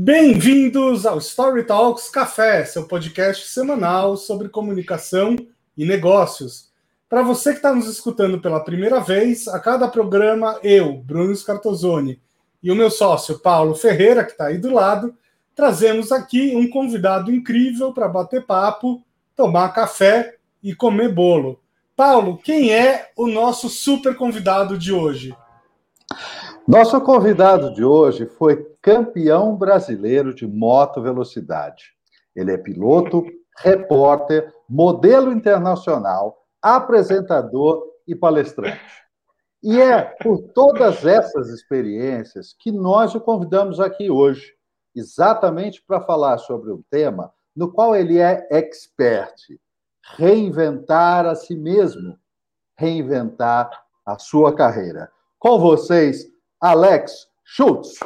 Bem-vindos ao Story Talks Café, seu podcast semanal sobre comunicação e negócios. Para você que está nos escutando pela primeira vez, a cada programa, eu, Bruno Scartozoni, e o meu sócio, Paulo Ferreira, que está aí do lado, trazemos aqui um convidado incrível para bater papo, tomar café e comer bolo. Paulo, quem é o nosso super convidado de hoje? Nosso convidado de hoje foi campeão brasileiro de moto velocidade. Ele é piloto, repórter, modelo internacional, apresentador e palestrante. E é por todas essas experiências que nós o convidamos aqui hoje, exatamente para falar sobre um tema no qual ele é expert: reinventar a si mesmo, reinventar a sua carreira. Com vocês, Alex Schultz.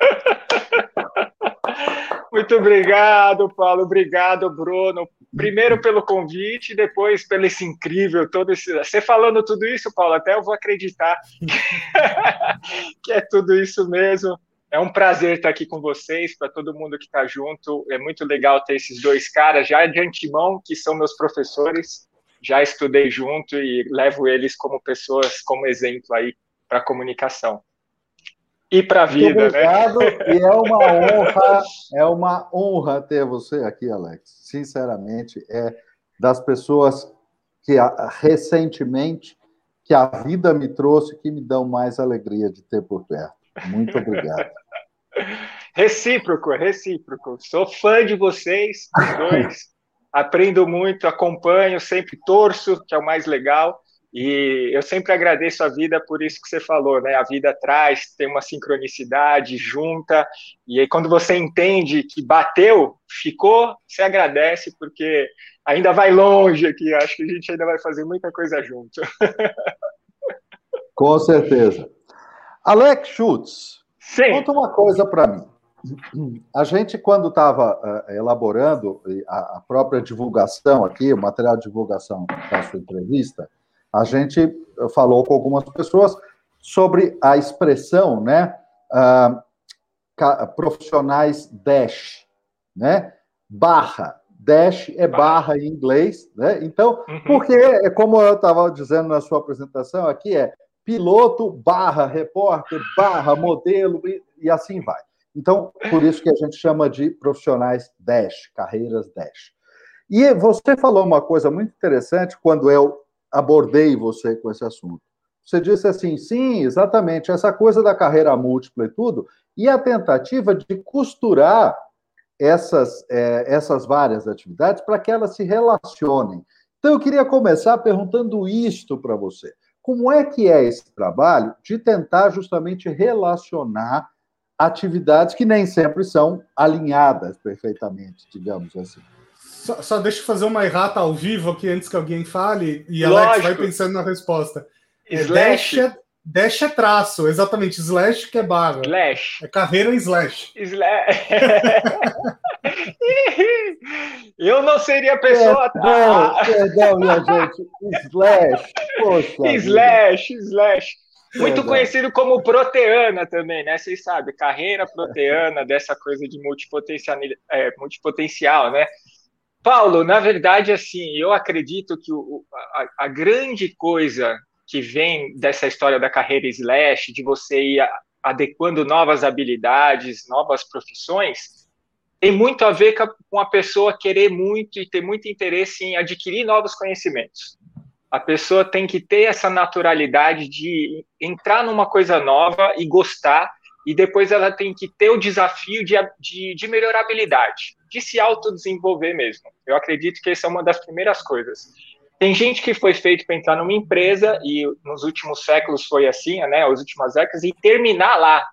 Muito obrigado, Paulo. Obrigado, Bruno. Primeiro pelo convite, depois pelo esse incrível todo esse. Você falando tudo isso, Paulo, até eu vou acreditar que é tudo isso mesmo. É um prazer estar aqui com vocês, para todo mundo que está junto. É muito legal ter esses dois caras já de antemão, que são meus professores. Já estudei junto e levo eles como pessoas, como exemplo aí para a comunicação. E para a vida, Muito né? obrigado, né? E é uma honra, é uma honra ter você aqui, Alex. Sinceramente, é das pessoas que recentemente que a vida me trouxe que me dão mais alegria de ter por perto. Muito obrigado. recíproco, recíproco. Sou fã de vocês, dois. Aprendo muito, acompanho, sempre torço, que é o mais legal. E eu sempre agradeço a vida por isso que você falou, né? A vida traz, tem uma sincronicidade, junta, e aí quando você entende que bateu, ficou, você agradece, porque ainda vai longe aqui, acho que a gente ainda vai fazer muita coisa junto. Com certeza. Alex Schutz, Sim. conta uma coisa para mim. A gente, quando estava uh, elaborando a, a própria divulgação aqui, o material de divulgação da sua entrevista, a gente falou com algumas pessoas sobre a expressão, né, uh, profissionais dash, né, barra, dash é barra em inglês, né, então, uhum. porque, é como eu estava dizendo na sua apresentação aqui, é piloto barra repórter barra modelo e, e assim vai. Então, por isso que a gente chama de profissionais dash, carreiras dash. E você falou uma coisa muito interessante quando eu abordei você com esse assunto. Você disse assim, sim, exatamente, essa coisa da carreira múltipla e tudo, e a tentativa de costurar essas, é, essas várias atividades para que elas se relacionem. Então, eu queria começar perguntando isto para você. Como é que é esse trabalho de tentar justamente relacionar atividades que nem sempre são alinhadas perfeitamente, digamos assim? Só, só deixa eu fazer uma errata ao vivo aqui antes que alguém fale, e Lógico. Alex vai pensando na resposta. É, dash, é, dash é traço, exatamente. Slash que é barra. Slash. É carreira em slash. Slash. eu não seria a pessoa. Perdão, perdão, minha gente. Slash. Poxa. Slash, vida. slash. Muito conhecido como proteana também, né? Vocês sabem, carreira proteana, dessa coisa de multipotencial, é, multipotencial né? Paulo, na verdade, assim, eu acredito que o, a, a, grande coisa que vem dessa história da carreira slash, de você ir adequando novas habilidades, novas profissões, tem muito a ver com a pessoa querer muito e ter muito interesse em adquirir novos conhecimentos. A pessoa tem que ter essa naturalidade de entrar numa coisa nova e gostar, e depois ela tem que ter o desafio de, de, de melhorabilidade de se autodesenvolver mesmo. Eu acredito que essa é uma das primeiras coisas. Tem gente que foi feito para entrar numa empresa e nos últimos séculos foi assim, né, as últimas décadas, e terminar lá,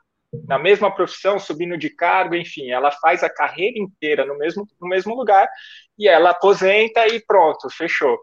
na mesma profissão, subindo de cargo, enfim, ela faz a carreira inteira no mesmo, no mesmo lugar e ela aposenta e pronto, fechou.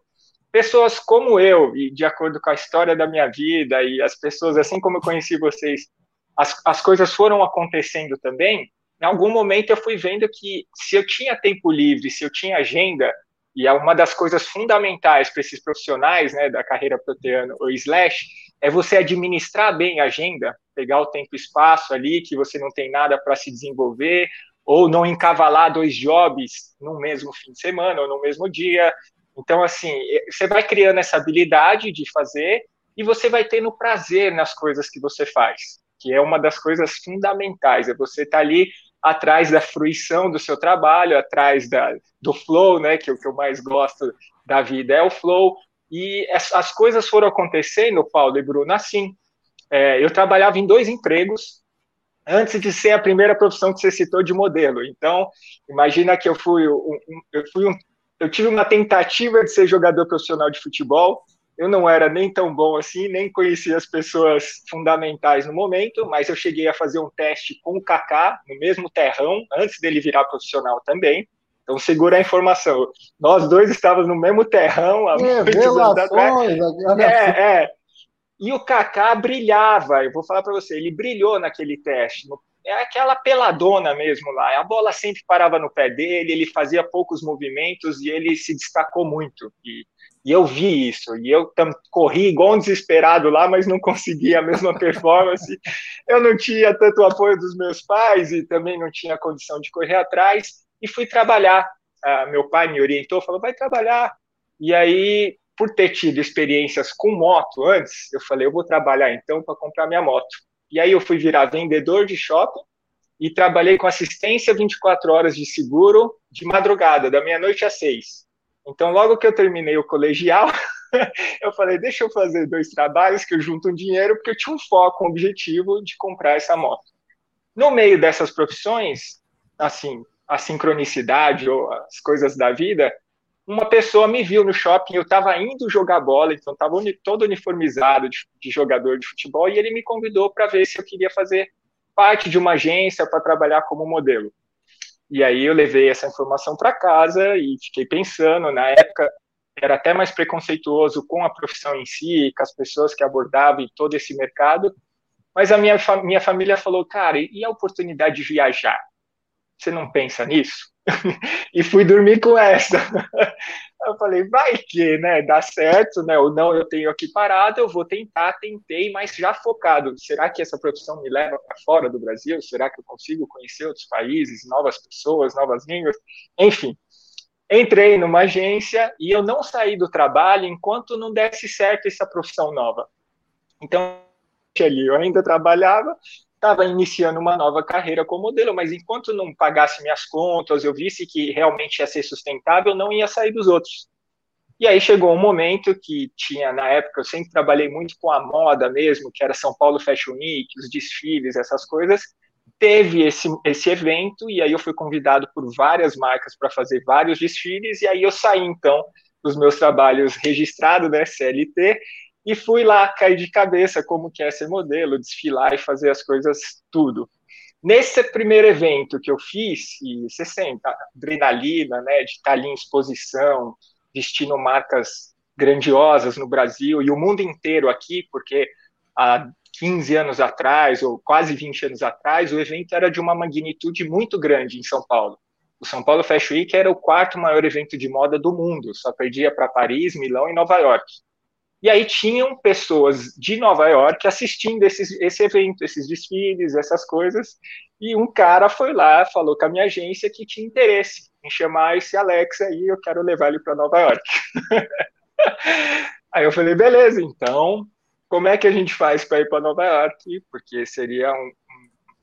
Pessoas como eu, e de acordo com a história da minha vida e as pessoas, assim como eu conheci vocês, as, as coisas foram acontecendo também, em algum momento eu fui vendo que se eu tinha tempo livre, se eu tinha agenda, e é uma das coisas fundamentais para esses profissionais né, da carreira proteana ou slash, é você administrar bem a agenda, pegar o tempo e espaço ali, que você não tem nada para se desenvolver, ou não encavalar dois jobs no mesmo fim de semana ou no mesmo dia. Então, assim, você vai criando essa habilidade de fazer e você vai tendo prazer nas coisas que você faz, que é uma das coisas fundamentais, é você estar tá ali atrás da fruição do seu trabalho, atrás da, do flow, né, que é o que eu mais gosto da vida é o flow, e as, as coisas foram acontecendo, Paulo e Bruno, assim, é, eu trabalhava em dois empregos, antes de ser a primeira profissão que você citou de modelo. Então, imagina que eu fui um, eu fui um, eu tive uma tentativa de ser jogador profissional de futebol. Eu não era nem tão bom assim, nem conhecia as pessoas fundamentais no momento, mas eu cheguei a fazer um teste com o Kaká no mesmo terrão antes dele virar profissional também. Então segura a informação. Nós dois estávamos no mesmo terrão há é, muitos anos atrás. É, é. E o Kaká brilhava, eu vou falar para você, ele brilhou naquele teste. É aquela peladona mesmo lá. A bola sempre parava no pé dele, ele fazia poucos movimentos e ele se destacou muito. E, e eu vi isso. E eu corri igual um desesperado lá, mas não consegui a mesma performance. eu não tinha tanto apoio dos meus pais e também não tinha condição de correr atrás. E fui trabalhar. Ah, meu pai me orientou, falou: vai trabalhar. E aí por ter tido experiências com moto antes, eu falei, eu vou trabalhar então para comprar minha moto. E aí eu fui virar vendedor de shopping e trabalhei com assistência 24 horas de seguro de madrugada, da meia-noite às seis. Então, logo que eu terminei o colegial, eu falei, deixa eu fazer dois trabalhos que eu junto um dinheiro, porque eu tinha um foco, um objetivo de comprar essa moto. No meio dessas profissões, assim, a sincronicidade ou as coisas da vida, uma pessoa me viu no shopping, eu estava indo jogar bola, então estava todo uniformizado de, de, jogador de futebol, e ele me convidou para ver se eu queria fazer parte de uma agência para trabalhar como modelo. E aí eu levei essa informação para casa e fiquei pensando, na época era até mais preconceituoso com a profissão em si, com as pessoas que abordavam todo esse mercado, mas a minha, minha família falou, cara, e a oportunidade de viajar? Você não pensa nisso? e fui dormir com essa. Eu falei, vai que, né, dá certo, né, ou não, eu tenho aqui parado, eu vou tentar, tentei, mas já focado. Será que essa profissão me leva para fora do Brasil? Será que eu consigo conhecer outros países, novas pessoas, novas línguas? Enfim, entrei numa agência e eu não saí do trabalho enquanto não desse certo essa profissão nova. Então, ali, eu ainda trabalhava, estava iniciando uma nova carreira como modelo, mas enquanto não pagasse minhas contas, eu visse que realmente ia ser sustentável, não ia sair dos outros. E aí chegou um momento que tinha, na época, eu sempre trabalhei muito com a moda mesmo, que era São Paulo Fashion Week, os desfiles, essas coisas. Teve esse, esse evento, e aí eu fui convidado por várias marcas para fazer vários desfiles, e aí eu saí, então, dos meus trabalhos registrados, né, CLT, e fui lá cair de cabeça como que é ser modelo, desfilar e fazer as coisas tudo. Nesse primeiro evento que eu fiz, e você sente adrenalina, né, de estar ali em exposição, vestindo marcas grandiosas no Brasil e o mundo inteiro aqui, porque há 15 anos atrás, ou quase 20 anos atrás, o evento era de uma magnitude muito grande em São Paulo. O São Paulo Fashion Week era o quarto maior evento de moda do mundo, só perdia para Paris, Milão e Nova York. E aí tinham pessoas de Nova York assistindo esses, esse evento, esses desfiles, essas coisas. E um cara foi lá, falou com a minha agência que tinha interesse em chamar esse Alex aí, eu quero levar ele para Nova York. aí eu falei, beleza, então, como é que a gente faz para ir para Nova York? Porque seria um,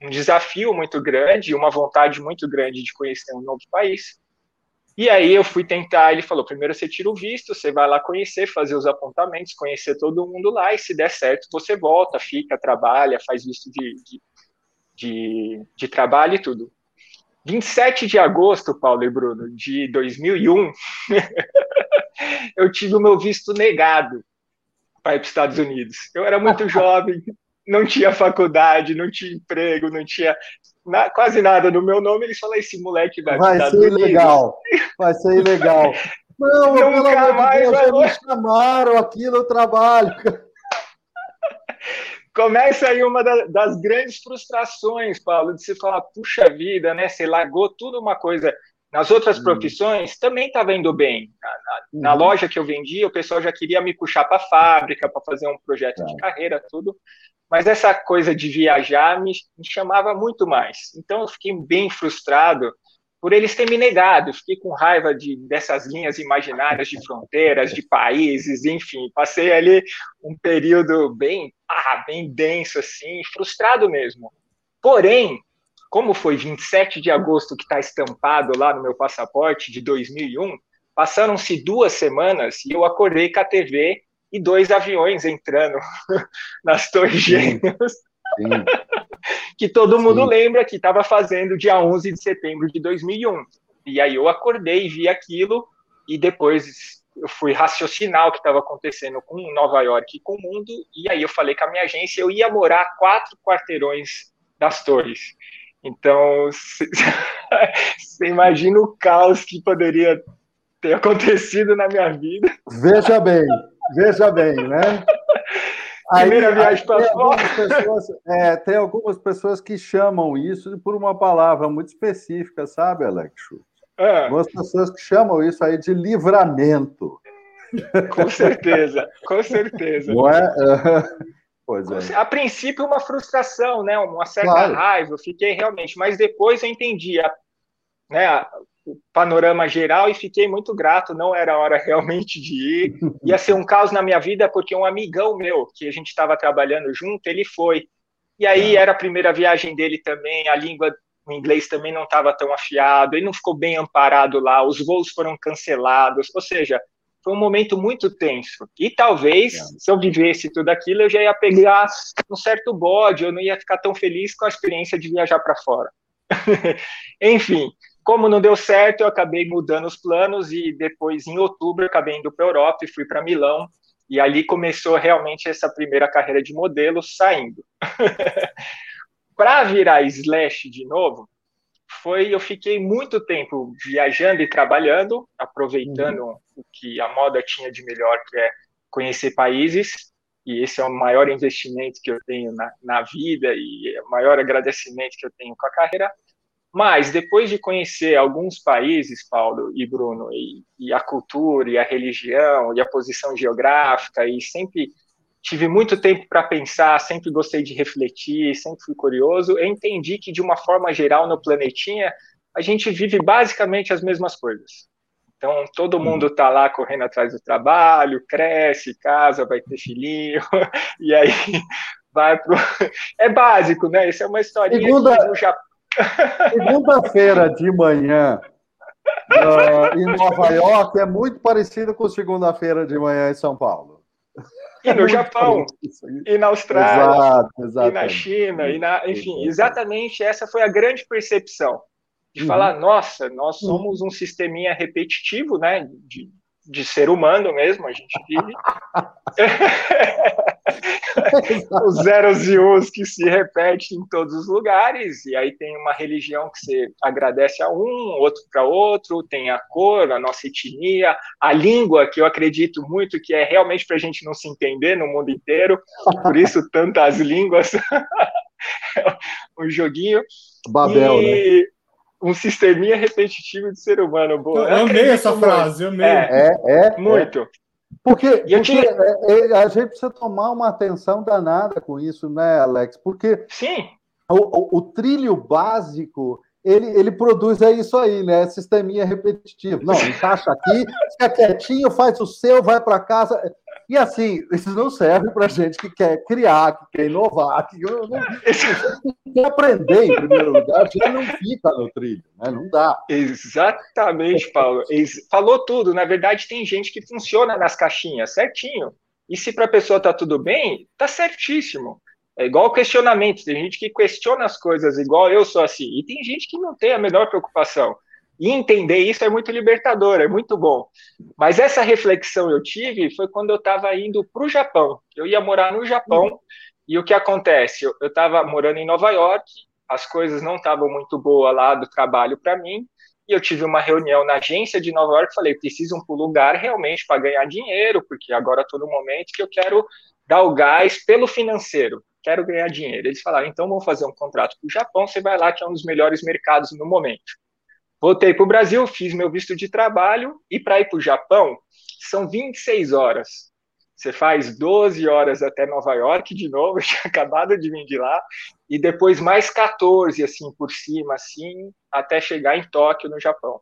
um desafio muito grande, uma vontade muito grande de conhecer um novo país. E aí eu fui tentar, ele falou, primeiro você tira o visto, você vai lá conhecer, fazer os apontamentos, conhecer todo mundo lá, e se der certo, você volta, fica, trabalha, faz visto de, de, de, de trabalho e tudo. 27 de agosto, Paulo e Bruno, de 2001, eu tive o meu visto negado para ir para os Estados Unidos. Eu era muito jovem, não tinha faculdade, não tinha emprego, não tinha na, quase nada no meu nome, eles falam, esse moleque vai Vai ser legal, vai ser legal. Não, Nunca pelo mais de Deus, me chamaram aqui no trabalho. Começa aí uma das grandes frustrações, Paulo, de se falar, puxa vida, né? Você largou tudo uma coisa. Nas outras hum. profissões também estava indo bem. Na, na, na, uhum. loja que eu vendia, o pessoal já queria me puxar para a fábrica para fazer um projeto de carreira, tudo. Mas essa coisa de viajar me, me chamava muito mais. Então eu fiquei bem frustrado por eles terem me negado. Fiquei com raiva de, dessas linhas imaginárias de fronteiras, de países, enfim. Passei ali um período bem, ah, bem denso, assim, frustrado mesmo. Porém, como foi 27 de agosto que está estampado lá no meu passaporte de 2001, passaram-se duas semanas e eu acordei com a TV e dois aviões entrando nas Torres Gêmeas. que todo mundo Sim. lembra que estava fazendo dia 11 de setembro de 2001. E aí eu acordei e vi aquilo e depois eu fui raciocinar o que estava acontecendo com Nova York e com o mundo. E aí eu falei com a minha agência, eu ia morar quatro quarteirões das torres. Então, você imagina o caos que poderia ter acontecido na minha vida. Veja bem, veja bem, né? Primeira viagem para fora. É, tem algumas pessoas que chamam isso por uma palavra muito específica, sabe, Alex? É. Algumas pessoas que chamam isso aí de livramento. Com certeza, com certeza. Não é? Pois é. A princípio, uma frustração, né? uma certa claro. raiva. Eu fiquei realmente, mas depois eu entendi a, né, o panorama geral e fiquei muito grato. Não era hora realmente de ir. Ia ser um caos na minha vida, porque um amigão meu, que a gente estava trabalhando junto, ele foi. E aí é. era a primeira viagem dele também, a língua o inglês também não estava tão afiado, ele não ficou bem amparado lá, os voos foram cancelados, ou seja, foi um momento muito tenso. E talvez, se eu vivesse tudo aquilo, eu já ia pegar um certo bode, eu não ia ficar tão feliz com a experiência de viajar para fora. Enfim, como não deu certo, eu acabei mudando os planos e depois, em outubro, eu acabei indo para a Europa e fui para Milão. E ali começou realmente essa primeira carreira de modelo saindo. para virar slash de novo, foi eu fiquei muito tempo viajando e trabalhando, aproveitando uhum. o que a moda tinha de melhor, que é conhecer países, e esse é o maior investimento que eu tenho na, na vida e é o maior agradecimento que eu tenho com a carreira. Mas depois de conhecer alguns países, Paulo e Bruno, e, e a cultura, e a religião, e a posição geográfica, e sempre tive muito tempo para pensar, sempre gostei de refletir, sempre fui curioso. Eu entendi que, de uma forma geral, no planetinha, a gente vive basicamente as mesmas coisas. Então, todo hum. mundo está lá correndo atrás do trabalho, cresce, casa, vai ter filhinho, e aí vai pro. É básico, né? Isso é uma historinha Segunda... no Japão. Segunda-feira de manhã uh, em Nova York é muito parecido com segunda-feira de manhã em São Paulo. E no Japão, e na Austrália, Exato, e na China, e na, enfim, exatamente essa foi a grande percepção de uhum. falar, nossa, nós somos um sisteminha repetitivo, né, de, de ser humano mesmo, a gente vive. os zeros e uns que se repetem em todos os lugares, e aí tem uma religião que você agradece a um, outro para outro, tem a cor, a nossa etnia, a língua, que eu acredito muito que é realmente para a gente não se entender no mundo inteiro, por isso tantas línguas, um joguinho. Babel, e... né? um sisteminha repetitivo de ser humano. Boa. Eu, eu amei essa muito. frase, eu amei. É, é, é muito. Porque, porque tinha... É, é, a gente precisa tomar uma atenção danada com isso, né, Alex? Porque Sim. O, o, o trilho básico ele, ele produz é isso aí, né? Sisteminha repetitivo. Não, encaixa aqui, fica quietinho, faz o seu, vai para casa. E assim, isso não serve para gente que quer criar, que quer inovar, que não, quer aprender em primeiro lugar, já não fica no trilho, né? Não dá. Exatamente, Paulo. Falou tudo. Na verdade, tem gente que funciona nas caixinhas certinho. E se para a pessoa tá tudo bem, tá certíssimo. É igual questionamento. Tem gente que questiona as coisas igual eu sou assim. E tem gente que não tem a menor preocupação. E entender isso é muito libertador, é muito bom. Mas essa reflexão eu tive foi quando eu estava indo para o Japão. Eu ia morar no Japão uhum. e o que acontece? Eu estava morando em Nova York, as coisas não estavam muito boas lá do trabalho para mim. E eu tive uma reunião na agência de Nova York, falei, preciso um lugar realmente para ganhar dinheiro, porque agora estou no momento que eu quero dar o gás pelo financeiro, quero ganhar dinheiro. Eles falaram, então vamos fazer um contrato para o Japão, você vai lá, que é um dos melhores mercados no momento. Voltei para o Brasil, fiz meu visto de trabalho e para ir para o Japão são 26 horas. Você faz 12 horas até Nova York de novo, tinha acabado de vir de lá, e depois mais 14, assim, por cima, assim, até chegar em Tóquio, no Japão.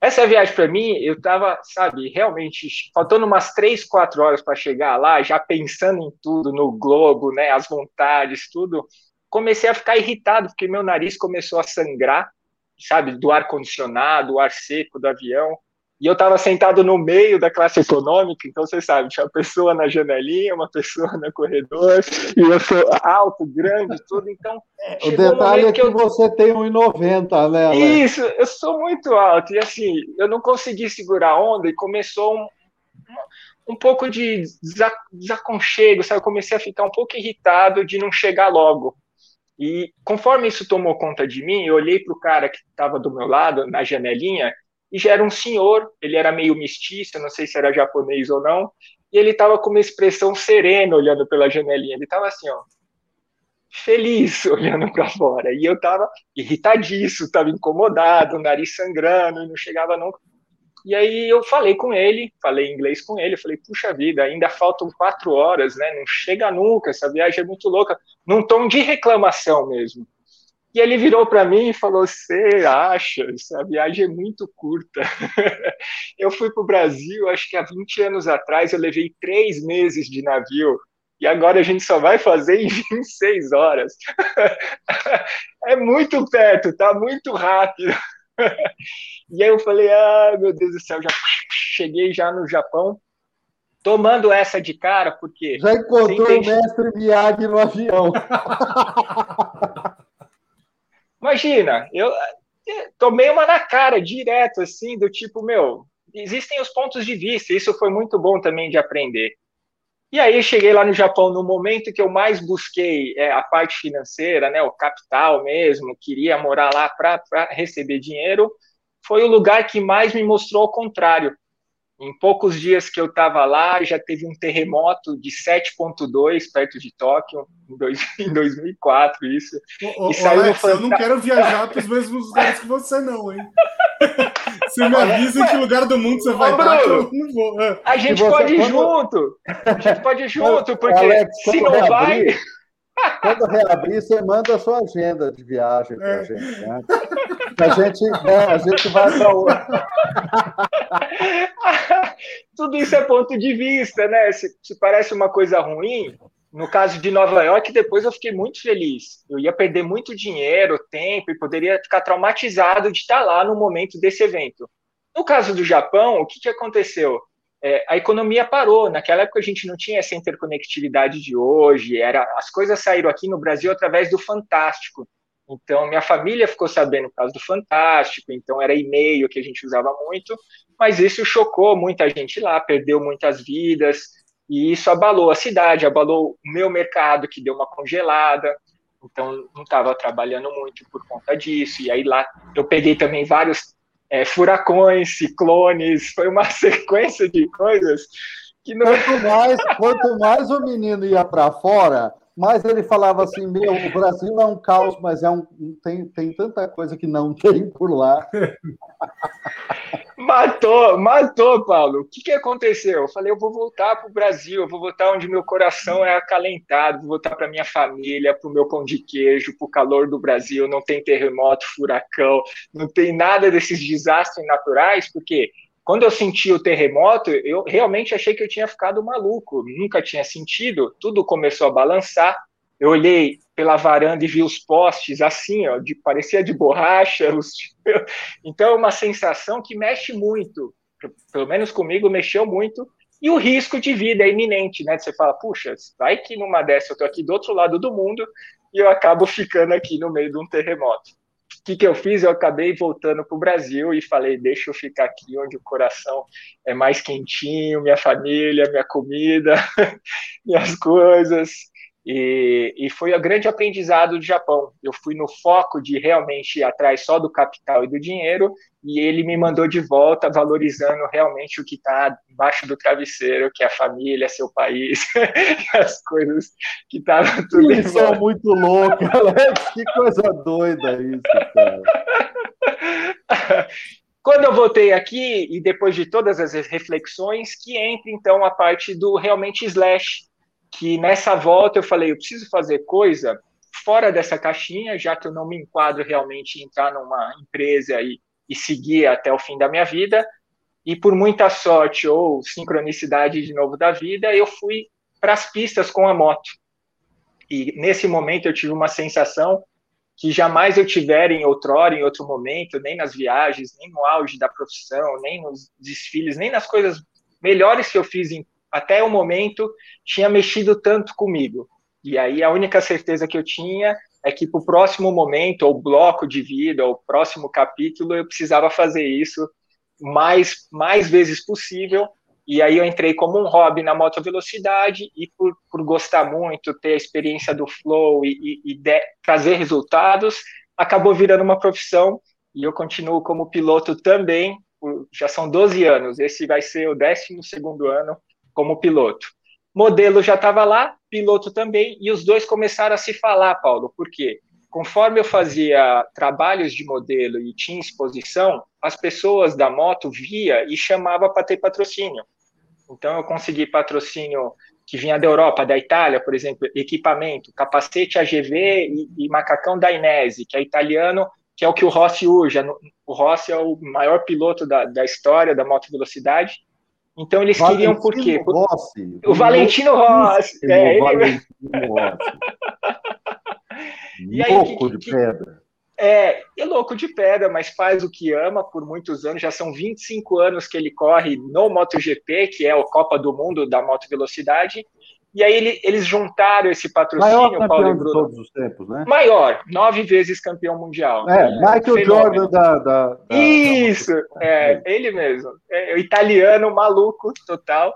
Essa viagem para mim, eu estava, sabe, realmente faltando umas três, quatro horas para chegar lá, já pensando em tudo, no globo, né, as vontades, tudo. Comecei a ficar irritado porque meu nariz começou a sangrar, sabe, do ar condicionado, do ar seco do avião. E eu estava sentado no meio da classe econômica, então você sabe, tinha uma pessoa na janelinha, uma pessoa no corredor, e eu sou alto, grande, tudo. Então, o detalhe é que, eu... você tem 1,90, né? Alex? Isso, eu sou muito alto, e assim, eu não consegui segurar a onda e começou um, um pouco de desaconchego, sabe? Eu comecei a ficar um pouco irritado de não chegar logo. E conforme isso tomou conta de mim, eu olhei para o cara que estava do meu lado, na janelinha, e já era um senhor, ele era meio mestiço, não sei se era japonês ou não, e ele estava com uma expressão serena olhando pela janelinha, ele estava assim, ó, feliz olhando para fora, e eu estava irritadíssimo, estava incomodado, nariz sangrando, e não chegava nunca. E aí eu falei com ele, falei inglês com ele, falei, puxa vida, ainda faltam quatro horas, né? Não chega nunca, essa viagem é muito louca, num tom de reclamação mesmo. E ele virou para mim e falou: Você acha? Essa viagem é muito curta. eu fui para o Brasil, acho que há 20 anos atrás, eu levei três meses de navio. E agora a gente só vai fazer em 26 horas. é muito perto, tá muito rápido. e aí eu falei: Ah, meu Deus do céu, já cheguei já no Japão tomando essa de cara, porque. Já encontrou o mestre Miyagi no avião. Imagina, eu eh, tomei uma na cara, direto, assim, do tipo, meu, existem os pontos de vista, isso foi muito bom também de aprender. E aí cheguei lá no Japão no momento que eu mais busquei é, a parte financeira, né, o capital mesmo, queria morar lá para receber dinheiro, foi o lugar que mais me mostrou o contrário. Em poucos dias que eu estava lá, já teve um terremoto de 7.2 perto de Tóquio, em, dois, em 2004, isso. Ô, e saiu Alex, eu não quero viajar para os mesmos lugares que você, não, hein? Você me avisa em que lugar do mundo você vai estar, eu não vou. É. A gente pode ir junto. A gente pode ir junto, porque Alex, se não vai... Quando reabrir, você manda a sua agenda de viagem para a é. gente, né? A gente, né, a gente vai para outra. Tudo isso é ponto de vista, né? Se, se, parece uma coisa ruim, no caso de Nova York, depois eu fiquei muito feliz. Eu ia perder muito dinheiro, tempo, e poderia ficar traumatizado de estar lá no momento desse evento. No caso do Japão, o que, que aconteceu? É, a economia parou. Naquela época a gente não tinha essa interconectividade de hoje. Era as coisas saíram aqui no Brasil através do Fantástico. Então minha família ficou sabendo por causa do Fantástico. Então era e-mail que a gente usava muito. Mas isso chocou muita gente lá, perdeu muitas vidas e isso abalou a cidade, abalou o meu mercado que deu uma congelada. Então não estava trabalhando muito por conta disso. E aí lá eu peguei também vários é, furacões, ciclones, foi uma sequência de coisas que não. Quanto mais, quanto mais o menino ia para fora, mais ele falava assim: meu, o Brasil é um caos, mas é um, tem, tem tanta coisa que não tem por lá. Matou, matou, Paulo. O que, que aconteceu? Eu falei, eu vou voltar para o Brasil, eu vou voltar onde meu coração é acalentado, vou voltar para minha família, para o meu pão de queijo, para o calor do Brasil. Não tem terremoto, furacão, não tem nada desses desastres naturais, porque quando eu senti o terremoto, eu realmente achei que eu tinha ficado maluco, nunca tinha sentido, tudo começou a balançar. Eu olhei pela varanda e vi os postes assim, ó, de, parecia de borracha. Os... Então, é uma sensação que mexe muito. Pelo menos comigo, mexeu muito. E o risco de vida é iminente, né? Você fala, puxa, vai que numa dessa eu tô aqui do outro lado do mundo e eu acabo ficando aqui no meio de um terremoto. O que, que eu fiz? Eu acabei voltando para o Brasil e falei: deixa eu ficar aqui onde o coração é mais quentinho, minha família, minha comida, minhas coisas. E, e, foi o grande aprendizado do Japão. Eu fui no foco de realmente ir atrás só do capital e do dinheiro, e ele me mandou de volta, valorizando realmente o que está embaixo do travesseiro, que é a família, seu país, as coisas que estavam tudo Isso é muito louco, Alex, que coisa doida isso, cara. Quando eu voltei aqui, e depois de todas as reflexões, que entra então a parte do realmente slash, que nessa volta eu falei, eu preciso fazer coisa fora dessa caixinha, já que eu não me enquadro realmente em entrar numa empresa e, e seguir até o fim da minha vida. E por muita sorte ou sincronicidade de novo da vida, eu fui para as pistas com a moto. E nesse momento eu tive uma sensação que jamais eu tivera em outrora, em outro momento, nem nas viagens, nem no auge da profissão, nem nos desfiles, nem nas coisas melhores que eu fiz em, até o momento, tinha mexido tanto comigo. E aí a única certeza que eu tinha é que para o próximo momento, ou bloco de vida, ou próximo capítulo, eu precisava fazer isso mais, mais vezes possível. E aí eu entrei como um hobby na moto velocidade e por, por gostar muito, ter a experiência do flow e, e, e de, trazer resultados, acabou virando uma profissão. E eu continuo como piloto também, já são 12 anos, esse vai ser o 12 ano como piloto. Modelo já estava lá, piloto também, e os dois começaram a se falar, Paulo, por quê? Conforme eu fazia trabalhos de modelo e tinha exposição, as pessoas da moto via e chamava para ter patrocínio. Então, eu consegui patrocínio que vinha da Europa, da Itália, por exemplo, equipamento, capacete AGV e, e macacão da Inese, que é italiano, que é o que o Rossi usa. O Rossi é o maior piloto da, da história da moto velocidade. Então eles Valentino queriam por quê? Rossi. O Valentino Rossi. É, ele... Valentino Rossi. e aí, Louco que, de pedra. É, é louco de pedra, mas faz o que ama por muitos anos. Já são 25 anos que ele corre no MotoGP, que é a Copa do Mundo da moto velocidade. E aí ele, eles juntaram esse patrocínio, Maior Paulo e Bruno. de todos os tempos, né? Maior, nove vezes campeão mundial. É, Michael Fenômeno. Jordan da, da, da Isso, da é, ele mesmo. É, o italiano maluco total.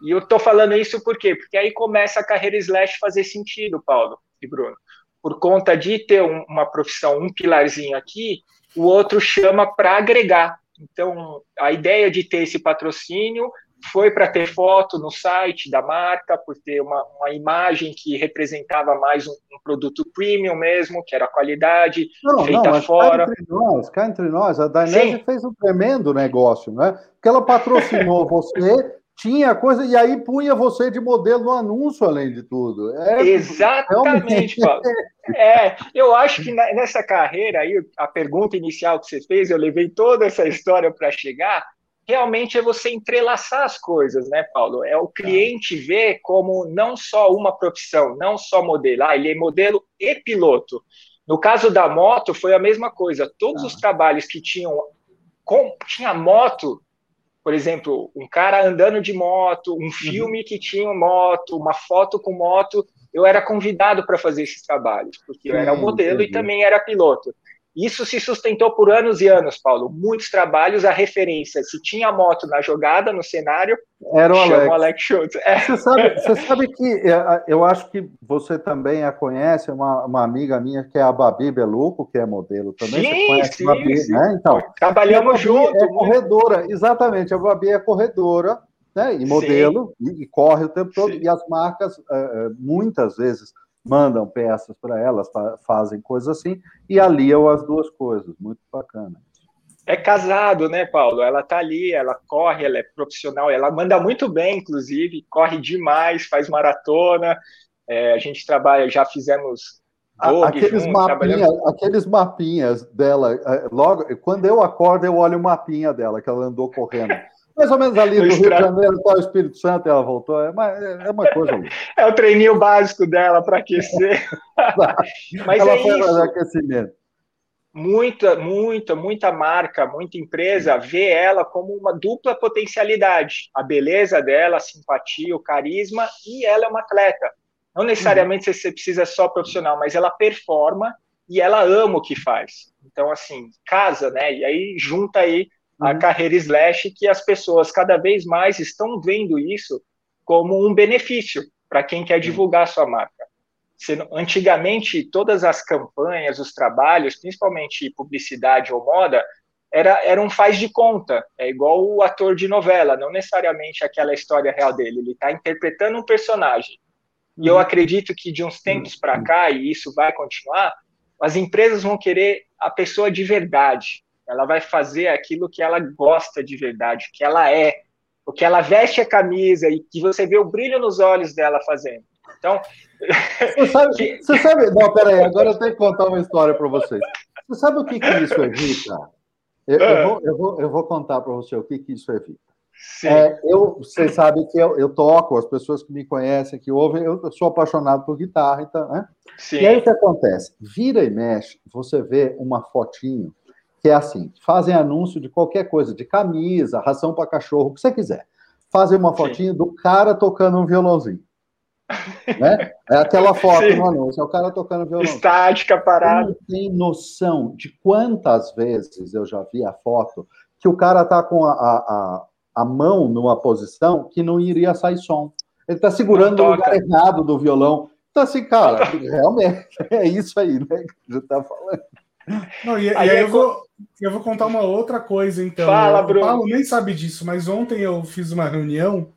E eu tô falando isso por quê? Porque aí começa a carreira slash fazer sentido, Paulo e Bruno por conta de ter um, uma profissão, um pilarzinho aqui, o outro chama para agregar. Então, a ideia de ter esse patrocínio foi para ter foto no site da marca, por ter uma, uma imagem que representava mais um, um, produto premium mesmo, que era qualidade, não, feita não, fora. Cá entre nós, cá entre nós, a Dainese fez um tremendo negócio, né? Porque ela patrocinou você tinha coisa, e aí punha você de modelo no anúncio, além de tudo. É, Exatamente, Paulo. É, eu acho que nessa carreira aí, a pergunta inicial que você fez, eu levei toda essa história para chegar, realmente é você entrelaçar as coisas, né, Paulo? É o cliente ver como não só uma profissão, não só modelo, ah, ele é modelo e piloto. No caso da moto, foi a mesma coisa. Todos ah. os trabalhos que tinham com, tinha moto por exemplo, um cara andando de moto, um uhum. filme que tinha moto, uma foto com moto, eu era convidado para fazer esses trabalhos, porque eu era o modelo e também era piloto. Isso se sustentou por anos e anos, Paulo. Muitos trabalhos, a referência. Se tinha moto na jogada, no cenário, era o Alex. Alex Schultz. É. Você, sabe, você sabe que é, eu acho que você também a conhece, uma, uma amiga minha que é a Babi Beluco, que é modelo também. Sim, você conhece sim, Babi, sim. né? Então, Trabalhamos juntos. É corredora, exatamente. A Babi é corredora né, e modelo, e, e, corre o tempo todo. Sim. E as marcas, é, muitas vezes, mandam peças para elas, fazem coisas assim, e aliam as duas coisas. Muito bacana. É casado, né, Paulo? Ela tá ali, ela corre, ela é profissional, ela manda muito bem, inclusive, corre demais, faz maratona. É, a gente trabalha, já fizemos aqueles, junto, mapinha, aqueles mapinhas dela, é, logo quando eu acordo, eu olho o mapinha dela, que ela andou correndo. Mais ou menos ali do Rio de Janeiro até o Espírito Santo ela voltou. É uma, é uma coisa. é o treininho básico dela para aquecer. Mas ela é foi isso. aquecimento. Muita, muita, muita marca, muita empresa vê ela como uma dupla potencialidade. A beleza dela, a simpatia, o carisma, e ela é uma atleta. Não necessariamente uhum. você precisa só profissional, mas ela performa e ela ama o que faz. Então, assim, casa, né? E aí junta aí a uhum. carreira slash, que as pessoas cada vez mais estão vendo isso como um benefício para quem quer divulgar sua marca. Antigamente, todas as campanhas, os trabalhos, principalmente publicidade ou moda, era, era um faz de conta, é igual o ator de novela, não necessariamente aquela história real dele, ele está interpretando um personagem. E eu uhum. acredito que de uns tempos para cá, e isso vai continuar, as empresas vão querer a pessoa de verdade, ela vai fazer aquilo que ela gosta de verdade, que ela é, o que ela veste a camisa e que você vê o brilho nos olhos dela fazendo. Então. Você sabe, você sabe não, peraí, agora eu tenho que contar uma história para vocês. Você sabe o que, que isso evita? Eu, eu, ah. vou, eu, vou, eu vou contar para você o que, que isso evita. É, eu, vocês sabem que eu, eu, toco, as pessoas que me conhecem, que ouvem, eu sou apaixonado por guitarra, então, né? Sim. E aí o que acontece? Vira e mexe, você vê uma fotinho que é assim: fazem anúncio de qualquer coisa, de camisa, ração para cachorro, o que você quiser. Fazem uma fotinho Sim. do cara tocando um violãozinho. né? É aquela foto Sim. no anúncio, é o cara tocando violão. Estática, parado. Não tem noção de quantas vezes eu já vi a foto que o cara tá com a, a, a mão numa posição que não iria sair som. Ele está segurando o lugar errado do violão. Então, assim, cara, realmente é isso aí, né? Que você está falando. Não, e, aí, e aí eu, vou, eu vou contar uma outra coisa, então. Fala, Bruno. O Paulo nem sabe disso, mas ontem eu fiz uma reunião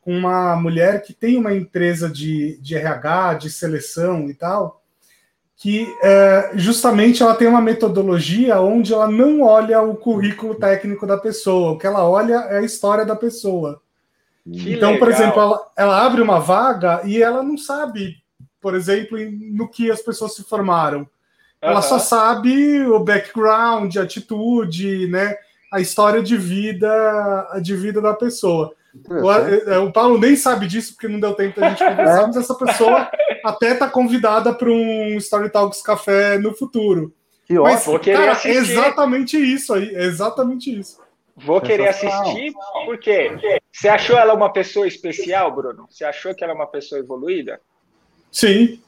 com uma mulher que tem uma empresa de, de RH, de seleção e tal, que é, justamente ela tem uma metodologia onde ela não olha o currículo técnico da pessoa, o que ela olha é a história da pessoa. Que então, legal. por exemplo, ela, ela, abre uma vaga e ela não sabe, por exemplo, no que as pessoas se formaram. Uhum. Ela só sabe o background, a atitude, né, a história de vida, de vida da pessoa. O, é, o, Paulo nem sabe disso porque não deu tempo da gente conversar, é. mas essa pessoa até tá convidada para um Story Talks Café no futuro. Que mas, ótimo. Cara, é exatamente isso aí, é exatamente isso. Vou querer assistir, porque você achou ela uma pessoa especial, Bruno? Você achou que ela é uma pessoa evoluída? Sim.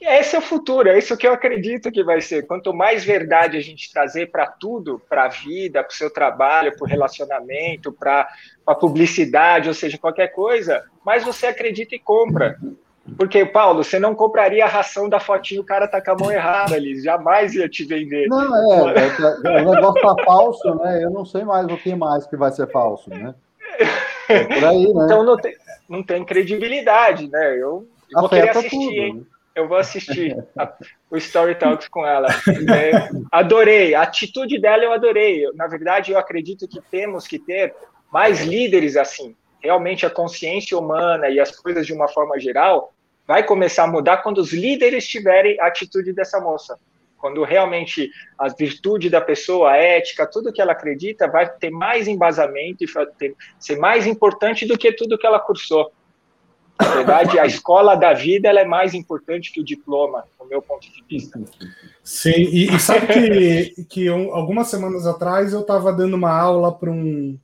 Esse é o futuro, é isso que eu acredito que vai ser. Quanto mais verdade a gente trazer para tudo, para a vida, para o seu trabalho, para o relacionamento, para a publicidade, ou seja, qualquer coisa, mais você acredita e compra. Porque, Paulo, você não compraria a ração da fotinho, o cara tá com a mão errada ali, jamais ia te vender. Não, é, é, é o negócio tá falso, né? Eu não sei mais o que mais que vai ser falso, né? É por aí, né? Então não tem, não tem credibilidade, né? Eu, eu vou querer assistir, tudo, hein? Né? Eu vou assistir a, o Story Talks com ela. É, adorei. A atitude dela eu adorei. Na verdade, eu acredito que temos que ter mais líderes assim. Realmente a consciência humana e as coisas de uma forma geral vai começar a mudar quando os líderes tiverem a atitude dessa moça. Quando realmente a virtude da pessoa, a ética, tudo que ela acredita vai ter mais embasamento e ter, ser mais importante do que tudo que ela cursou. Na verdade, a escola da vida ela é mais importante que o diploma, do meu ponto de vista. Sim, e, e sabe que, que um, algumas semanas atrás eu estava dando uma aula para um,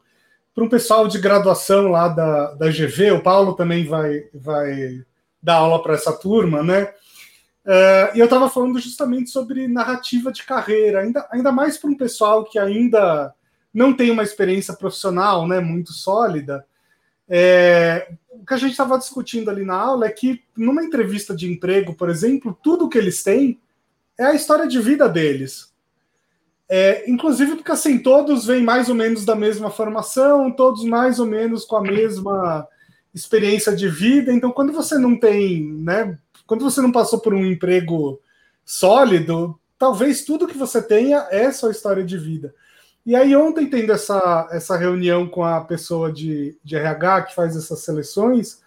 um pessoal de graduação lá da, da GV, o Paulo também vai, vai dar aula para essa turma, né? Uh, e eu estava falando justamente sobre narrativa de carreira, ainda, ainda mais para um pessoal que ainda não tem uma experiência profissional né, muito sólida. É, o que a gente estava discutindo ali na aula é que, numa entrevista de emprego, por exemplo, tudo que eles têm é a história de vida deles. É, inclusive porque assim, todos vêm mais ou menos da mesma formação, todos mais ou menos com a mesma experiência de vida. Então, quando você não tem, né? Quando você não passou por um emprego sólido, talvez tudo que você tenha é sua história de vida. E aí, ontem, tendo essa, essa reunião com a pessoa de, de RH que faz essas seleções,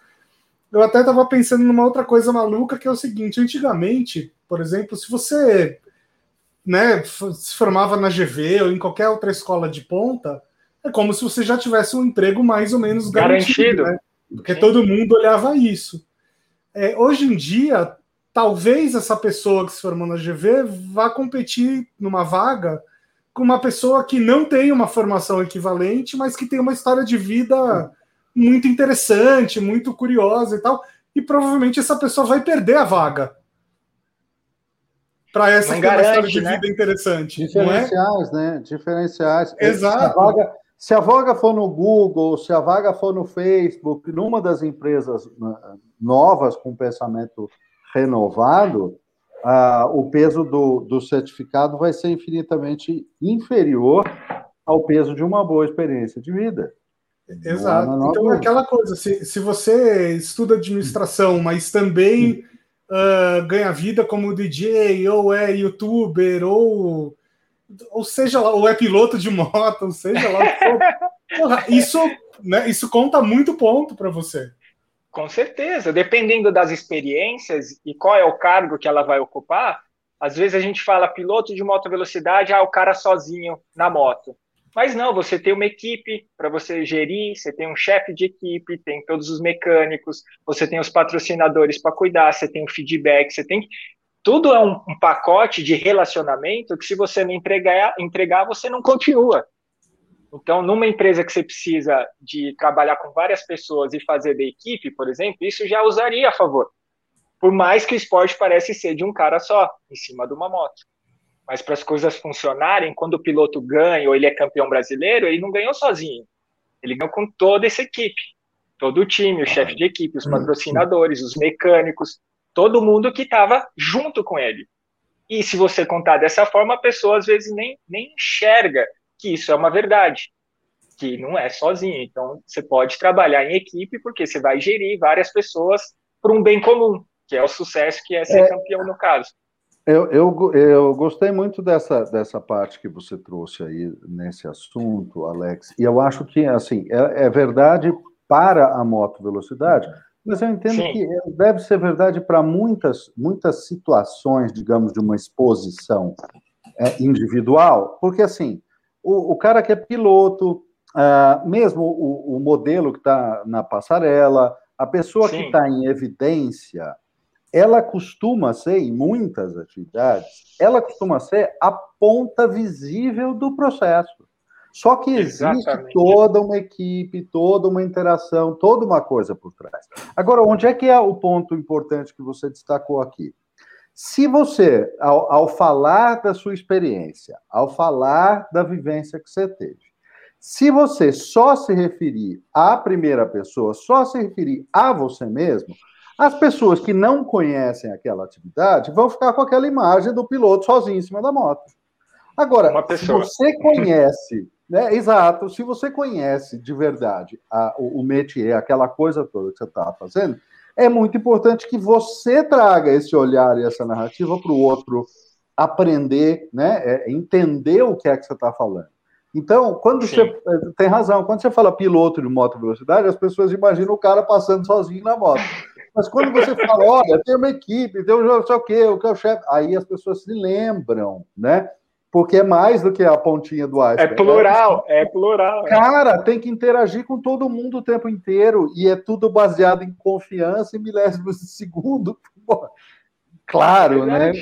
eu até estava pensando numa outra coisa maluca, que é o seguinte: antigamente, por exemplo, se você né, se formava na GV ou em qualquer outra escola de ponta, é como se você já tivesse um emprego mais ou menos garantido, garantido. Né? porque Sim. todo mundo olhava isso. É, hoje em dia, talvez essa pessoa que se formou na GV vá competir numa vaga com uma pessoa que não tem uma formação equivalente, mas que tem uma história de vida muito interessante, muito curiosa e tal. E provavelmente essa pessoa vai perder a vaga para essa que garante, história de né? vida interessante. É? Diferenciais, é? né? Diferenciais. Exato. Se a, vaga, se a vaga for no Google, se a vaga for no Facebook, numa das empresas né, novas com pensamento renovado, ah, o peso do, do certificado vai ser infinitamente inferior ao peso de uma boa experiência de vida. Exato. Então, é aquela coisa, se, se você estuda administração, mas também uh, ganha vida como DJ, ou é youtuber, ou ou seja lá, ou é piloto de moto, ou seja lá. Porra, isso, né, isso conta muito ponto para você. Com certeza, dependendo das experiências e qual é o cargo que ela vai ocupar, às vezes a gente fala piloto de moto velocidade, ah, o cara sozinho na moto. Mas não, você tem uma equipe para você gerir, você tem um chefe de equipe, tem todos os mecânicos, você tem os patrocinadores para cuidar, você tem o feedback, você tem tudo é um, um, pacote de relacionamento que se você não entregar, entregar, você não continua. Então, numa empresa que você precisa de trabalhar com várias pessoas e fazer da equipe, por exemplo, isso já usaria a favor. Por mais que o esporte parece ser de um cara só, em cima de uma moto. Mas para as coisas funcionarem, quando o piloto ganha ou ele é campeão brasileiro, ele não ganhou sozinho. Ele ganhou com toda essa equipe. Todo o time, o chefe de equipe, os patrocinadores, os mecânicos, todo mundo que estava junto com ele. E se você contar dessa forma, a pessoa às vezes nem, nem enxerga que isso é uma verdade, que não é sozinho. Então, você pode trabalhar em equipe porque você vai gerir várias pessoas para um bem comum, que é o sucesso que é ser é, campeão no caso. Eu, eu, eu gostei muito dessa, dessa parte que você trouxe aí nesse assunto, Alex, e eu acho que, assim, é, é verdade para a moto velocidade, mas eu entendo Sim. que deve ser verdade para muitas, muitas situações, digamos, de uma exposição é, individual, porque assim, o, o, cara que é piloto, uh, mesmo o, o, modelo que está na passarela, a pessoa Sim. que está em evidência, ela costuma ser, em muitas atividades, ela costuma ser a ponta visível do processo. Só que existe Exatamente. toda uma equipe, toda uma interação, toda uma coisa por trás. Agora, onde é que é o ponto importante que você destacou aqui? Se você, ao, ao falar da sua experiência, ao falar da vivência que você teve, se você só se referir à primeira pessoa, só se referir a você mesmo, as pessoas que não conhecem aquela atividade vão ficar com aquela imagem do piloto sozinho em cima da moto. Agora, se você conhece né? Exato. Se você conhece de verdade a, o, o métier, aquela coisa toda que você está fazendo, é muito importante que você traga esse olhar e essa narrativa para o outro aprender, né? É, entender o que é que você está falando. Então, quando Sim. você é, tem razão, quando você fala piloto de moto velocidade, as pessoas imaginam o cara passando sozinho na moto. Mas quando você fala, olha, tem uma equipe, tem um não sei o quê, o que é o chefe, aí as pessoas se lembram, né? Porque é mais do que a pontinha do iceberg. É plural, é, plural. Cara, tem que interagir com todo mundo o tempo inteiro e é tudo baseado em confiança e milésimos de segundo. Pô, claro, é né?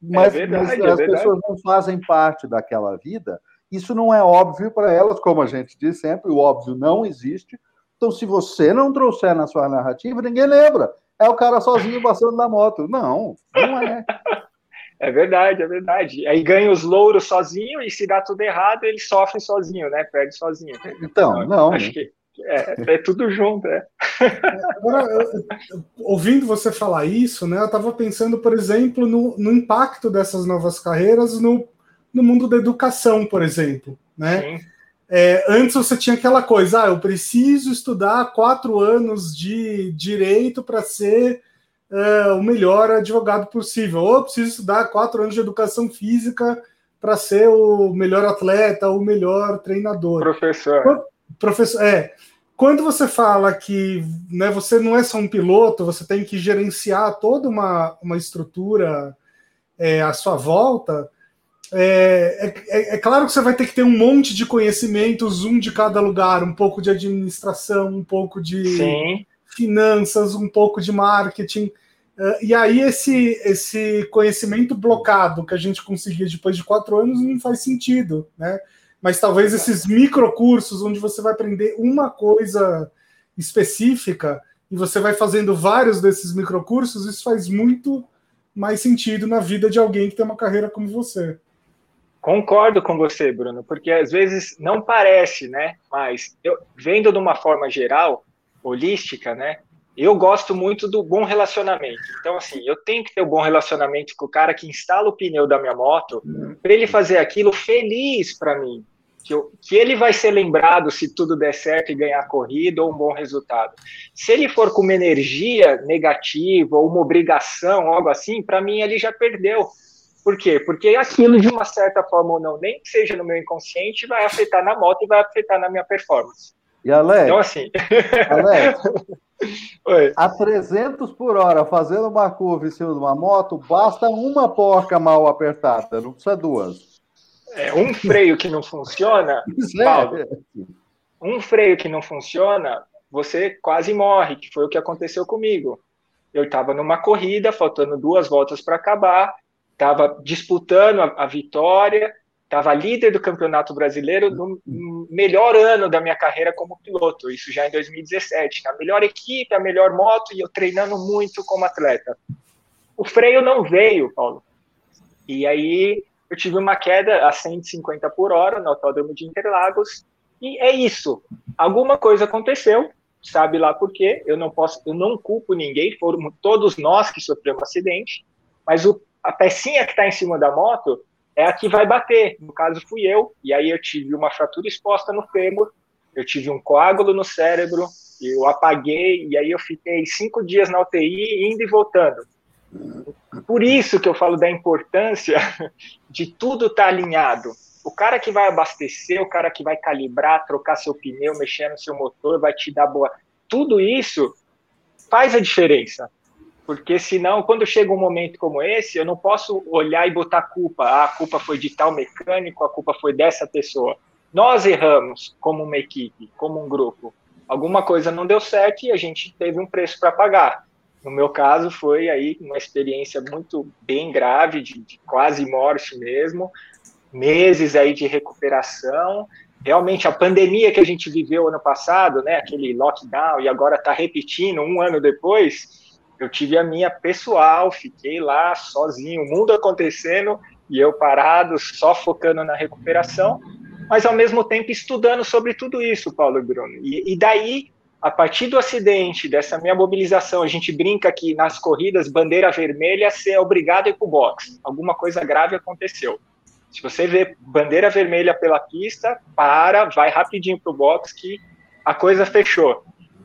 Mas, é verdade, mas as é pessoas não fazem parte daquela vida. Isso não é óbvio para elas, como a gente diz sempre, o óbvio não existe. Então, se você não trouxer na sua narrativa, ninguém lembra. É o cara sozinho passando na moto. Não, não é. É verdade, é verdade. Aí ganha os louros sozinho e se dá tudo errado, ele sofre sozinho, né? Perde sozinho. Então, não. Acho que é, é tudo junto, é. Agora, ouvindo você falar isso, né? Eu estava pensando, por exemplo, no, no, impacto dessas novas carreiras no, no mundo da educação, por exemplo, né? É, antes você tinha aquela coisa, ah, eu preciso estudar quatro anos de direito para ser é, o melhor advogado possível. Ou preciso estudar quatro anos de educação física para ser o melhor atleta, o melhor treinador. Professor. Quando, professor, é. Quando você fala que né, você não é só um piloto, você tem que gerenciar toda uma, uma estrutura é, à sua volta, é, é, é, claro que você vai ter que ter um monte de conhecimentos, um de cada lugar, um pouco de administração, um pouco de Sim. Finanças, um pouco de marketing. Uh, e aí esse, esse conhecimento blocado que a gente conseguia depois de quatro anos não faz sentido, né? Mas talvez esses microcursos onde você vai aprender uma coisa específica e você vai fazendo vários desses microcursos, isso faz muito mais sentido na vida de alguém que tem uma carreira como você. Concordo com você, Bruno, porque às vezes não parece, né? Mas eu vendo de uma forma geral, holística, né? eu gosto muito do bom relacionamento. Então, assim, eu tenho que ter um bom relacionamento com o cara que instala o pneu da minha moto, para ele fazer aquilo feliz para mim. Que, eu, que ele vai ser lembrado se tudo der certo e ganhar a corrida ou um bom resultado. Se ele for com uma energia negativa ou uma obrigação, algo assim, para mim ele já perdeu. Por quê? Porque aquilo, de uma certa forma ou não, nem que seja no meu inconsciente, vai afetar na moto e vai afetar na minha performance. E Alex, então, assim... Alex, Oi. a 300 por hora, fazendo uma curva em cima de uma moto, basta uma porca mal apertada, não precisa duas. É, um freio que não funciona, é. Paulo, um freio que não funciona, você quase morre, que foi o que aconteceu comigo. Eu estava numa corrida, faltando duas voltas para acabar, estava disputando a, a vitória, estava líder do Campeonato Brasileiro no melhor ano da minha carreira como piloto, isso já em 2017, a melhor equipe, a melhor moto e eu treinando muito como atleta. O freio não veio, Paulo. E aí eu tive uma queda a 150 por hora no Autódromo de Interlagos e é isso. Alguma coisa aconteceu, sabe lá por quê? Eu não posso, eu não culpo ninguém, foram todos nós que sofremos um acidente, mas o, a pecinha que está em cima da moto é a que vai bater. No caso, fui eu, e aí eu tive uma fratura exposta no fêmur, eu tive um coágulo no cérebro, eu apaguei, e aí eu fiquei cinco dias na UTI, indo e voltando. Por isso que eu falo da importância de tudo estar tá alinhado. O cara que vai abastecer, o cara que vai calibrar, trocar seu pneu, mexer no seu motor, vai te dar boa. Tudo isso faz a diferença. Porque senão, quando chega um momento como esse, eu não posso olhar e botar culpa. Ah, a culpa foi de tal mecânico, a culpa foi dessa pessoa. Nós erramos como uma equipe, como um grupo. Alguma coisa não deu certo e a gente teve um preço para pagar. No meu caso, foi aí uma experiência muito bem grave, de, de quase morte mesmo, meses aí de recuperação. Realmente, a pandemia que a gente viveu ano passado, né, aquele lockdown, e agora está repetindo um ano depois, eu tive a minha pessoal, fiquei lá sozinho, o mundo acontecendo e eu parado, só focando na recuperação, mas ao mesmo tempo estudando sobre tudo isso, Paulo e Bruno. E, e daí, a partir do acidente, dessa minha mobilização, a gente brinca que nas corridas, bandeira vermelha, você é obrigado a ir para o box. Alguma coisa grave aconteceu. Se você vê bandeira vermelha pela pista, para, vai rapidinho para o box que a coisa fechou.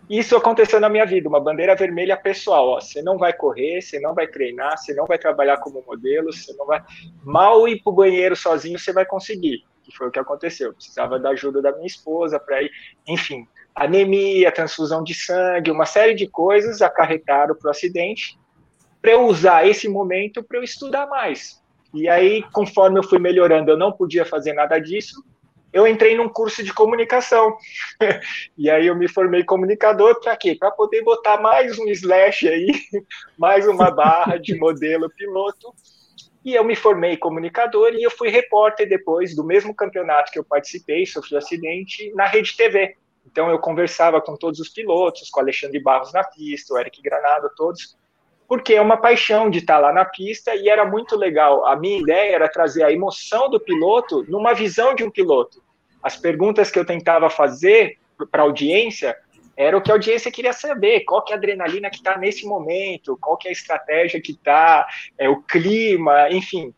Isso aconteceu na minha vida, uma bandeira vermelha pessoal. Ó, você não vai correr, você não vai treinar, você não vai trabalhar como modelo, você não vai. Mal ir para o banheiro sozinho, você vai conseguir. Que foi o que aconteceu. Eu precisava da ajuda da minha esposa para ir. Enfim, anemia, transfusão de sangue, uma série de coisas acarretaram para o acidente. Para eu usar esse momento para eu estudar mais. E aí, conforme eu fui melhorando, eu não podia fazer nada disso eu entrei num curso de comunicação. e aí eu me formei comunicador para quê? Para poder botar mais um slash aí, mais uma barra de modelo piloto. E eu me formei comunicador e eu fui repórter depois do mesmo campeonato que eu participei, sofri um acidente, na Rede TV. Então eu conversava com todos os pilotos, com Alexandre Barros na pista, o Eric Granado, todos, porque é uma paixão de estar lá na pista e era muito legal. A minha ideia era trazer a emoção do piloto numa visão de um piloto. As perguntas que eu tentava fazer para a audiência era o que a audiência queria saber, qual que é a adrenalina que está nesse momento, qual que é a estratégia que está, é, o clima, enfim.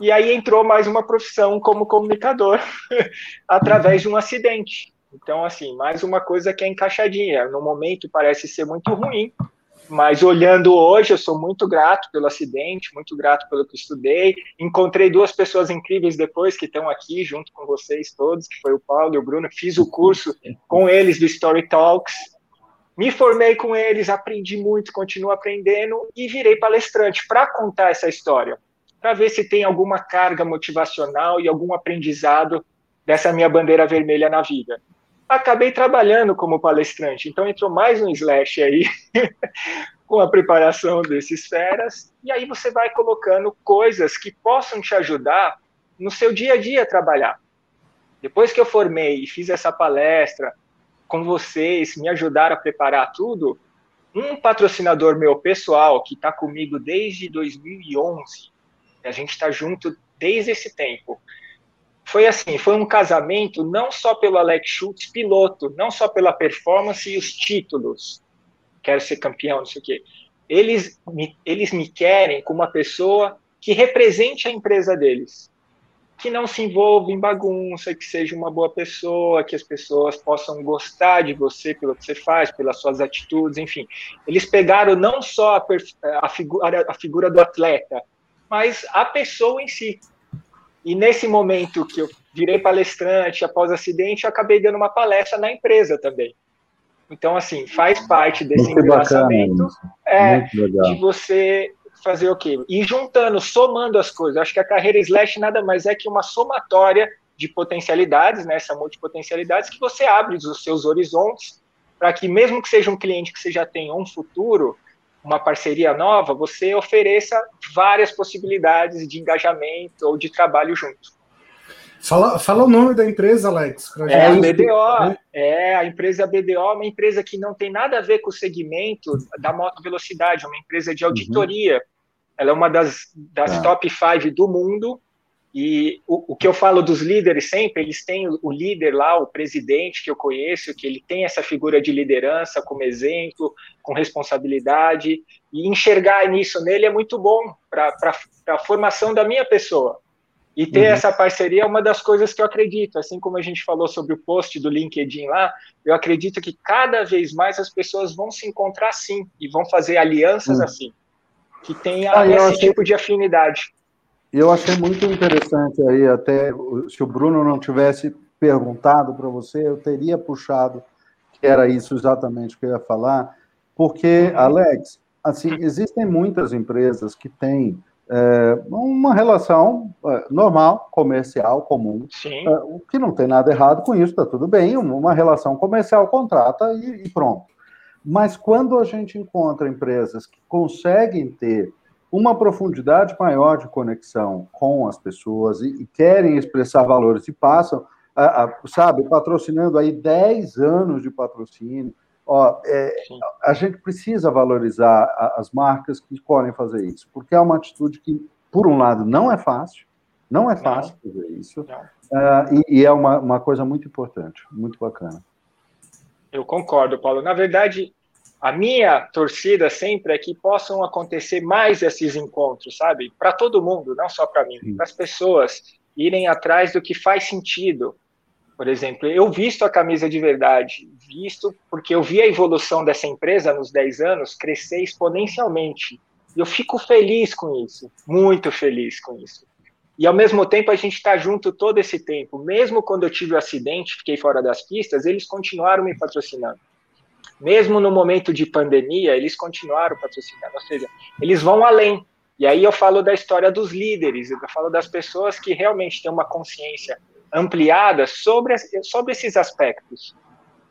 E aí entrou mais uma profissão como comunicador através de um acidente. Então, assim, mais uma coisa que é encaixadinha. No momento parece ser muito ruim, mas olhando hoje, eu sou muito grato pelo acidente, muito grato pelo que estudei. Encontrei duas pessoas incríveis depois que estão aqui junto com vocês todos, que foi o Paulo e o Bruno. Fiz o curso com eles do Story Talks. Me formei com eles, aprendi muito, continuo aprendendo e virei palestrante para contar essa história, para ver se tem alguma carga motivacional e algum aprendizado dessa minha bandeira vermelha na vida acabei trabalhando como palestrante. Então entrou mais um slash aí com a preparação desses feras. E aí você vai colocando coisas que possam te ajudar no seu dia a dia a trabalhar. Depois que eu formei e fiz essa palestra com vocês, me ajudaram a preparar tudo, um patrocinador meu pessoal que está comigo desde 2011, a gente está junto desde esse tempo, foi assim, foi um casamento não só pelo Alex Schultz piloto, não só pela performance e os títulos, quero ser campeão, não sei o quê. Eles me, eles me querem como uma pessoa que represente a empresa deles, que não se envolva em bagunça, que seja uma boa pessoa, que as pessoas possam gostar de você pelo que você faz, pelas suas atitudes, enfim. Eles pegaram não só a, a, figura, a figura do atleta, mas a pessoa em si. E nesse momento que eu virei palestrante após o acidente, eu acabei dando uma palestra na empresa também. Então, assim, faz parte desse engraçamento é, de você fazer o quê? E juntando, somando as coisas. Acho que a carreira Slash nada mais é que uma somatória de potencialidades, né, essa multipotencialidades, que você abre os seus horizontes para que, mesmo que seja um cliente que você já tenha um futuro, uma parceria nova, você ofereça várias possibilidades de engajamento ou de trabalho junto. Fala, fala o nome da empresa, Alex. É a BDO. Né? É, a empresa BDO é uma empresa que não tem nada a ver com o segmento da moto velocidade, é uma empresa de auditoria. Uhum. Ela é uma das, das é. top five do mundo e o, o, que eu falo dos líderes sempre, eles têm o, líder lá, o presidente que eu conheço, que ele tem essa figura de liderança como exemplo, com responsabilidade, e enxergar nisso nele é muito bom para a formação da minha pessoa. E ter uhum. essa parceria é uma das coisas que eu acredito. Assim como a gente falou sobre o post do LinkedIn lá, eu acredito que cada vez mais as pessoas vão se encontrar assim e vão fazer alianças uhum. assim, que tenha ah, esse achei... tipo de afinidade. Eu achei muito interessante aí, até se o Bruno não tivesse perguntado para você, eu teria puxado que era isso exatamente que eu ia falar, porque, Alex, assim, existem muitas empresas que têm é, uma relação é, normal, comercial, comum, é, o que não tem nada errado com isso, está tudo bem, uma relação comercial contrata e, e pronto. Mas quando a gente encontra empresas que conseguem ter uma profundidade maior de conexão com as pessoas e, e querem expressar valores e passam, a, a, sabe, patrocinando aí 10 anos de patrocínio. Ó, é, a gente precisa valorizar a, as marcas que podem fazer isso, porque é uma atitude que, por um lado, não é fácil, não é fácil não. fazer isso, uh, e, e, é uma, uma coisa muito importante, muito bacana. Eu concordo, Paulo. Na verdade, a minha torcida sempre é que possam acontecer mais esses encontros, sabe? Para todo mundo, não só para mim, para as pessoas irem atrás do que faz sentido. Por exemplo, eu visto a camisa de verdade, visto porque eu vi a evolução dessa empresa nos 10 anos crescer exponencialmente. E eu fico feliz com isso, muito feliz com isso. E ao mesmo tempo a gente está junto todo esse tempo. Mesmo quando eu tive o um acidente, fiquei fora das pistas, eles continuaram me patrocinando mesmo no momento de pandemia, eles continuaram patrocinando, ou seja, eles vão além. E aí eu falo da história dos líderes, eu falo das pessoas que realmente têm uma consciência ampliada sobre, sobre esses aspectos.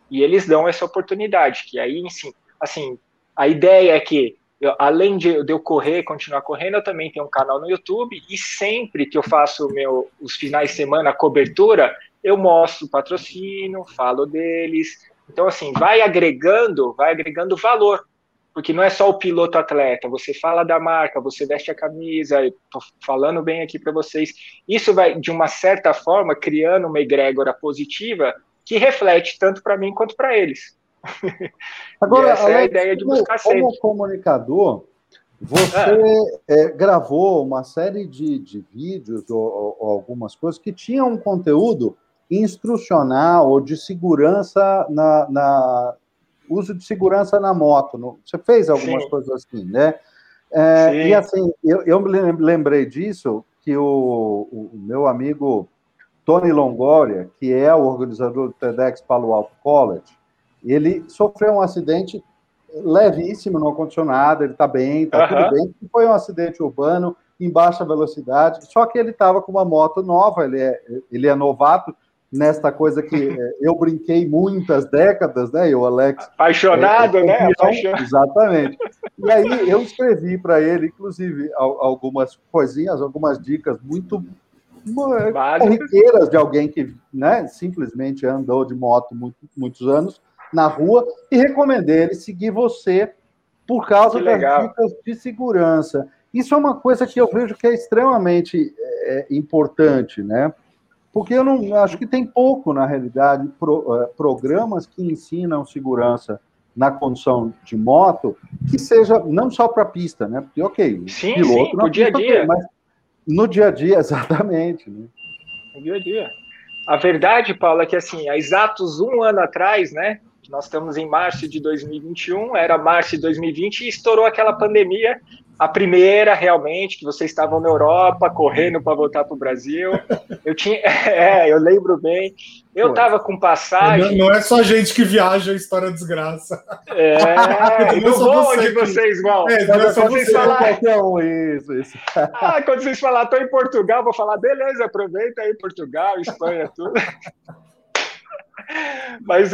E eles dão essa oportunidade, que aí, sim, assim, a ideia é que, eu, além de, de eu correr, continuar correndo, eu também tenho um canal no YouTube, e sempre que eu faço meu, os finais de semana, a cobertura, eu mostro o patrocínio, falo deles, então, assim, vai agregando, vai agregando valor, porque não é só o piloto atleta, você fala da marca, você veste a camisa, estou falando bem aqui para vocês. Isso vai, de uma certa forma, criando uma egrégora positiva que reflete tanto para mim quanto para eles. Agora, essa Alex, é a ideia de buscar como, sempre. Como comunicador, você é. É, gravou uma série de, de vídeos ou, ou algumas coisas que tinham um conteúdo instrucional ou de segurança na, na uso de segurança na moto. No, você fez algumas Sim. coisas assim, né? É, e assim, eu, eu me lembrei disso que o, o, meu amigo Tony Longoria, que é o organizador do TEDx Palo Alto College, ele sofreu um acidente levíssimo no condicionado, ele está bem, está tudo bem. Foi um acidente urbano em baixa velocidade, só que ele estava com uma moto nova, ele é, ele é novato, nesta coisa que é, eu brinquei muitas décadas, né? Eu, Alex. Apaixonado, é, né? Apaixonado. Exatamente. E aí eu escrevi para ele, inclusive, algumas coisinhas, algumas dicas muito corriqueiras de alguém que né, simplesmente andou de moto muito, muitos anos na rua e recomendei ele seguir você por causa das dicas de segurança. Isso é uma coisa que eu vejo que é extremamente é, importante, né? Porque eu não acho que tem pouco, na realidade, pro, uh, programas que ensinam segurança na condução de moto, que seja não só para pista, né? Porque, ok, sim, piloto sim, no dia a dia. mas no dia a dia, exatamente. Né? No dia a dia. A verdade, Paulo, é que assim, há exatos um ano atrás, né? Nós estamos em março de 2021, era março de 2020 e estourou aquela pandemia a primeira, realmente, que vocês estavam na Europa, correndo para voltar para o Brasil. Eu tinha. É, eu lembro bem. Eu estava com passagem. Não, não, é só gente que viaja, história desgraça. É, não vou onde vocês vão. É, não é só vocês você, falar. Isso, isso. Ah, quando vocês falar, estou em Portugal, vou falar, beleza, aproveita aí Portugal, Espanha, tudo. Mas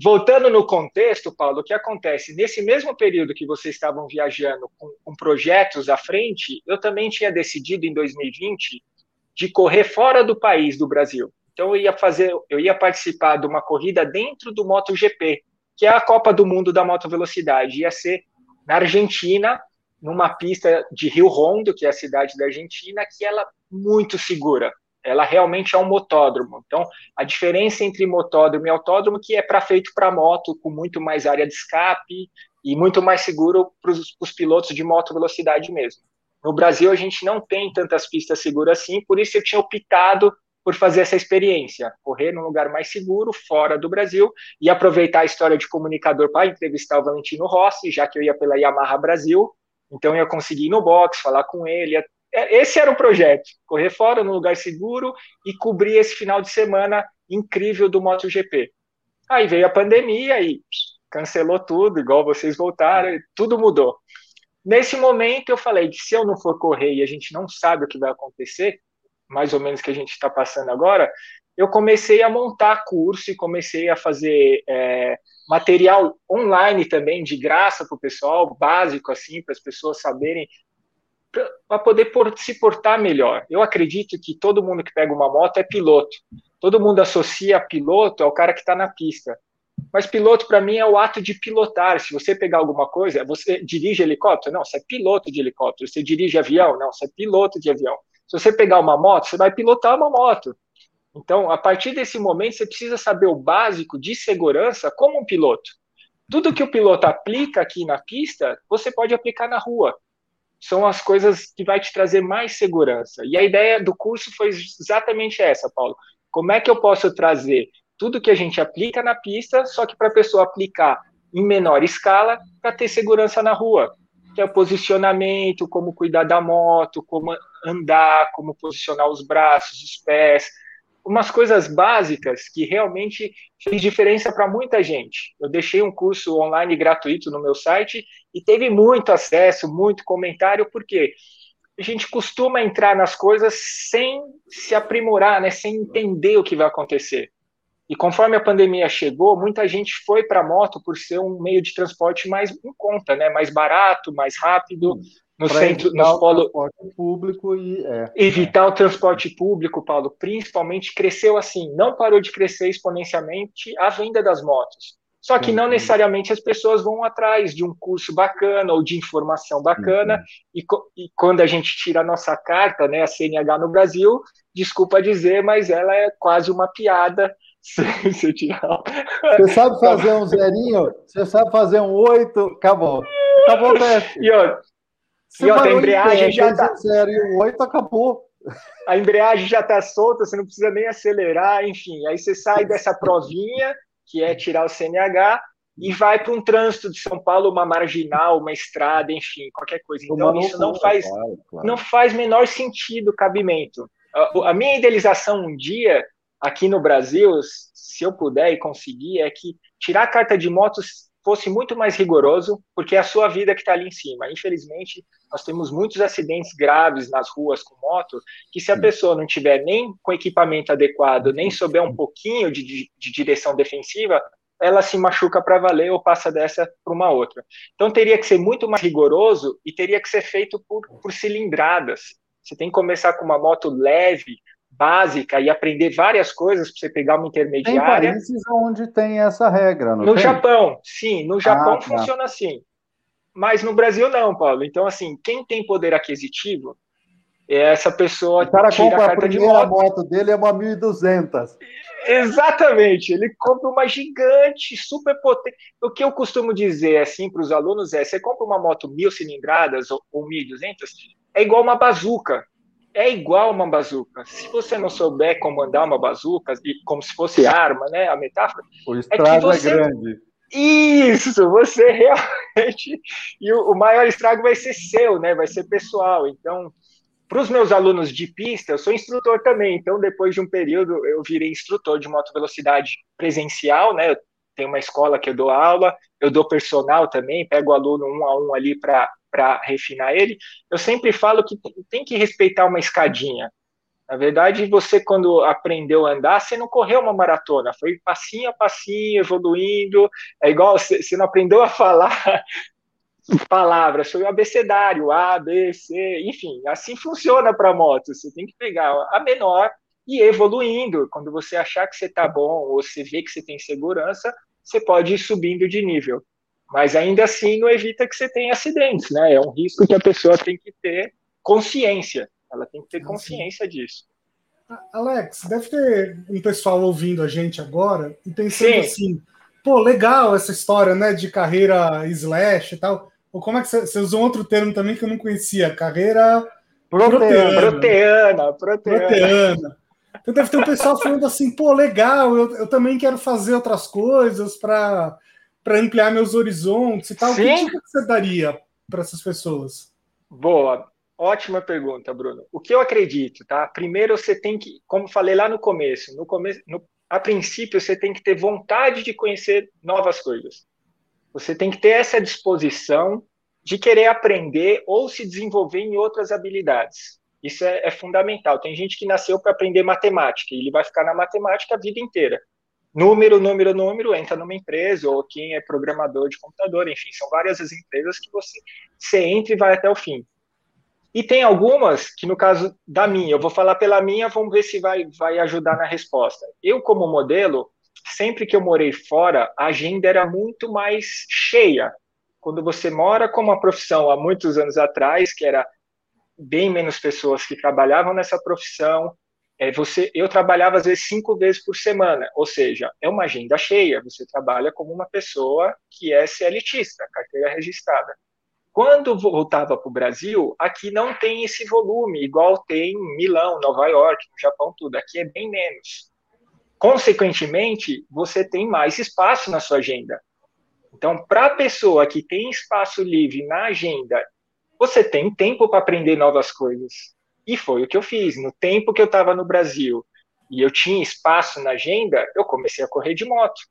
voltando no contexto, Paulo, o que acontece? Nesse mesmo período que vocês estavam viajando com, com, projetos à frente, eu também tinha decidido em 2020 de correr fora do país, do Brasil. Então eu ia fazer, eu ia participar de uma corrida dentro do MotoGP, que é a Copa do Mundo da moto velocidade. Ia ser na Argentina, numa pista de Rio Rondo, que é a cidade da Argentina, que ela é muito segura ela realmente é um motódromo. Então, a diferença entre motódromo e autódromo que é para feito para moto, com muito mais área de escape e muito mais seguro para os pilotos de moto velocidade mesmo. No Brasil, a gente não tem tantas pistas seguras assim, por isso eu tinha optado por fazer essa experiência, correr num lugar mais seguro, fora do Brasil, e aproveitar a história de comunicador para entrevistar o Valentino Rossi, já que eu ia pela Yamaha Brasil, então eu ia conseguir ir no box, falar com ele, é, esse era o projeto: correr fora num lugar seguro e cobrir esse final de semana incrível do MotoGP. Aí veio a pandemia e cancelou tudo, igual vocês voltaram, tudo mudou. Nesse momento eu falei que se eu não for correr e a gente não sabe o que vai acontecer, mais ou menos que a gente está passando agora, eu comecei a montar curso e comecei a fazer é, material online também, de graça para o pessoal, básico assim, para as pessoas saberem para poder por, se portar melhor. Eu acredito que todo mundo que pega uma moto é piloto. Todo mundo associa piloto ao cara que está na pista. Mas piloto, para mim, é o ato de pilotar. Se você pegar alguma coisa, você dirige helicóptero? Não, você é piloto de helicóptero. Você dirige avião? Não, você é piloto de avião. Se você pegar uma moto, você vai pilotar uma moto. Então, a partir desse momento, você precisa saber o básico de segurança como um piloto. Tudo que o piloto aplica aqui na pista, você pode aplicar na rua são as coisas que vai te trazer mais segurança. E a ideia do curso foi exatamente essa, Paulo. Como é que eu posso trazer tudo que a gente aplica na pista, só que para a pessoa aplicar em menor escala, para ter segurança na rua? Que é o posicionamento, como cuidar da moto, como andar, como posicionar os braços, os pés, umas coisas básicas que realmente fez diferença para muita gente. Eu deixei um curso online gratuito no meu site e teve muito acesso, muito comentário, porque a gente costuma entrar nas coisas sem se aprimorar, né, sem entender o que vai acontecer. E conforme a pandemia chegou, muita gente foi para a moto por ser um meio de transporte mais em conta, né, mais barato, mais rápido, no centro, nos polo transporte público e é. evitar o transporte público, Paulo, principalmente cresceu assim, não parou de crescer exponencialmente a venda das motos. Só que não necessariamente as pessoas vão atrás de um curso bacana ou de informação bacana. Uhum. E, e, quando a gente tira a nossa carta, né, a CNH no Brasil, desculpa dizer, mas ela é quase uma piada. Você, tirar... você sabe fazer um zerinho? Você sabe fazer um oito? Acabou. Acabou o teste. E, ó, e ó, a embreagem já tá. Zero, e o 8 acabou. A embreagem já tá solta, você não precisa nem acelerar, enfim. Aí você sai dessa provinha, que é tirar o CNH, e vai para um trânsito de São Paulo, uma marginal, uma estrada, enfim, qualquer coisa. Então, isso não faz, claro, claro. não faz menor sentido cabimento. A, a minha idealização um dia, aqui no Brasil, se eu puder e conseguir, é que tirar a carta de motos fosse muito mais rigoroso, porque é a sua vida que está ali em cima. Infelizmente, nós temos muitos acidentes graves nas ruas com moto, que se a pessoa não tiver nem com equipamento adequado, nem souber um pouquinho de, de, de direção defensiva, ela se machuca para valer ou passa dessa para uma outra. Então teria que ser muito mais rigoroso e teria que ser feito por, por cilindradas. Você tem que começar com uma moto leve, básica e aprender várias coisas para você pegar uma intermediária. Tem países onde tem essa regra, No tem? Japão, sim, no Japão ah, tá. funciona assim. Mas no Brasil não, Paulo. Então, assim, quem tem poder aquisitivo é essa pessoa o cara compra a, a primeira moto. moto dele é uma 1200. Exatamente, ele compra uma gigante, super potente. O que eu costumo dizer assim para os alunos é: você compra uma moto mil cilindradas ou, ou 1200, é igual uma bazuca é igual uma bazuca. Se você não souber comandar uma bazuca, como se fosse arma, né? A metáfora. O estrago é, é grande. Isso, você realmente. E o, o maior estrago vai ser seu, né? Vai ser pessoal. Então, para os meus alunos de pista, eu sou instrutor também. Então, depois de um período, eu virei instrutor de moto velocidade presencial, né? Eu tenho uma escola que eu dou aula, eu dou personal também, pego o aluno um a um ali para refinar ele. Eu sempre falo que tem que respeitar uma escadinha. Na verdade, você, quando aprendeu a andar, você não correu uma maratona, foi passinho a passinho, evoluindo. É igual você não aprendeu a falar palavras, foi o abecedário, A, B, C, enfim, assim funciona para moto. Você tem que pegar a menor e evoluindo. Quando você achar que você está bom, ou você vê que você tem segurança, você pode ir subindo de nível. Mas ainda assim não evita que você tenha acidentes, né? É um risco que a pessoa tem que ter consciência. Ela tem que ter consciência disso. Alex, deve ter um pessoal ouvindo a gente agora e pensando Sim. assim, pô, legal essa história, né, de carreira slash e tal. Ou como é que você, você usou outro termo também que eu não conhecia? Carreira proteana. Proteana, proteana. proteana. Então deve ter um pessoal falando assim, pô, legal, eu, eu também quero fazer outras coisas para ampliar meus horizontes e tal. Sim. Que que você daria para essas pessoas? Boa. Ótima pergunta, Bruno. O que eu acredito, tá? Primeiro você tem que, como falei lá no começo, no começo, no, a princípio você tem que ter vontade de conhecer novas coisas. Você tem que ter essa disposição de querer aprender ou se desenvolver em outras habilidades. Isso é, é fundamental. Tem gente que nasceu para aprender matemática e ele vai ficar na matemática a vida inteira. Número, número, número, entra numa empresa, ou quem é programador de computador, enfim, são várias as empresas que você, você entra e vai até o fim. E tem algumas que, no caso da minha, eu vou falar pela minha, vamos ver se vai, vai ajudar na resposta. Eu, como modelo, sempre que eu morei fora, a agenda era muito mais cheia. Quando você mora com uma profissão há muitos anos atrás, que era bem menos pessoas que trabalhavam nessa profissão, é, você, eu trabalhava às vezes cinco vezes por semana, ou seja, é uma agenda cheia. Você trabalha como uma pessoa que é CLTista, carteira registrada. Quando voltava para o Brasil, aqui não tem esse volume, igual tem em Milão, Nova York, no Japão, tudo. Aqui é bem menos. Consequentemente, você tem mais espaço na sua agenda. Então, para a pessoa que tem espaço livre na agenda, você tem tempo para aprender novas coisas. E foi o que eu fiz. No tempo que eu estava no Brasil e eu tinha espaço na agenda, eu comecei a correr de moto.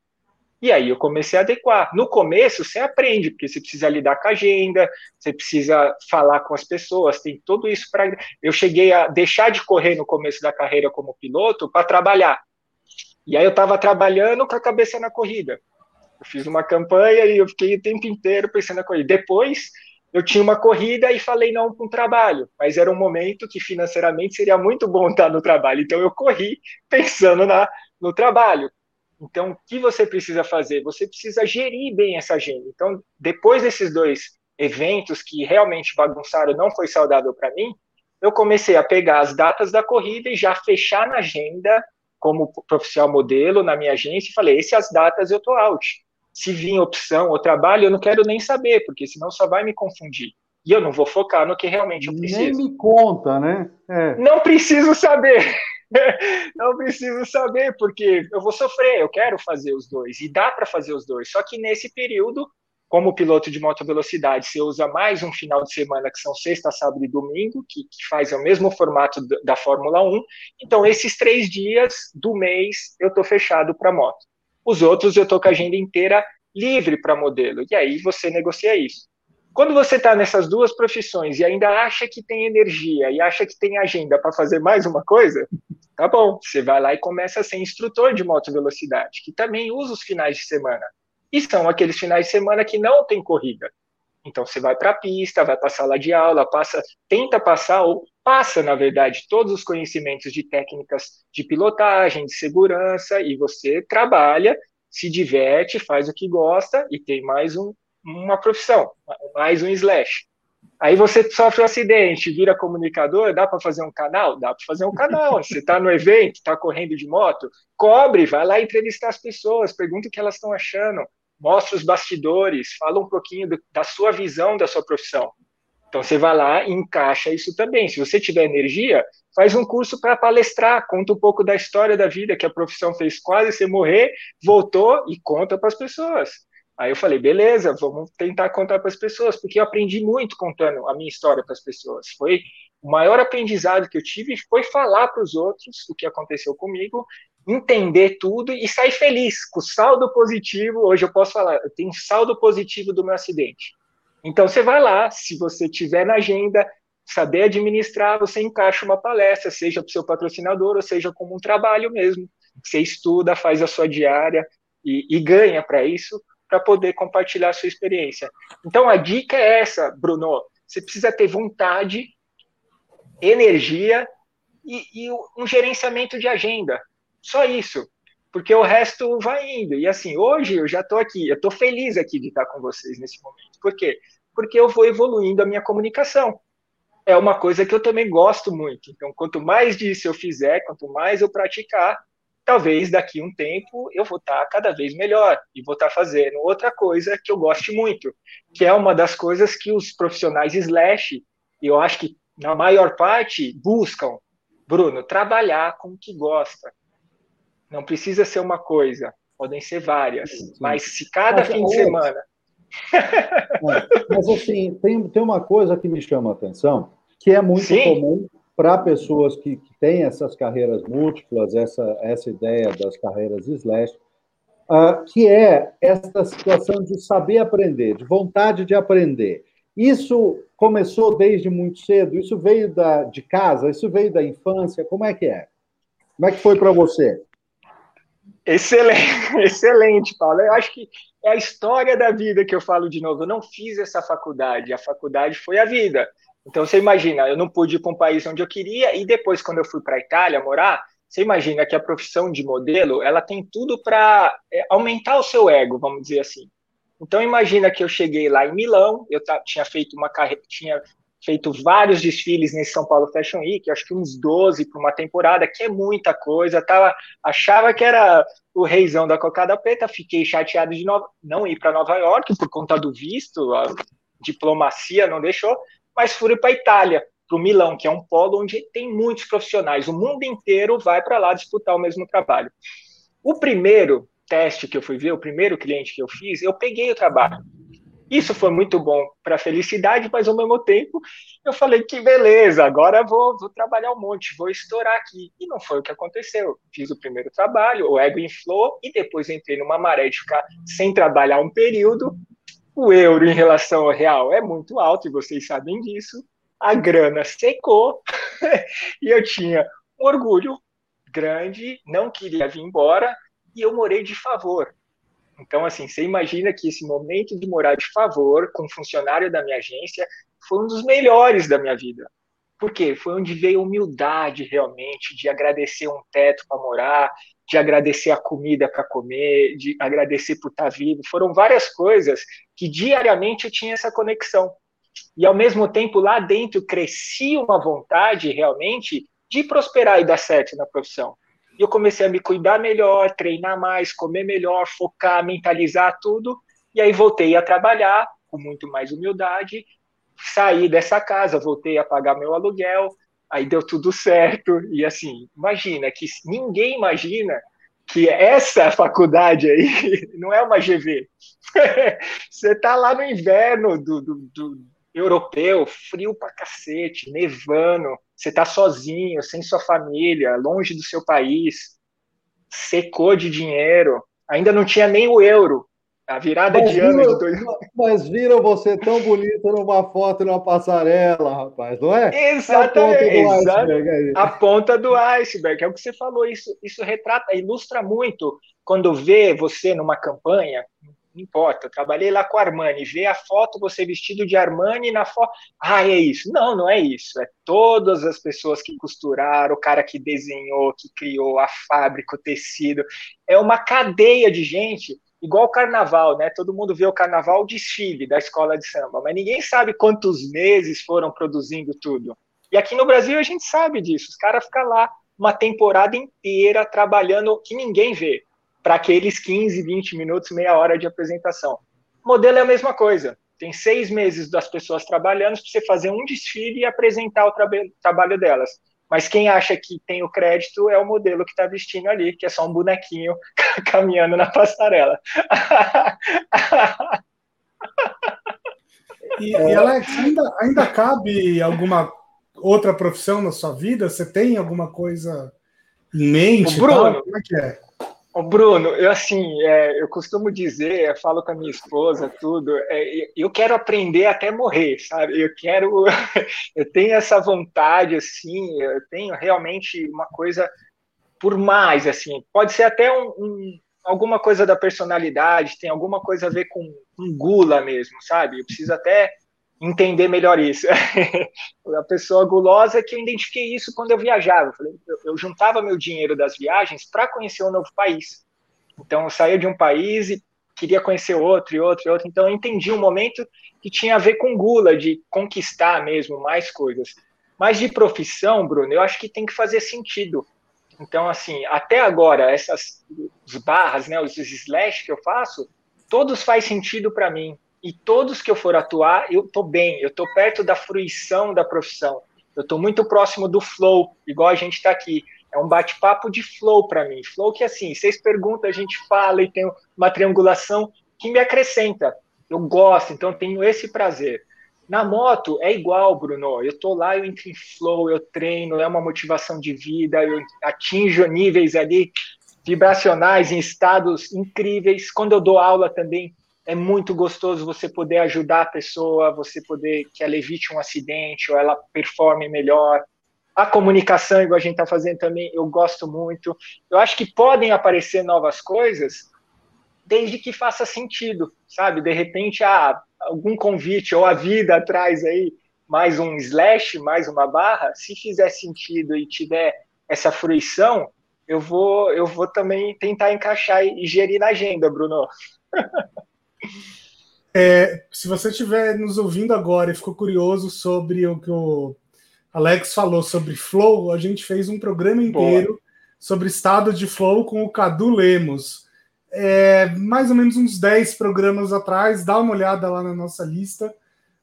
E aí eu comecei a adequar. No começo você aprende, porque você precisa lidar com a agenda, você precisa falar com as pessoas, tem tudo isso para. Eu cheguei a deixar de correr no começo da carreira como piloto para trabalhar. E aí eu estava trabalhando com a cabeça na corrida. Eu fiz uma campanha e eu fiquei o tempo inteiro pensando na corrida. Depois eu tinha uma corrida e falei não para um trabalho, mas era um momento que financeiramente seria muito bom estar no trabalho. Então eu corri pensando na, no trabalho. Então, o que você precisa fazer? Você precisa gerir bem essa agenda. Então, depois desses dois eventos que realmente bagunçaram, não foi saudável para mim, eu comecei a pegar as datas da corrida e já fechar na agenda como profissional modelo na minha agência e falei, essas datas eu tô out. Se vir opção ou trabalho, eu não quero nem saber, porque senão só vai me confundir. E eu não vou focar no que realmente eu preciso. Nem me conta, né? É. Não preciso saber. não preciso saber, porque eu vou sofrer, eu quero fazer os dois, e dá para fazer os dois. Só que nesse período, como piloto de moto velocidade, você usa mais um final de semana, que são sexta, sábado e domingo, que, que faz o mesmo formato da Fórmula 1. Então, esses três dias do mês, eu estou fechado para moto. Os outros, eu estou com a agenda inteira livre para modelo. E aí você negocia isso. Quando você está nessas duas profissões e ainda acha que tem energia e acha que tem agenda para fazer mais uma coisa, tá bom, você vai lá e começa a ser instrutor de moto velocidade, que também usa os finais de semana. E são aqueles finais de semana que não tem corrida. Então você vai para a pista, vai para a sala de aula, passa, tenta passar ou passa, na verdade, todos os conhecimentos de técnicas de pilotagem, de segurança e você trabalha, se diverte, faz o que gosta e tem mais um, uma profissão, mais um slash. Aí você sofre um acidente, vira comunicador, dá para fazer um canal? Dá para fazer um canal. Você está no evento, está correndo de moto, cobre, vai lá entrevistar as pessoas, pergunta o que elas estão achando, mostra os bastidores, fala um pouquinho do, da sua visão da sua profissão. Então você vai lá e encaixa isso também. Se você tiver energia, faz um curso para palestrar, conta um pouco da história da vida que a profissão fez quase você morrer, voltou e conta para as pessoas. Aí eu falei, beleza, vamos tentar contar para as pessoas, porque eu aprendi muito contando a minha história para as pessoas. Foi o maior aprendizado que eu tive foi falar para os outros o que aconteceu comigo, entender tudo e sair feliz, com saldo positivo. Hoje eu posso falar, eu tenho saldo positivo do meu acidente. Então você vai lá, se você tiver na agenda, saber administrar, você encaixa uma palestra, seja para o seu patrocinador, ou seja como um trabalho mesmo. Você estuda, faz a sua diária e, e ganha para isso, para poder compartilhar a sua experiência. Então a dica é essa, Bruno. Você precisa ter vontade, energia e, e um gerenciamento de agenda. Só isso. Porque o resto vai indo. E assim, hoje eu já estou aqui, eu estou feliz aqui de estar com vocês nesse momento. Por quê? Porque eu vou evoluindo a minha comunicação é uma coisa que eu também gosto muito. Então, quanto mais disso eu fizer, quanto mais eu praticar, talvez daqui a um tempo eu vou estar cada vez melhor e vou estar fazendo outra coisa que eu goste muito, que é uma das coisas que os profissionais slash, eu acho que na maior parte buscam, Bruno, trabalhar com o que gosta. Não precisa ser uma coisa, podem ser várias, mas se cada fim de semana. É, mas assim, tem, tem uma coisa que me chama a atenção, que é muito Sim. comum para pessoas que, que, têm essas carreiras múltiplas, essa, essa ideia das carreiras slash, uh, que é essa situação de saber aprender, de vontade de aprender. Isso começou desde muito cedo? Isso veio da, de casa? Isso veio da infância? Como é que é? Como é que foi para você? Excelente, excelente, Paulo. Eu acho que é a história da vida que eu falo de novo. Eu não fiz essa faculdade, a faculdade foi a vida. Então você imagina, eu não pude ir para um país onde eu queria e depois quando eu fui para a Itália morar, você imagina que a profissão de modelo, ela tem tudo para é, aumentar o seu ego, vamos dizer assim. Então imagina que eu cheguei lá em Milão, eu tinha feito uma carreira, tinha feito vários desfiles nesse São Paulo Fashion Week, acho que uns 12 para uma temporada, que é muita coisa, tava, achava que era o reizão da cocada preta, fiquei chateado de não ir para Nova York por conta do visto, a diplomacia não deixou, mas fui para a Itália, para o Milão, que é um polo onde tem muitos profissionais. O mundo inteiro vai para lá disputar o mesmo trabalho. O primeiro teste que eu fui ver, o primeiro cliente que eu fiz, eu peguei o trabalho. Isso foi muito bom para a felicidade, mas ao mesmo tempo eu falei que beleza, agora vou, vou trabalhar um monte, vou estourar aqui. E não foi o que aconteceu. Fiz o primeiro trabalho, o ego inflou, e depois entrei numa maré de ficar sem trabalhar um período, o euro em relação ao real é muito alto, e vocês sabem disso. A grana secou e eu tinha um orgulho grande, não queria vir embora e eu morei de favor. Então, assim, você imagina que esse momento de morar de favor com um funcionário da minha agência foi um dos melhores da minha vida. Por quê? Foi onde veio a humildade realmente, de agradecer um teto para morar, de agradecer a comida para comer, de agradecer por estar vivo. Foram várias coisas que diariamente eu tinha essa conexão. E ao mesmo tempo lá dentro crescia uma vontade realmente de prosperar e dar certo na profissão. E eu comecei a me cuidar melhor, treinar mais, comer melhor, focar, mentalizar tudo. E aí voltei a trabalhar com muito mais humildade. Saí dessa casa, voltei a pagar meu aluguel, aí deu tudo certo. E assim, imagina que ninguém imagina que essa faculdade aí não é uma GV. Você tá lá no inverno do, do, do, europeu, frio pra cacete, nevando, você tá sozinho, sem sua família, longe do seu país, secou de dinheiro, ainda não tinha nem o euro. A virada mas de ano de dois... Mas viram você tão bonito numa foto numa passarela, rapaz, não é? Exatamente. A ponta do, a ponta do iceberg, é o que você falou. Isso, isso retrata, ilustra muito quando vê você numa campanha, não importa, trabalhei lá com Armani, vê a foto, você vestido de Armani na foto, ah, é isso. Não, não é isso, é todas as pessoas que costuraram, o cara que desenhou, que criou a fábrica, o tecido, é uma cadeia de gente igual o carnaval, né? Todo mundo vê o carnaval desfile da escola de samba, mas ninguém sabe quantos meses foram produzindo tudo. E aqui no Brasil a gente sabe disso. Os caras ficam lá uma temporada inteira trabalhando que ninguém vê, para aqueles 15, 20 minutos, meia hora de apresentação. O modelo é a mesma coisa. Tem seis meses das pessoas trabalhando para você fazer um desfile e apresentar o tra trabalho delas. Mas quem acha que tem o crédito é o modelo que está vestindo ali, que é só um bonequinho caminhando na passarela. E, e Alex, ainda, ainda cabe alguma outra profissão na sua vida? Você tem alguma coisa em mente? O Bruno, Como é que é? Bruno, eu assim, é, eu costumo dizer, eu falo com a minha esposa, tudo, é, eu quero aprender até morrer, sabe? Eu quero, eu tenho essa vontade, assim, eu tenho realmente uma coisa por mais, assim, pode ser até um, um alguma coisa da personalidade, tem alguma coisa a ver com, com gula mesmo, sabe? Eu preciso até entender melhor isso. a pessoa gulosa que eu identifiquei isso quando eu viajava. Eu, juntava meu dinheiro das viagens para conhecer um novo país. Então eu saía de um país e queria conhecer outro e outro e outro. Então eu entendi um momento que tinha a ver com gula, de conquistar mesmo mais coisas. Mas de profissão, Bruno, eu acho que tem que fazer sentido. Então, assim, até agora, essas barras, né, os slash que eu faço, todos faz sentido para mim. E todos que eu for atuar, eu tô bem, eu tô perto da fruição da profissão. Eu tô muito próximo do flow, igual a gente está aqui. É um bate-papo de flow para mim. Flow que, assim, vocês perguntam, a gente fala e tem uma triangulação que me acrescenta. Eu gosto, então tenho esse prazer. Na moto é igual, Bruno. Eu tô lá, eu entro em flow, eu treino, é uma motivação de vida, eu atinjo níveis ali vibracionais em estados incríveis. Quando eu dou aula também, é muito gostoso você poder ajudar a pessoa, você poder que ela evite um acidente ou ela performe melhor. A comunicação, igual a gente está fazendo também, eu gosto muito. Eu acho que podem aparecer novas coisas, desde que faça sentido, sabe? De repente, ah, algum convite ou a vida traz aí mais um slash, mais uma barra, se fizer sentido e tiver essa fruição, eu vou, eu vou também tentar encaixar e gerir na agenda, Bruno. É, se você estiver nos ouvindo agora e ficou curioso sobre o que o Alex falou sobre flow, a gente fez um programa inteiro Boa. sobre estado de flow com o Cadu Lemos é, mais ou menos uns 10 programas atrás. Dá uma olhada lá na nossa lista.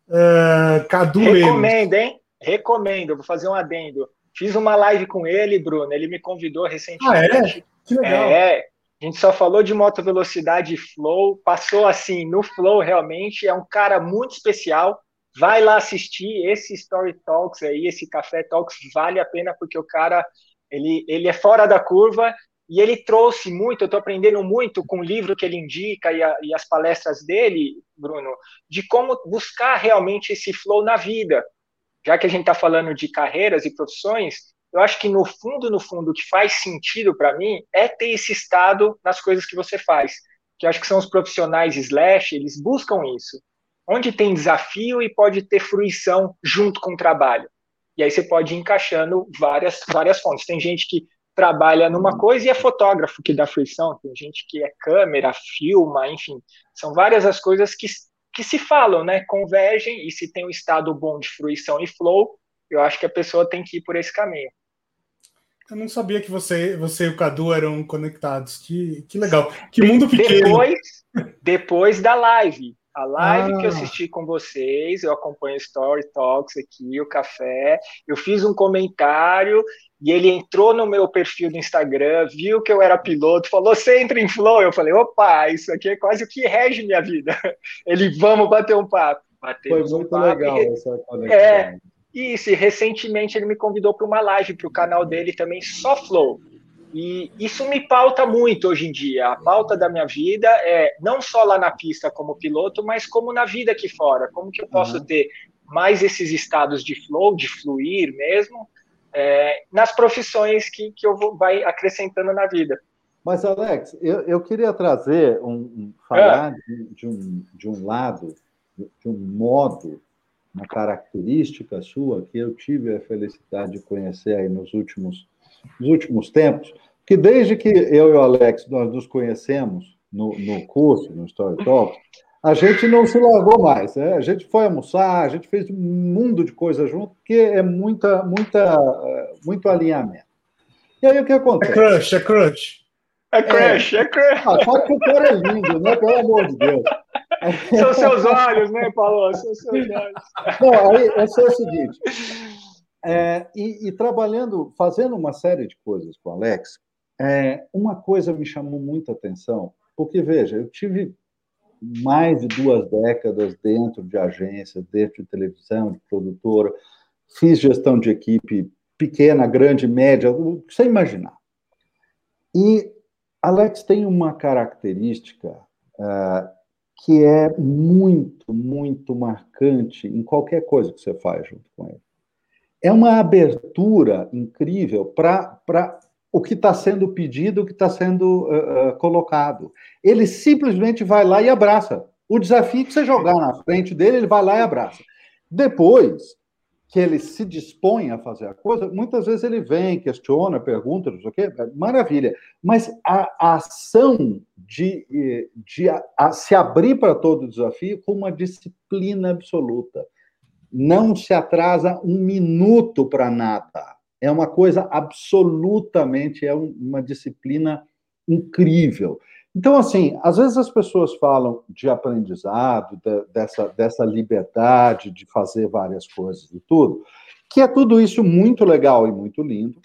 Uh, Cadu Recomendo, hein? Recomendo. Vou fazer um adendo. Fiz uma live com ele, Bruno. Ele me convidou recentemente. Ah, é? Que legal. É, a gente só falou de moto velocidade flow, passou assim no flow realmente, é um cara muito especial. Vai lá assistir esse Story Talks aí, esse Café Talks vale a pena porque o cara ele, ele é fora da curva e ele trouxe muito, eu estou aprendendo muito com o livro que ele indica e, a, e, as palestras dele, Bruno, de como buscar realmente esse flow na vida. Já que a gente está falando de carreiras e profissões, eu acho que no fundo, no fundo, o que faz sentido para mim é ter esse estado nas coisas que você faz. Que eu acho que são os profissionais slash, eles buscam isso. Onde tem desafio e pode ter fruição junto com o trabalho. E aí você pode ir encaixando várias, várias fontes. Tem gente que trabalha numa coisa e é fotógrafo que dá fruição, tem gente que é câmera, filma, enfim, são várias as coisas que, que se falam, né? Convergem, e se tem um estado bom de fruição e flow, eu acho que a pessoa tem que ir por esse caminho. Eu não sabia que você, você e o Cadu eram conectados. Que, que legal. Que mundo pequeno. Depois, depois da live. A live ah. que eu ah. assisti com vocês, eu acompanho Story Talks aqui, o café. Eu fiz um comentário e ele entrou no meu perfil do Instagram, viu que eu era piloto, falou: você entra em flow. Eu falei: opa, isso aqui é quase o que rege minha vida. Ele, vamos bater um papo. Batemos Foi muito um legal e... essa conexão. É, isso, e recentemente ele me convidou para uma live para o canal dele também, só Flow. E isso me pauta muito hoje em dia. A pauta da minha vida é não só lá na pista como piloto, mas como na vida aqui fora. Como que eu posso uhum. ter mais esses estados de flow, de fluir mesmo, é, nas profissões que, que eu vou vai acrescentando na vida. Mas, Alex, eu, eu queria trazer um, um falar é. de, de, um, de um lado, de um modo, uma característica sua que eu tive a felicidade de conhecer aí nos últimos, nos últimos tempos, que desde que eu e o Alex nós nos conhecemos no, no curso, no Story Talk, a gente não se largou mais. Né? A gente foi almoçar, a gente fez um mundo de coisas junto, porque é muita, muita, muito alinhamento. E aí o que acontece? É crush, é crush. É crush, é, é crush. Ah, só que o cara é lindo, né? Pelo amor de Deus. São seus olhos, né, Paulo? São seus olhos. Não, aí é só o seguinte. É, e, e, trabalhando, fazendo uma série de coisas com o Alex, é, uma coisa me chamou muita atenção, porque, veja, eu tive mais de duas décadas dentro de agência, dentro de televisão, de produtora, fiz gestão de equipe pequena, grande, média, sem imaginar. E Alex tem uma característica uh, que é muito, muito marcante em qualquer coisa que você faz junto com ele. É uma abertura incrível para o que está sendo pedido, o que está sendo uh, uh, colocado. Ele simplesmente vai lá e abraça. O desafio que você jogar na frente dele, ele vai lá e abraça. Depois que ele se dispõe a fazer a coisa, muitas vezes ele vem, questiona, pergunta, não sei o quê, maravilha. Mas a, a ação de, de a, a, se abrir para todo o desafio com uma disciplina absoluta. Não se atrasa um minuto para nada é uma coisa absolutamente, é uma disciplina incrível. Então, assim, às vezes as pessoas falam de aprendizado, de, dessa, dessa liberdade de fazer várias coisas e tudo, que é tudo isso muito legal e muito lindo,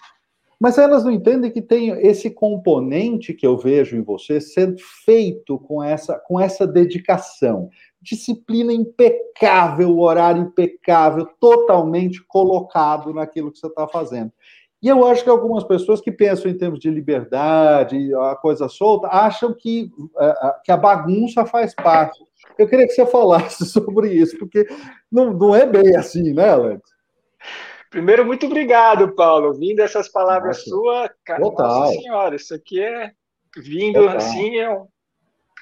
mas elas não entendem que tem esse componente que eu vejo em você sendo feito com essa, com essa dedicação disciplina impecável, horário impecável, totalmente colocado naquilo que você está fazendo. E eu acho que algumas pessoas que pensam em termos de liberdade, a coisa solta, acham que, é, que a bagunça faz parte. Eu queria que você falasse sobre isso, porque não, não é bem assim, né, Alex? Primeiro, muito obrigado, Paulo. Vindo essas palavras suas, cara, Total. nossa senhora, isso aqui é vindo Total. assim, é um,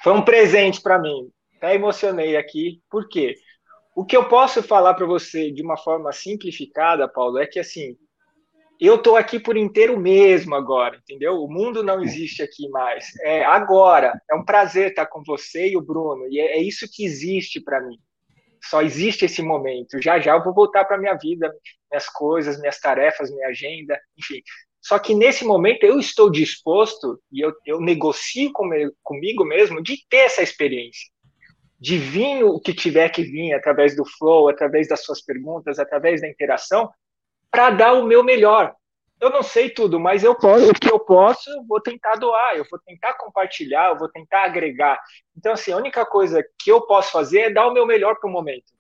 foi um presente para mim. Até emocionei aqui, por quê? O que eu posso falar para você de uma forma simplificada, Paulo, é que assim, eu estou aqui por inteiro mesmo agora, entendeu? O mundo não existe aqui mais. É agora. É um prazer estar com você e o Bruno. E é, é isso que existe para mim. Só existe esse momento. Já já eu vou voltar para minha vida, minhas coisas, minhas tarefas, minha agenda, enfim. Só que nesse momento eu estou disposto e eu, eu negocio com, comigo mesmo de ter essa experiência de vir o que tiver que vir através do flow, através das suas perguntas, através da interação, para dar o meu melhor. Eu não sei tudo, mas eu posso, o que eu posso, eu vou tentar doar, eu vou tentar compartilhar, eu vou tentar agregar. Então, assim, a única coisa que eu posso fazer é dar o meu melhor para o momento.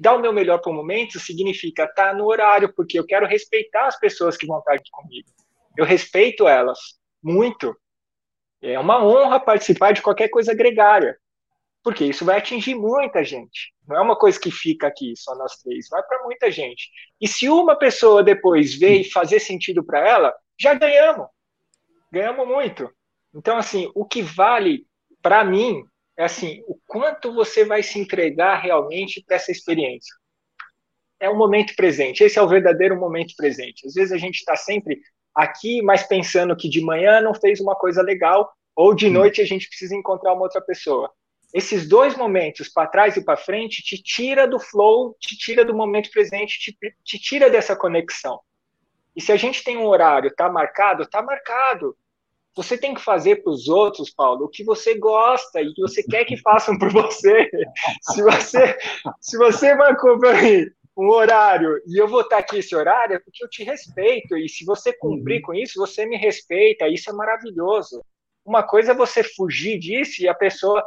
Dar o meu melhor para o momento significa estar no horário, porque eu quero respeitar as pessoas que vão estar aqui comigo. Eu respeito elas muito. É uma honra participar de qualquer coisa gregária porque isso vai atingir muita gente. Não é uma coisa que fica aqui, só nós três, vai para muita gente. E se uma pessoa depois veio e fazer sentido para ela, já ganhamos. Ganhamos muito. Então, assim, o que vale para mim é assim, o quanto você vai se entregar realmente para essa experiência. É o momento presente. Esse é o verdadeiro momento presente. Às vezes a gente está sempre aqui, mas pensando que de manhã não fez uma coisa legal, ou de noite a gente precisa encontrar uma outra pessoa esses dois momentos, para trás e para frente, te tira do flow, te tira do momento presente, te, te tira dessa conexão. E se a gente tem um horário, tá marcado, tá marcado. Você tem que fazer para os outros, Paulo, o que você gosta e que você quer que façam por você. se você se você marcou para mim um horário e eu vou estar aqui esse horário, é porque eu te respeito. E se você cumprir uhum. com isso, você me respeita. Isso é maravilhoso. Uma coisa é você fugir disso e a pessoa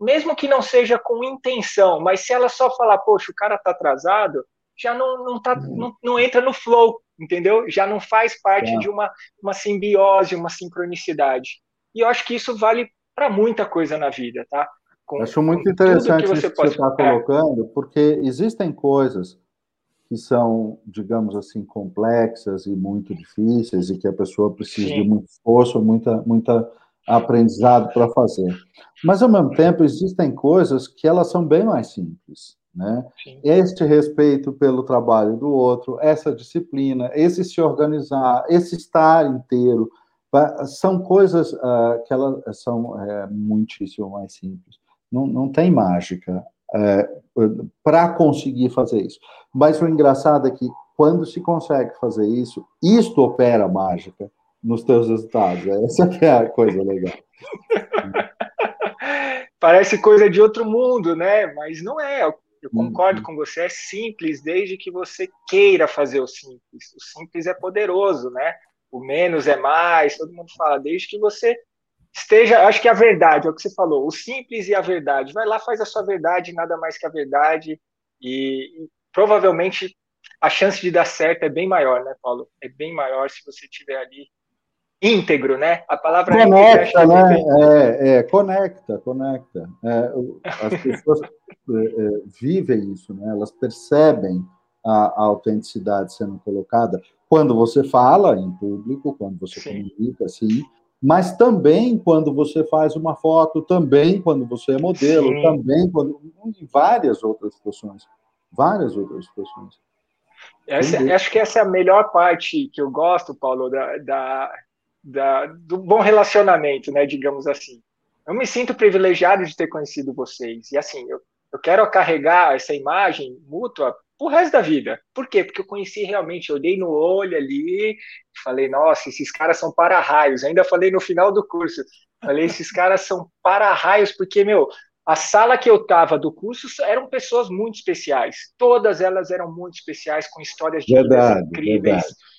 mesmo que não seja com intenção, mas se ela só falar, poxa, o cara tá atrasado, já não, não, tá, uhum. não, não entra no flow, entendeu? Já não faz parte é. de uma, uma simbiose, uma sincronicidade. E eu acho que isso vale para muita coisa na vida, tá? Com, acho muito interessante que você, que você está colocando, porque existem coisas que são, digamos assim, complexas e muito difíceis e que a pessoa precisa Sim. de muito esforço, muita, muita aprendizado para fazer. Mas, ao mesmo tempo, existem coisas que elas são bem mais simples. Né? Este respeito pelo trabalho do outro, essa disciplina, esse se organizar, esse estar inteiro, são coisas uh, que elas são uh, muitíssimo mais simples. Não, não tem mágica uh, para conseguir fazer isso. Mas o engraçado é que quando se consegue fazer isso, isto opera mágica nos teus resultados. Essa é a coisa legal. Parece coisa de outro mundo, né? Mas não é. Eu concordo uhum. com você, é simples desde que você queira fazer o simples. O simples é poderoso, né? O menos é mais, todo mundo fala, desde que você esteja, acho que a verdade, é o que você falou, o simples e a verdade. Vai lá, faz a sua verdade, nada mais que a verdade, e, e provavelmente a chance de dar certo é bem maior, né, Paulo? É bem maior se você estiver ali íntegro, né? A palavra conecta, né? É, é, conecta, conecta. É, as pessoas é, é, vivem isso, né? Elas percebem a, a, autenticidade sendo colocada quando você fala em público, quando você sim. comunica, sim, mas também quando você faz uma foto, também quando você é modelo, sim. também quando em várias outras situações, várias outras situações. Essa, acho que essa é a melhor parte que eu gosto, Paulo, da, da da, do bom relacionamento, né, digamos assim. Eu me sinto privilegiado de ter conhecido vocês. E assim, eu, eu quero carregar essa imagem mútua o resto da vida. Por quê? Porque eu conheci realmente, eu olhei no olho ali, falei, nossa, esses caras são para-raios. Ainda falei no final do curso, falei, esses caras são para-raios, porque, meu, a sala que eu estava do curso eram pessoas muito especiais. Todas elas eram muito especiais, com histórias de verdade, incríveis. Verdade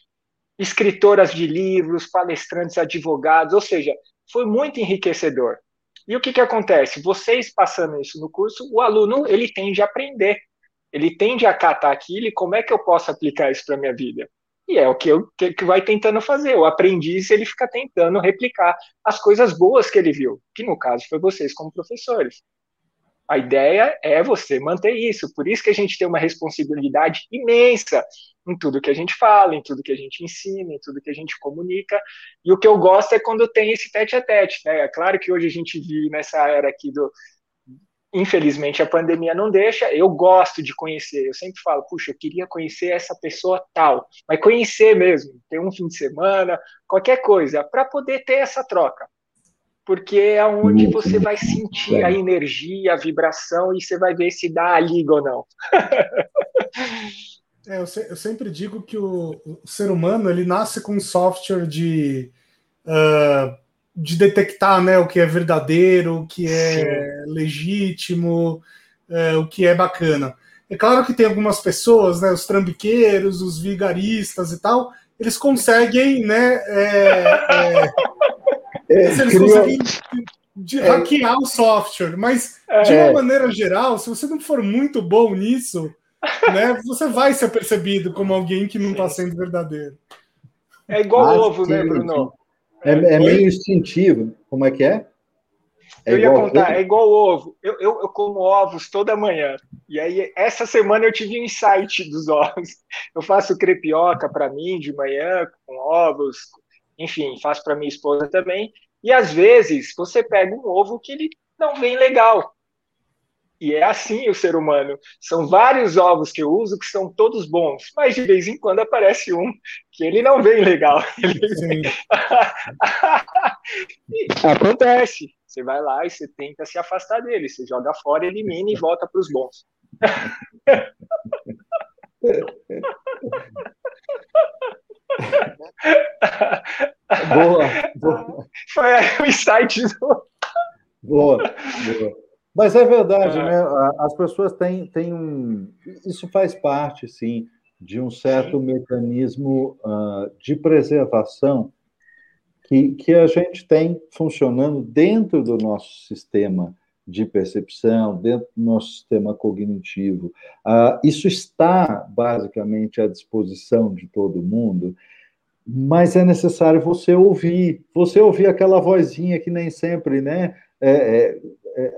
escritoras de livros, palestrantes, advogados, ou seja, foi muito enriquecedor. E o que, que acontece? Vocês passando isso no curso, o aluno ele tende a aprender, ele tende a catar aquilo e como é que eu posso aplicar isso para minha vida? E é o que, eu, que, que vai tentando fazer. O aprendiz ele fica tentando replicar as coisas boas que ele viu, que no caso foi vocês como professores. A ideia é você manter isso. Por isso que a gente tem uma responsabilidade imensa em tudo que a gente fala, em tudo que a gente ensina, em tudo que a gente comunica. E o que eu gosto é quando tem esse tete a tete. Né? É claro que hoje a gente vive nessa era aqui do. Infelizmente a pandemia não deixa. Eu gosto de conhecer. Eu sempre falo, puxa, eu queria conhecer essa pessoa tal, mas conhecer mesmo, ter um fim de semana, qualquer coisa, para poder ter essa troca porque é onde você vai sentir a energia, a vibração e você vai ver se dá a liga ou não. é, eu, se, eu, sempre digo que o, o, ser humano ele nasce com um software de, uh, de detectar né, o que é verdadeiro, o que é legítimo, uh, o que é bacana. É claro que tem algumas pessoas, né, os trambiqueiros, os vigaristas e tal, eles conseguem né, é, é, é, eles conseguem de é. hackear o software, mas de uma é. maneira geral, se você não for muito bom nisso, né, você vai ser percebido como alguém que não está sendo verdadeiro. É igual ah, ovo, sim, né, Bruno? É, é, meio instintivo. Como é que é? é eu ia contar, ovo? é igual ovo. Eu, eu, eu, como ovos toda manhã. E aí, essa semana eu tive um insight dos ovos. Eu faço crepioca para mim de manhã, com ovos, enfim, faço para minha esposa também. E às vezes você pega um ovo que ele não vem legal. E é assim o ser humano. São vários ovos que eu uso que são todos bons, mas de vez em quando aparece um que ele não vem legal. Acontece. Você vai lá e você tenta se afastar dele. Você joga fora, elimina e volta para os bons. boa, boa. Foi o insight do... Mas é verdade, é. né? As pessoas têm, têm um. Isso faz parte, sim, de um certo sim. mecanismo uh, de preservação que, que a gente tem funcionando dentro do nosso sistema de percepção, dentro do nosso sistema cognitivo. Uh, isso está basicamente à disposição de todo mundo, mas é necessário você ouvir, você ouvir aquela vozinha que nem sempre, né? É, é,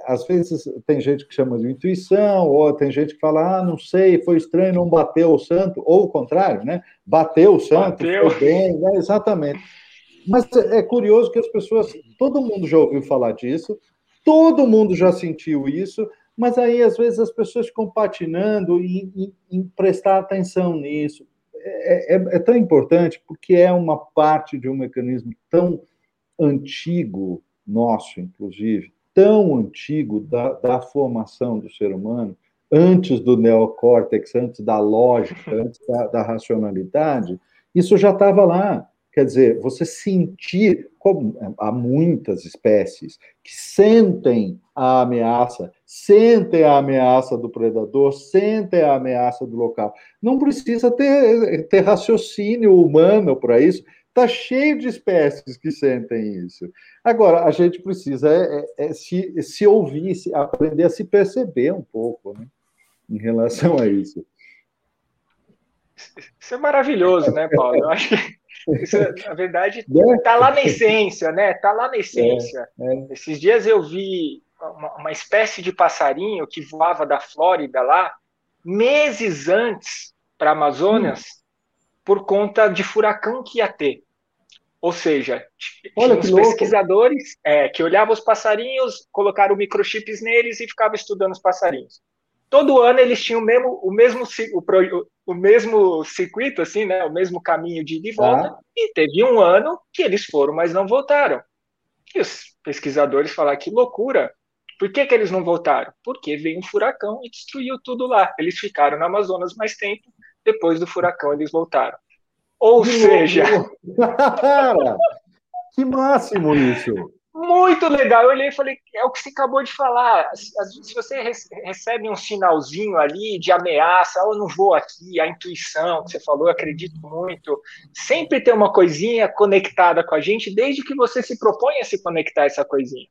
às vezes tem gente que chama de intuição, ou tem gente que fala, ah, não sei, foi estranho, não bateu o santo, ou o contrário, né? Bateu o santo, bateu. foi bem, né? exatamente. Mas é, é curioso que as pessoas, todo mundo já ouviu falar disso, Todo mundo já sentiu isso, mas aí às vezes as pessoas ficam patinando em, em, em prestar atenção nisso. É, é, é, tão importante porque é uma parte de um mecanismo tão antigo nosso, inclusive, tão antigo da, da formação do ser humano, antes do neocórtex, antes da lógica, antes da, da racionalidade, isso já estava lá. Quer dizer, você sentir, como há muitas espécies que sentem a ameaça, sentem a ameaça do predador, sentem a ameaça do local. Não precisa ter, ter raciocínio humano para isso. Está cheio de espécies que sentem isso. Agora, a gente precisa é, é, é se, se ouvir, se, aprender a se perceber um pouco né, em relação a isso. Isso é maravilhoso, né, Paulo? Eu acho que isso, na verdade, está lá na essência, né? Está lá na essência. É, é. Esses dias eu vi uma, uma, espécie de passarinho que voava da Flórida lá, meses antes para a Amazonas. Por conta de furacão que ia ter. Ou seja, Olha, os pesquisadores é, que olhavam os passarinhos, colocaram microchips neles e ficavam estudando os passarinhos todo ano eles tinham o mesmo, o mesmo, o, o mesmo circuito, assim, né? O mesmo caminho de ida e volta. Ah. E teve um ano que eles foram, mas não voltaram. E os pesquisadores falaram que loucura. Por que, que eles não voltaram? Porque veio um furacão e destruiu tudo lá. Eles ficaram no Amazonas mais tempo. Depois do furacão, eles voltaram. Ou que seja. que máximo isso! Muito legal. Eu olhei e falei, é o que você acabou de falar. Se você recebe um sinalzinho ali de ameaça, oh, eu não vou aqui, a intuição que você falou, eu acredito muito. Sempre tem uma coisinha conectada com a gente, desde que você se propõe a se conectar a essa coisinha.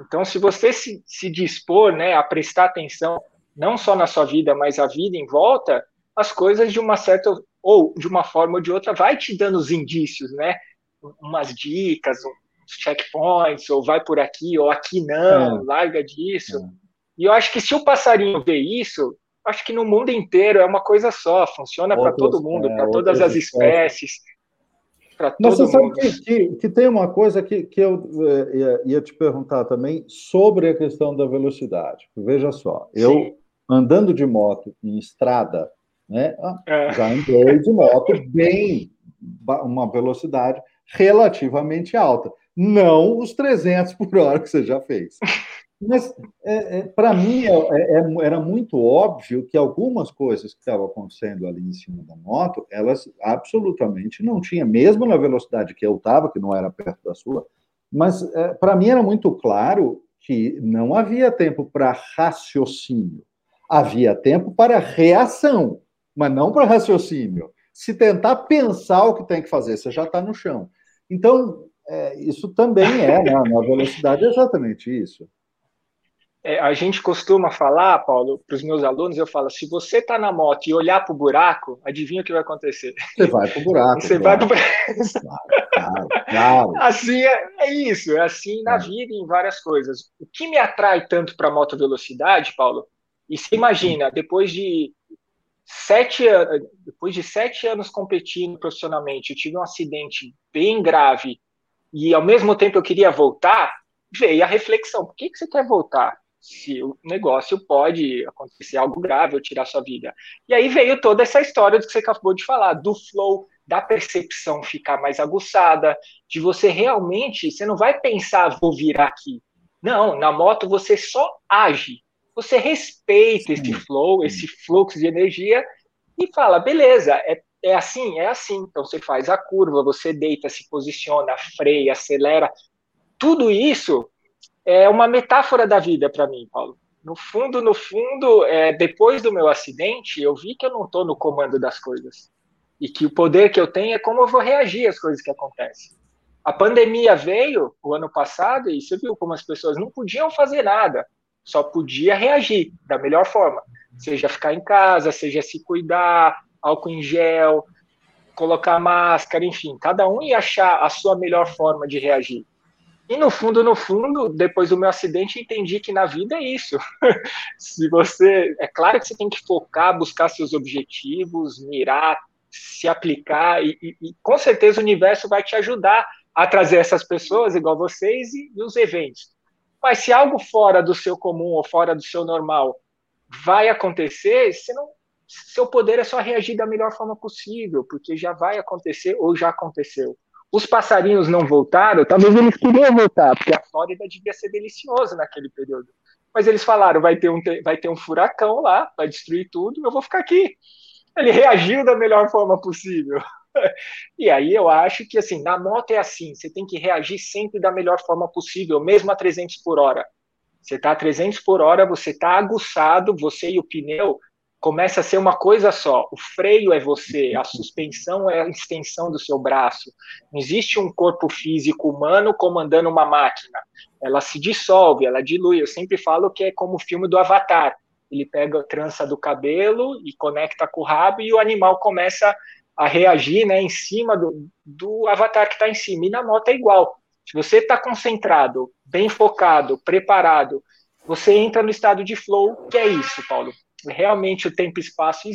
Então, se você se, se dispor né, a prestar atenção, não só na sua vida, mas a vida em volta, as coisas de uma certa, ou de uma forma ou de outra, vai te dando os indícios, né? Umas dicas, checkpoints, ou vai por aqui, ou aqui não, é. larga disso. É. E eu acho que se o passarinho vê isso, acho que no mundo inteiro é uma coisa só, funciona para todo mundo, é, para todas as espécies. Mas você sabe que, que, que, tem uma coisa que, que eu é, ia, ia, te perguntar também sobre a questão da velocidade. Veja só, eu Sim. andando de moto em estrada, né, é. já andei de moto bem, uma velocidade relativamente alta não os 300 por hora que você já fez. Mas, é, é, para mim, é, é, é, era muito óbvio que algumas coisas que estavam acontecendo ali em cima da moto, elas absolutamente não tinham, mesmo na velocidade que eu estava, que não era perto da sua, mas é, para mim era muito claro que não havia tempo para raciocínio, havia tempo para reação, mas não para raciocínio. Se tentar pensar o que tem que fazer, você já está no chão. Então, é, isso também é, né? na velocidade, é exatamente isso. É, a gente costuma falar, Paulo, para os meus alunos, eu falo: se você está na moto e olhar para o buraco, adivinha o que vai acontecer? Você vai para o buraco. Você claro. vai para o buraco. Claro, claro, Assim é, é, isso, é assim na é. vida e em várias coisas. O que me atrai tanto para a moto velocidade, Paulo? E se imagina, depois de sete depois de sete anos competindo profissionalmente, eu tive um acidente bem grave e ao mesmo tempo eu queria voltar, veio a reflexão: por que, que você quer voltar? Se o negócio pode acontecer algo grave ou tirar sua vida. E aí veio toda essa história do que você acabou de falar, do flow, da percepção ficar mais aguçada, de você realmente, você não vai pensar, vou virar aqui. Não, na moto você só age. Você respeita esse flow, esse fluxo de energia e fala, beleza, é é assim, é assim. Então você faz a curva, você deita, se posiciona, freia, acelera. Tudo isso é uma metáfora da vida para mim, Paulo. No fundo, no fundo, é, depois do meu acidente, eu vi que eu não estou no comando das coisas e que o poder que eu tenho é como eu vou reagir às coisas que acontecem. A pandemia veio o ano passado e você viu como as pessoas não podiam fazer nada, só podia reagir da melhor forma, seja ficar em casa, seja se cuidar, álcool em gel, colocar máscara, enfim, cada um ia achar a sua melhor forma de reagir. E no fundo, no fundo, depois do meu acidente, entendi que na vida é isso. Se você, é claro que você tem que focar, buscar seus objetivos, mirar, se aplicar e, e, e com certeza o universo vai te ajudar a trazer essas pessoas igual vocês e, e os eventos. Mas se algo fora do seu comum ou fora do seu normal vai acontecer, não, seu poder é só reagir da melhor forma possível, porque já vai acontecer ou já aconteceu. Os passarinhos não voltaram, talvez eles queriam voltar, porque a Flórida devia ser deliciosa naquele período. Mas eles falaram, vai ter um, vai ter um furacão lá, vai destruir tudo, eu vou ficar aqui. Ele reagiu da melhor forma possível. E aí eu acho que, assim, na moto é assim, você tem que reagir sempre da melhor forma possível, mesmo a 300 por hora. Você está a 300 por hora, você está aguçado, você e o pneu começa a ser uma coisa só. O freio é você, a suspensão é a extensão do seu braço. Não existe um corpo físico humano comandando uma máquina. Ela se dissolve, ela dilui. Eu sempre falo que é como o filme do Avatar. Ele pega a trança do cabelo e conecta com o rabo e o animal começa a reagir né, em cima do, do avatar que está em cima. E na moto é igual. Se você está concentrado, bem focado, preparado, você entra no estado de flow, que é isso, Paulo realmente o tempo e espaço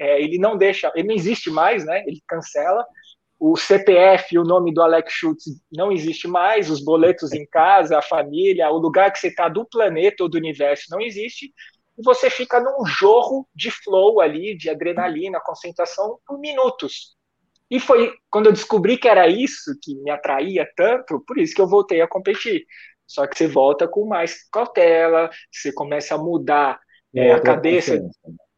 é, ele não deixa, ele não existe mais, né? Ele cancela. O CPF, o nome do Alex Schultz não existe mais, os boletos em casa, a família, o lugar que você está do planeta ou do universo não existe, e você fica num jorro de flow ali, de adrenalina, concentração, por minutos. E foi quando eu descobri que era isso que me atraía tanto, por isso que eu voltei a competir. Só que você volta com mais cautela, você começa a mudar é, a cabeça.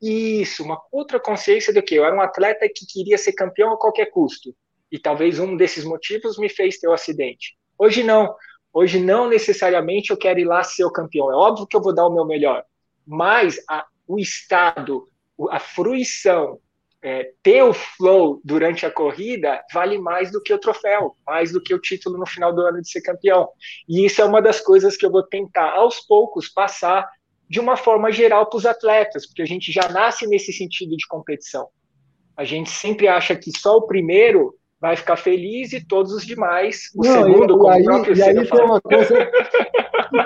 Isso, uma outra consciência do que eu era um atleta que queria ser campeão a qualquer custo. E talvez um desses motivos me fez ter o um acidente. Hoje não. Hoje não necessariamente eu quero ir lá ser o campeão. É óbvio que eu vou dar o meu melhor. Mas a, o estado, a fruição, é, ter o flow durante a corrida vale mais do que o troféu, mais do que o título no final do ano de ser campeão. E isso é uma das coisas que eu vou tentar aos poucos passar de uma forma geral para os atletas, porque a gente já nasce nesse sentido de competição. A gente sempre acha que só o primeiro vai ficar feliz e todos os demais, o Não, segundo, e, como aí, o próprio E aí tem uma coisa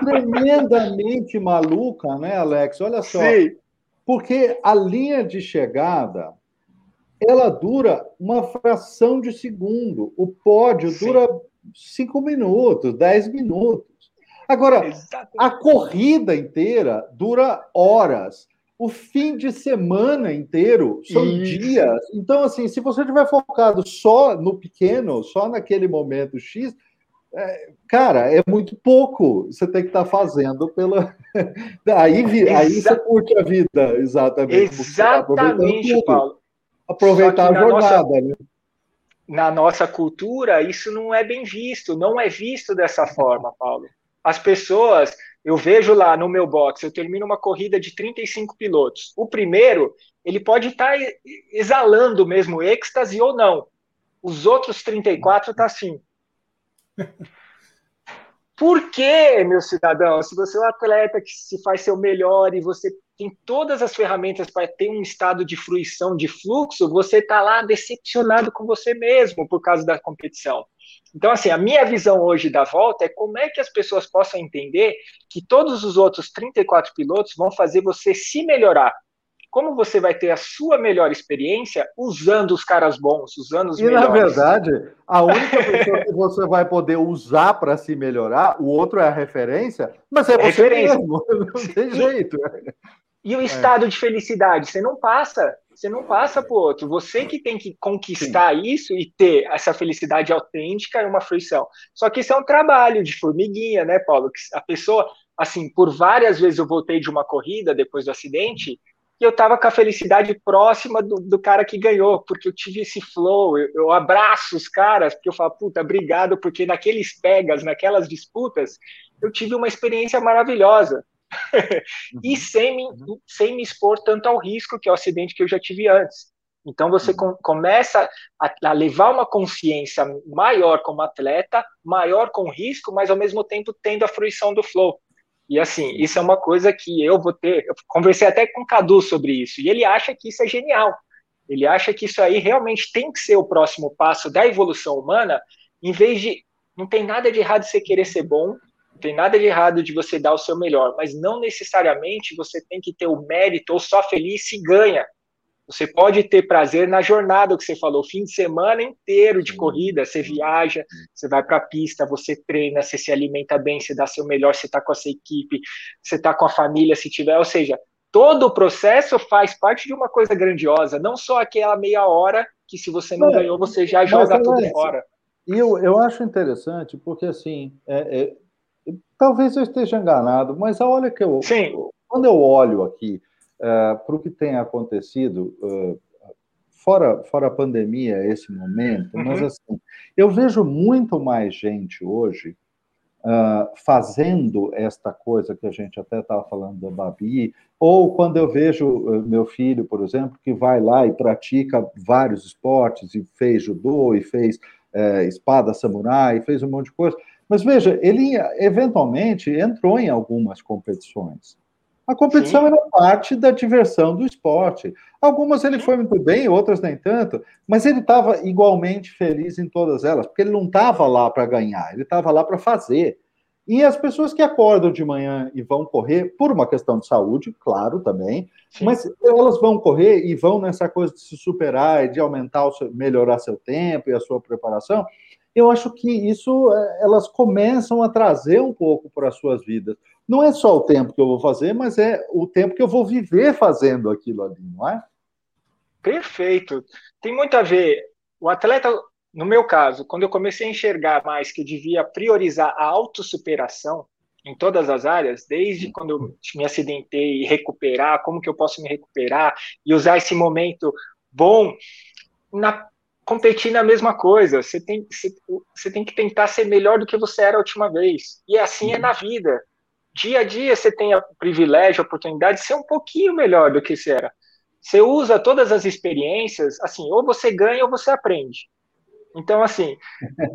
tremendamente maluca, né, Alex? Olha só. Sim. Porque a linha de chegada, ela dura uma fração de segundo. O pódio Sim. dura cinco minutos, dez minutos. Agora, Exatamente. a corrida inteira dura horas. O fim de semana inteiro são Isso. dias. Então, assim, se você estiver focado só no pequeno, só naquele momento X, é, cara, é muito pouco. Você tem que estar tá fazendo pela. aí, aí você curte a vida, exatamente. Exatamente, Paulo. Aproveitar a jornada, nossa... né? na nossa cultura, isso não é bem visto, não é visto dessa forma, Paulo as pessoas, eu vejo lá no meu box, eu termino uma corrida de 35 pilotos. O primeiro, ele pode estar tá exalando mesmo êxtase ou não. Os outros 34 tá assim. Por que, meu cidadão? Se você é um atleta que se faz seu melhor e você tem todas as ferramentas para ter um estado de fruição, de fluxo, você está lá decepcionado com você mesmo por causa da competição. Então, assim, a minha visão hoje da volta é como é que as pessoas possam entender que todos os outros 34 pilotos vão fazer você se melhorar. Como você vai ter a sua melhor experiência usando os caras bons, usando os e, melhores. E, na verdade, a única pessoa que você vai poder usar para se melhorar, o outro é a referência, mas é, é você referência. mesmo, não tem jeito. E o é. estado é. de felicidade, você não passa você não passa para o outro. Você que tem que conquistar Sim. isso e ter essa felicidade autêntica e uma fruição. Só que isso é um trabalho de formiguinha, né, Paulo? A pessoa, assim, por várias vezes eu voltei de uma corrida depois do acidente e eu tava com a felicidade próxima do, do cara que ganhou, porque eu tive esse flow, eu, eu, abraço os caras, porque eu falo, puta, obrigado, porque naqueles pegas, naquelas disputas, eu tive uma experiência maravilhosa. e uhum. sem me, uhum. sem me expor tanto ao risco, que é o acidente que eu já tive antes. Então você com, começa a, a, levar uma consciência maior como atleta, maior com risco, mas ao mesmo tempo tendo a fruição do flow. E assim, isso é uma coisa que eu vou ter. Eu conversei até com o Cadu sobre isso, e ele acha que isso é genial. Ele acha que isso aí realmente tem que ser o próximo passo da evolução humana, em vez de. Não tem nada de errado você querer ser bom, tem nada de errado de você dar o seu melhor, mas não necessariamente você tem que ter o mérito ou só feliz se ganha. Você pode ter prazer na jornada que você falou, fim de semana inteiro de corrida, você viaja, você vai para a pista, você treina, você se alimenta bem, você dá seu melhor, você está com a sua equipe, você está com a família, se tiver, ou seja, todo o processo faz parte de uma coisa grandiosa, não só aquela meia hora que se você não é, ganhou, você já joga tudo fora. E eu, eu acho interessante, porque assim, é, é Talvez eu esteja enganado, mas olha que eu. Sim. Quando eu olho aqui uh, para o que tem acontecido uh, fora, fora a pandemia, esse momento, uhum. mas assim, eu vejo muito mais gente hoje uh, fazendo esta coisa que a gente até estava falando da Babi, ou quando eu vejo meu filho, por exemplo, que vai lá e pratica vários esportes, e fez judô, e fez uh, espada samurai, e fez um monte de coisa. Mas veja, ele eventualmente entrou em algumas competições. A competição Sim. era parte da diversão do esporte. Algumas ele foi muito bem, outras nem tanto, mas ele estava igualmente feliz em todas elas, porque ele não estava lá para ganhar, ele estava lá para fazer. E as pessoas que acordam de manhã e vão correr, por uma questão de saúde, claro, também, Sim. mas elas vão correr e vão nessa coisa de se superar e de aumentar, o seu, melhorar seu tempo e a sua preparação. Eu acho que isso eh, elas começam a trazer um pouco para as suas vidas não é só o tempo que eu vou fazer, mas é o tempo que eu vou viver fazendo aquilo ali, não é? Perfeito. Tem muito a ver. O atleta, no meu caso, quando eu comecei a enxergar mais que eu devia priorizar a autossuperação em todas as áreas, desde quando eu me acidentei e recuperar, como que eu posso me recuperar e usar esse momento bom na competir na mesma coisa. Você tem, você, você tem que tentar ser melhor do que você era a última vez. E assim é na vida dia a dia você tem o privilégio, a oportunidade de ser um pouquinho melhor do que você era. Você usa todas as experiências, assim, ou você ganha ou você aprende. Então, assim,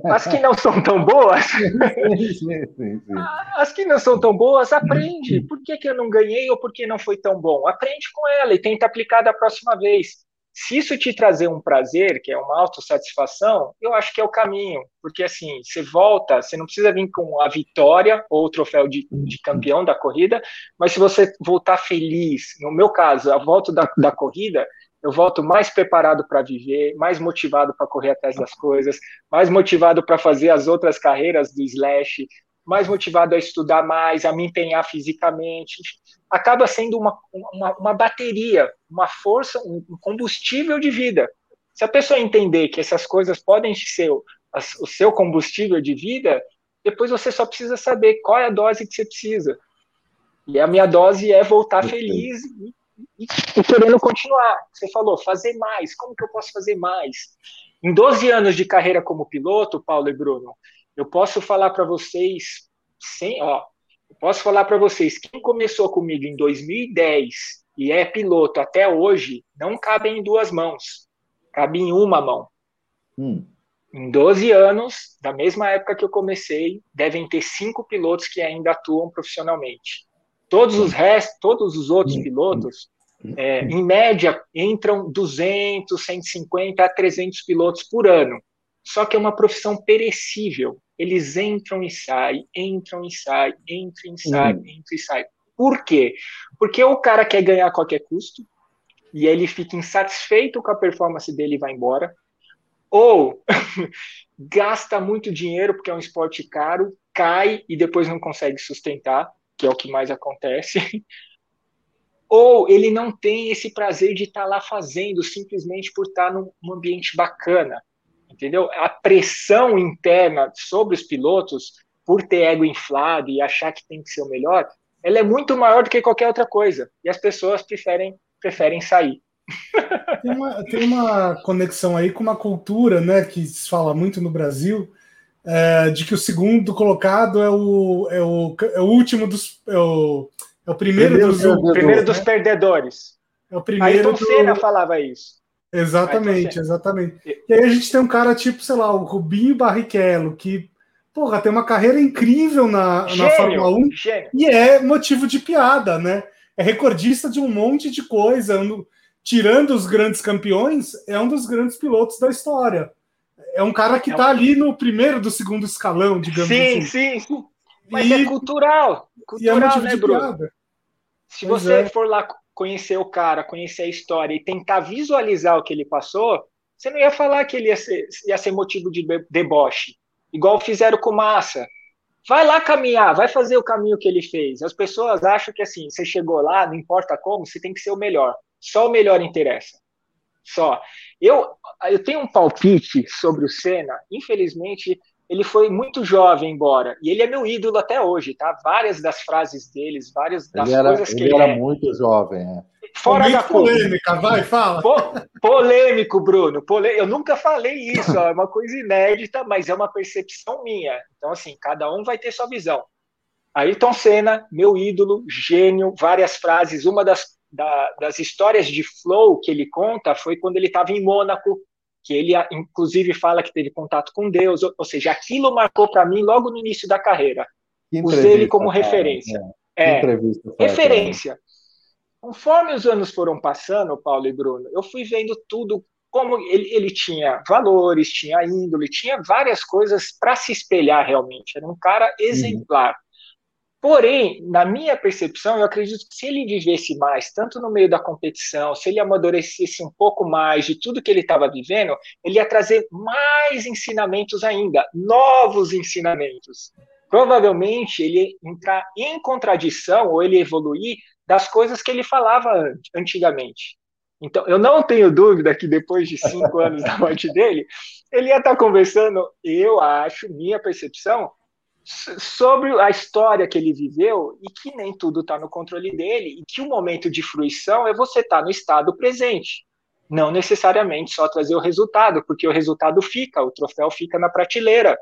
as que não são tão boas, as que não são tão boas, aprende. Por que, que eu não ganhei ou por que não foi tão bom? Aprende com ela e tenta aplicar da próxima vez. Se isso te trazer um prazer, que é uma autossatisfação, eu acho que é o caminho. Porque assim, você volta, você não precisa vir com a vitória ou o troféu de, de campeão da corrida, mas se você voltar feliz, no meu caso, a volta da, da corrida, eu volto mais preparado para viver, mais motivado para correr atrás das coisas, mais motivado para fazer as outras carreiras do Slash, mais motivado a estudar mais, a me empenhar fisicamente. Acaba sendo uma, uma, uma bateria, uma força, um combustível de vida. Se a pessoa entender que essas coisas podem ser o, o seu combustível de vida, depois você só precisa saber qual é a dose que você precisa. E a minha dose é voltar feliz e, e, e, querendo continuar. Você falou, fazer mais. Como que eu posso fazer mais? Em 12 anos de carreira como piloto, Paulo e Bruno, eu posso falar para vocês, sem, ó, eu posso falar para vocês, quem começou comigo em 2010 e é piloto até hoje, não cabe em duas mãos, cabe em uma mão. Hum. Em 12 anos, da mesma época que eu comecei, devem ter cinco pilotos que ainda atuam profissionalmente. Todos os restos, todos os outros hum. pilotos, é, em média, entram 200, 150 a 300 pilotos por ano. Só que é uma profissão perecível. Eles entram e saem, entram e saem, entram e saem, uhum. entram e saem. Por quê? Porque o cara quer ganhar a qualquer custo e ele fica insatisfeito com a performance dele e vai embora. Ou gasta muito dinheiro porque é um esporte caro, cai e depois não consegue sustentar, que é o que mais acontece. Ou ele não tem esse prazer de estar lá fazendo simplesmente por estar num ambiente bacana entendeu? A pressão interna sobre os pilotos por ter ego inflado e achar que tem que ser o melhor, ela é muito maior do que qualquer outra coisa. E as pessoas preferem, preferem sair. Tem uma, tem uma conexão aí com uma cultura, né, que se fala muito no Brasil, é, de que o segundo colocado é o, é o, é o último dos. É o, é o primeiro, primeiro dos, perdedores, primeiro dos né? perdedores. É o primeiro Ayrton do... Senna falava isso. Exatamente, exatamente. E aí a gente tem um cara tipo, sei lá, o Rubinho Barrichello, que, porra, tem uma carreira incrível na, gênio, na Fórmula 1 gênio. e é motivo de piada, né? É recordista de um monte de coisa. tirando os grandes campeões, é um dos grandes pilotos da história. É um cara que é tá ali no primeiro do segundo escalão, digamos sim, assim. Sim, sim. Mas e, é cultural. Cultural, e é né, Bruno? Se pois você é. for lá conhecer o cara, conhecer a história e tentar visualizar o que ele passou, você não ia falar que ele ia ser, ia ser motivo de deboche, igual fizeram com Massa. Vai lá caminhar, vai fazer o caminho que ele fez. As pessoas acham que assim, você chegou lá, não importa como, você tem que ser o melhor. Só o melhor interessa. Só. Eu, eu tenho um palpite sobre o Senna. Infelizmente, ele foi muito jovem embora. E ele é meu ídolo até hoje, tá? Várias das frases deles, várias das ele era, coisas que ele, ele era é. muito jovem, é. fora da polêmica, vai, fala. Po, polêmico, Bruno. Polê... Eu nunca falei isso, é uma coisa inédita, mas é uma percepção minha. Então, assim, cada um vai ter sua visão. Ayrton Senna, meu ídolo, gênio, várias frases. Uma das, da, das histórias de flow que ele conta foi quando ele estava em Mônaco, que ele inclusive fala que teve contato com Deus, ou, ou seja, aquilo marcou para mim logo no início da carreira. Usei ele como cara, referência. É, é referência. Conforme os anos foram passando, Paulo e Bruno, eu fui vendo tudo como ele, ele tinha valores, tinha índole, tinha várias coisas para se espelhar realmente. Era um cara uhum. exemplar. Uhum. Porém, na minha percepção, eu acredito que se ele vivesse mais, tanto no meio da competição, se ele amadurecesse um pouco mais de tudo que ele estava vivendo, ele ia trazer mais ensinamentos ainda, novos ensinamentos. Provavelmente ele ia entrar em contradição ou ele evoluir das coisas que ele falava antigamente. Então, eu não tenho dúvida que depois de cinco anos da morte dele, ele ia estar conversando, eu acho, minha percepção, sobre a história que ele viveu e que nem tudo está no controle dele e que o momento de fruição é você estar tá no estado presente, não necessariamente só trazer o resultado, porque o resultado fica, o troféu fica na prateleira.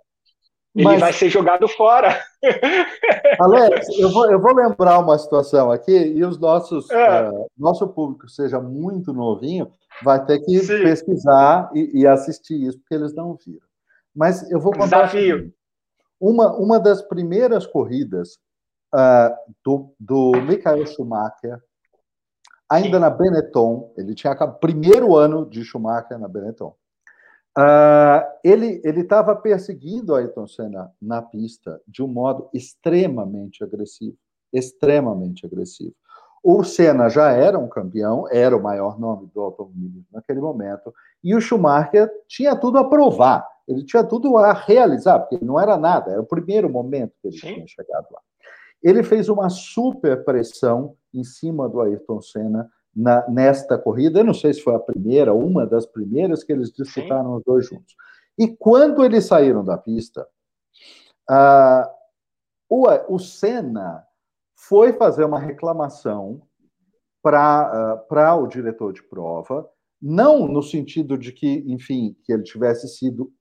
Ele Mas... vai ser jogado fora. Alex, eu vou, eu vou lembrar uma situação aqui, e os nossos é. uh, nosso público seja muito novinho, vai ter que Sim. pesquisar e, e, assistir isso, porque eles não viram. Mas eu vou contar. Desafio. Uma, uma das primeiras corridas uh, do, do Michael Schumacher, ainda Sim. na Benetton, ele tinha primeiro ano de Schumacher na Benetton. Uh, ele estava perseguindo Ayrton Senna na pista de um modo extremamente agressivo, extremamente agressivo. O Senna já era um campeão, era o maior nome do automobilismo naquele momento, e o Schumacher tinha tudo a provar. Ele tinha tudo a realizar, porque não era nada, era o primeiro momento que ele Sim. tinha chegado lá. Ele fez uma super pressão em cima do Ayrton Senna na, nesta corrida. Eu não sei se foi a primeira, uma das primeiras que eles disputaram Sim. os dois juntos. E quando eles saíram da pista, uh, o, o Senna foi fazer uma reclamação para uh, o diretor de prova, não no sentido de que, enfim, que ele tivesse sido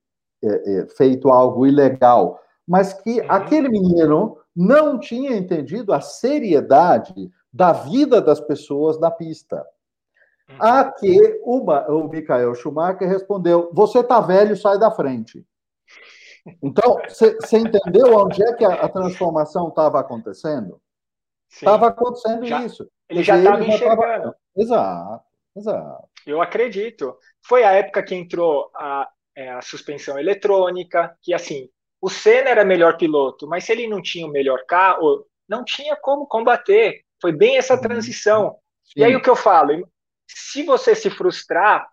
é, é, feito algo ilegal, mas que uhum. aquele menino não tinha entendido a seriedade da vida das pessoas na pista. Uhum. A que uma, o Michael Schumacher respondeu: Você está velho, sai da frente. Então, você entendeu onde é que a, a transformação estava acontecendo? Estava acontecendo já, isso. Ele já estava enxergando. Tava... Exato, exato. Eu acredito. Foi a época que entrou a, é, a suspensão eletrônica, que assim, o Senna era melhor piloto, mas se ele não tinha o melhor carro, não tinha como combater. Foi bem essa uhum. transição. Sim. E aí o que eu falo, se você se frustrar,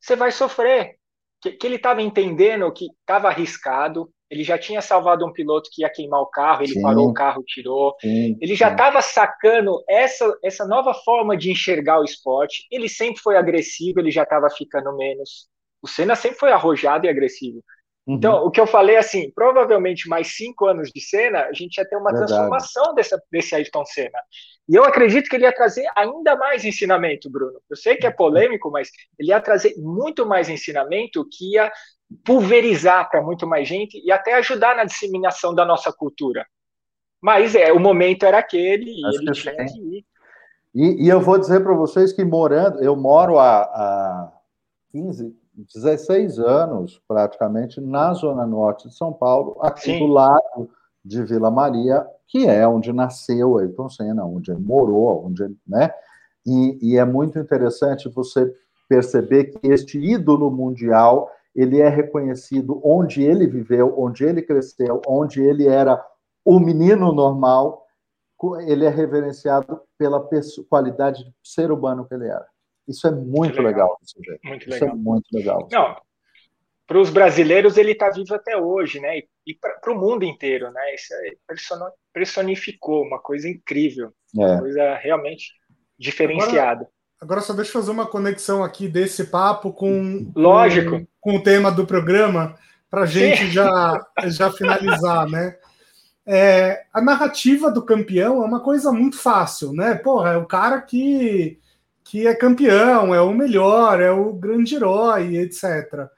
você vai sofrer. Que, que ele estava entendendo que estava arriscado, ele já tinha salvado um piloto que ia queimar o carro, ele sim. parou o carro, tirou. Sim, ele já estava sacando essa, essa nova forma de enxergar o esporte. Ele sempre foi agressivo, ele já estava ficando menos. O Senna sempre foi arrojado e agressivo. Uhum. Então, o que eu falei, assim, provavelmente mais cinco anos de Senna, a gente ia ter uma Verdade. transformação dessa, desse Ayrton Senna. E eu acredito que ele ia trazer ainda mais ensinamento, Bruno. Eu sei que é polêmico, mas ele ia trazer muito mais ensinamento que ia pulverizar para muito mais gente e até ajudar na disseminação da nossa cultura. Mas é, o momento era aquele e Acho ele tinha que ir. E, e, eu vou dizer para vocês que morando, eu moro há, há 15, 16 anos, praticamente, na zona norte de São Paulo, aqui Sim. do lado de Vila Maria, que é onde nasceu Ayrton Senna, onde ele morou, onde ele, né? E, e é muito interessante você perceber que este ídolo mundial ele é reconhecido onde ele viveu, onde ele cresceu, onde ele era o menino normal, ele é reverenciado pela qualidade de ser humano que ele era. Isso é muito legal. legal muito Isso é legal. é muito legal. Não, para os brasileiros ele está vivo até hoje, né? E para o mundo inteiro, né? Isso é, personificou uma coisa incrível, é. uma coisa realmente diferenciada. Agora, agora, só deixa eu fazer uma conexão aqui desse papo com, lógico, com, com o tema do programa para a gente já já finalizar, né? É, a narrativa do campeão é uma coisa muito fácil, né? Porra, é o cara que que é campeão, é o melhor, é o grande herói, etc.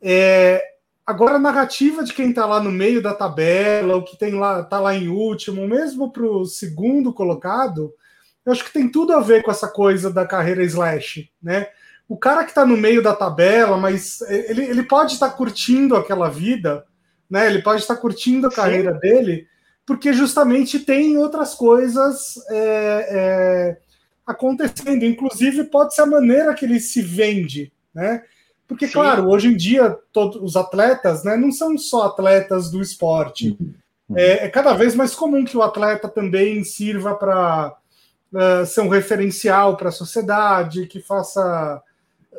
É, agora, a narrativa de quem está lá no meio da tabela, o que tem lá, tá lá em último, mesmo para o segundo colocado, eu acho que tem tudo a ver com essa coisa da carreira slash, né? O cara que está no meio da tabela, mas ele, ele pode estar tá curtindo aquela vida, né? Ele pode estar tá curtindo a carreira Sim. dele, porque justamente tem outras coisas é, é, acontecendo. Inclusive, pode ser a maneira que ele se vende, né? Porque, Sim. claro, hoje em dia, todos os atletas né, não são só atletas do esporte. Uhum. É, é, cada vez mais comum que o atleta também sirva para uh, ser um referencial para a sociedade, que faça,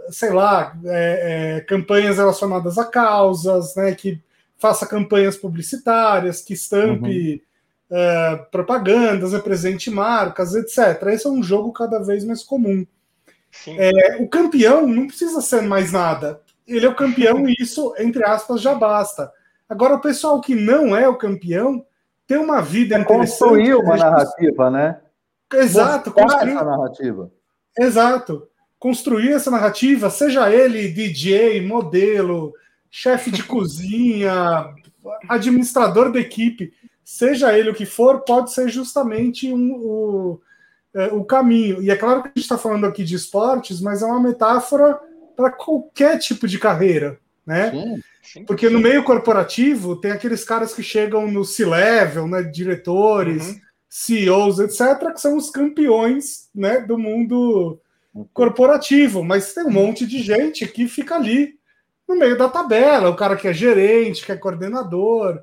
sei lá, é, é, campanhas relacionadas a causas, né, que faça campanhas publicitárias, que estampe uhum. Uh, propagandas, represente marcas, etc. Esse é um jogo cada vez mais comum. É, o campeão não precisa ser mais nada. Ele é o campeão e isso, entre aspas, já basta. Agora, o pessoal que não é o campeão tem uma vida é interessante. Construir uma narrativa, né? Exato. Construir essa narrativa. Exato. Construir essa narrativa, seja ele DJ, modelo, chefe de cozinha, administrador da equipe, seja ele o que for, pode ser justamente um, o, é, o caminho. E é claro que a gente está falando aqui de esportes, mas é uma metáfora para qualquer tipo de carreira, né? Sim, sim, Porque sim. no meio corporativo tem aqueles caras que chegam no C-level, né? Diretores, uhum. CEOs, etc., que são os campeões né, do mundo uhum. corporativo, mas tem um monte de gente que fica ali no meio da tabela, o cara que é gerente, que é coordenador,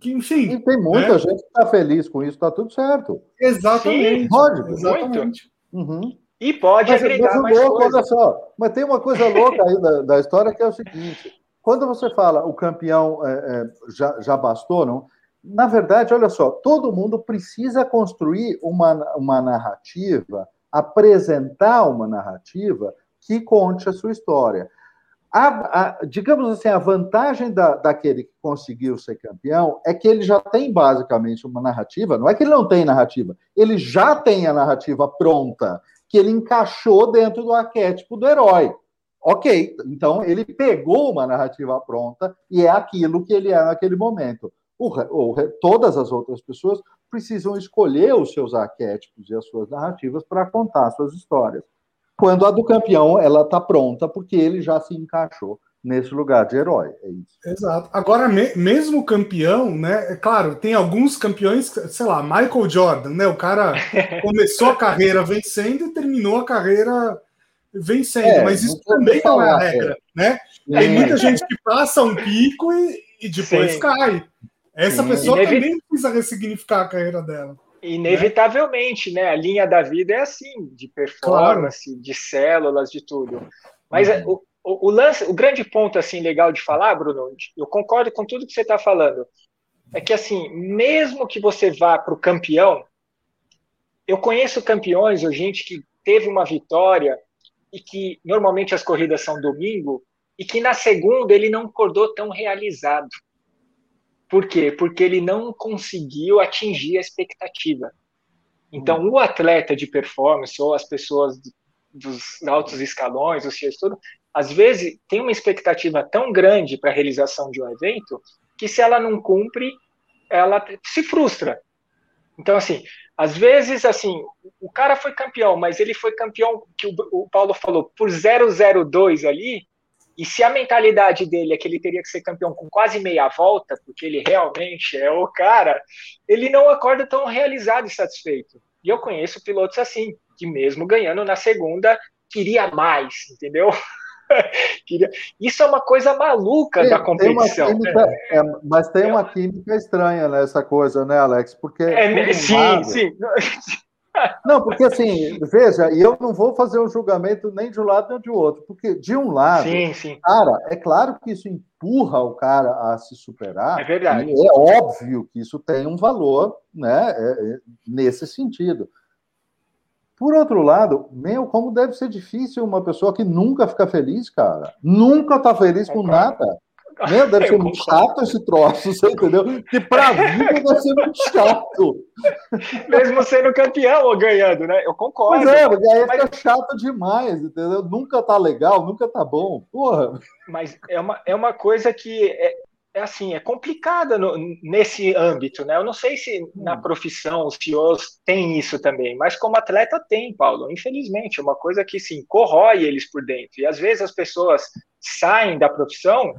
que, enfim. E tem muita né? gente que está feliz com isso, está tudo certo. Exatamente. Sim, pode, exatamente. Uhum. E pode mas, agregar mas mais louco, Olha só, mas tem uma coisa louca aí da, da, história que é o seguinte: quando você fala o campeão é, é, já, já bastou, não? Na verdade, olha só, todo mundo precisa construir uma, uma narrativa, apresentar uma narrativa que conte a sua história. A, a, digamos assim, a vantagem da, daquele que conseguiu ser campeão é que ele já tem basicamente uma narrativa. Não é que ele não tem narrativa, ele já tem a narrativa pronta, que ele encaixou dentro do arquétipo do herói. Ok, então ele pegou uma narrativa pronta e é aquilo que ele é naquele momento. O, o, todas as outras pessoas precisam escolher os seus arquétipos e as suas narrativas para contar suas histórias quando a do campeão ela está pronta porque ele já se encaixou nesse lugar de herói. É isso. Exato. Agora, me, mesmo campeão, né? É claro, tem alguns campeões, sei lá, Michael Jordan, né? O cara começou a carreira vencendo e terminou a carreira vencendo, é, mas isso também não é a regra, é. né? Tem muita gente que passa um pico e, e depois Sim. cai. Essa Sim. pessoa também precisa ressignificar a carreira dela. Inevitavelmente, né? A linha da vida é assim, de performance, claro. de células, de tudo. Mas uhum. o, o, lance, o grande ponto assim legal de falar, Bruno, eu concordo com tudo que você está falando, é que assim, mesmo que você vá para o campeão, eu conheço campeões ou gente que teve uma vitória e que normalmente as corridas são domingo e que na segunda ele não acordou tão realizado. Por quê? Porque ele não conseguiu atingir a expectativa. Então, o atleta de performance ou as pessoas dos altos escalões, os CEOs, tudo, às vezes tem uma expectativa tão grande para a realização de um evento que se ela não cumpre, ela se frustra. Então, assim, às vezes, assim, o cara foi campeão, mas ele foi campeão, que o, Paulo falou, por 002 ali, e se a mentalidade dele é que ele teria que ser campeão com quase meia volta, porque ele realmente é o cara, ele não acorda tão realizado e satisfeito. E eu conheço pilotos assim, que mesmo ganhando na segunda, queria mais, entendeu? Isso é uma coisa maluca da competição. Química, é, mas tem uma química estranha nessa coisa, né, Alex? Porque. É, sim, lado, sim. Não, porque assim, veja, e eu não vou fazer um julgamento nem de um lado nem de outro, porque de um lado, sim, sim. cara, é claro que isso empurra o cara a se superar. É verdade. é óbvio que isso tem um valor, né, é, é, nesse sentido. Por outro lado, meu, como deve ser difícil uma pessoa que nunca fica feliz, cara. Nunca tá feliz com nada. Né? Deve ser muito chato esse troço, você entendeu? Que pra vida deve ser muito chato. Mesmo sendo campeão ou ganhando, né? Eu concordo. Pois é, porque aí mas... fica chato demais, entendeu? Nunca tá legal, nunca tá bom. Porra. Mas é uma, é uma coisa que é, é assim, é complicada no, nesse âmbito, né? Eu não sei se na hum. profissão os CEOs têm isso também, mas como atleta tem, Paulo. Infelizmente, é uma coisa que sim corrói eles por dentro. E às vezes as pessoas saem da profissão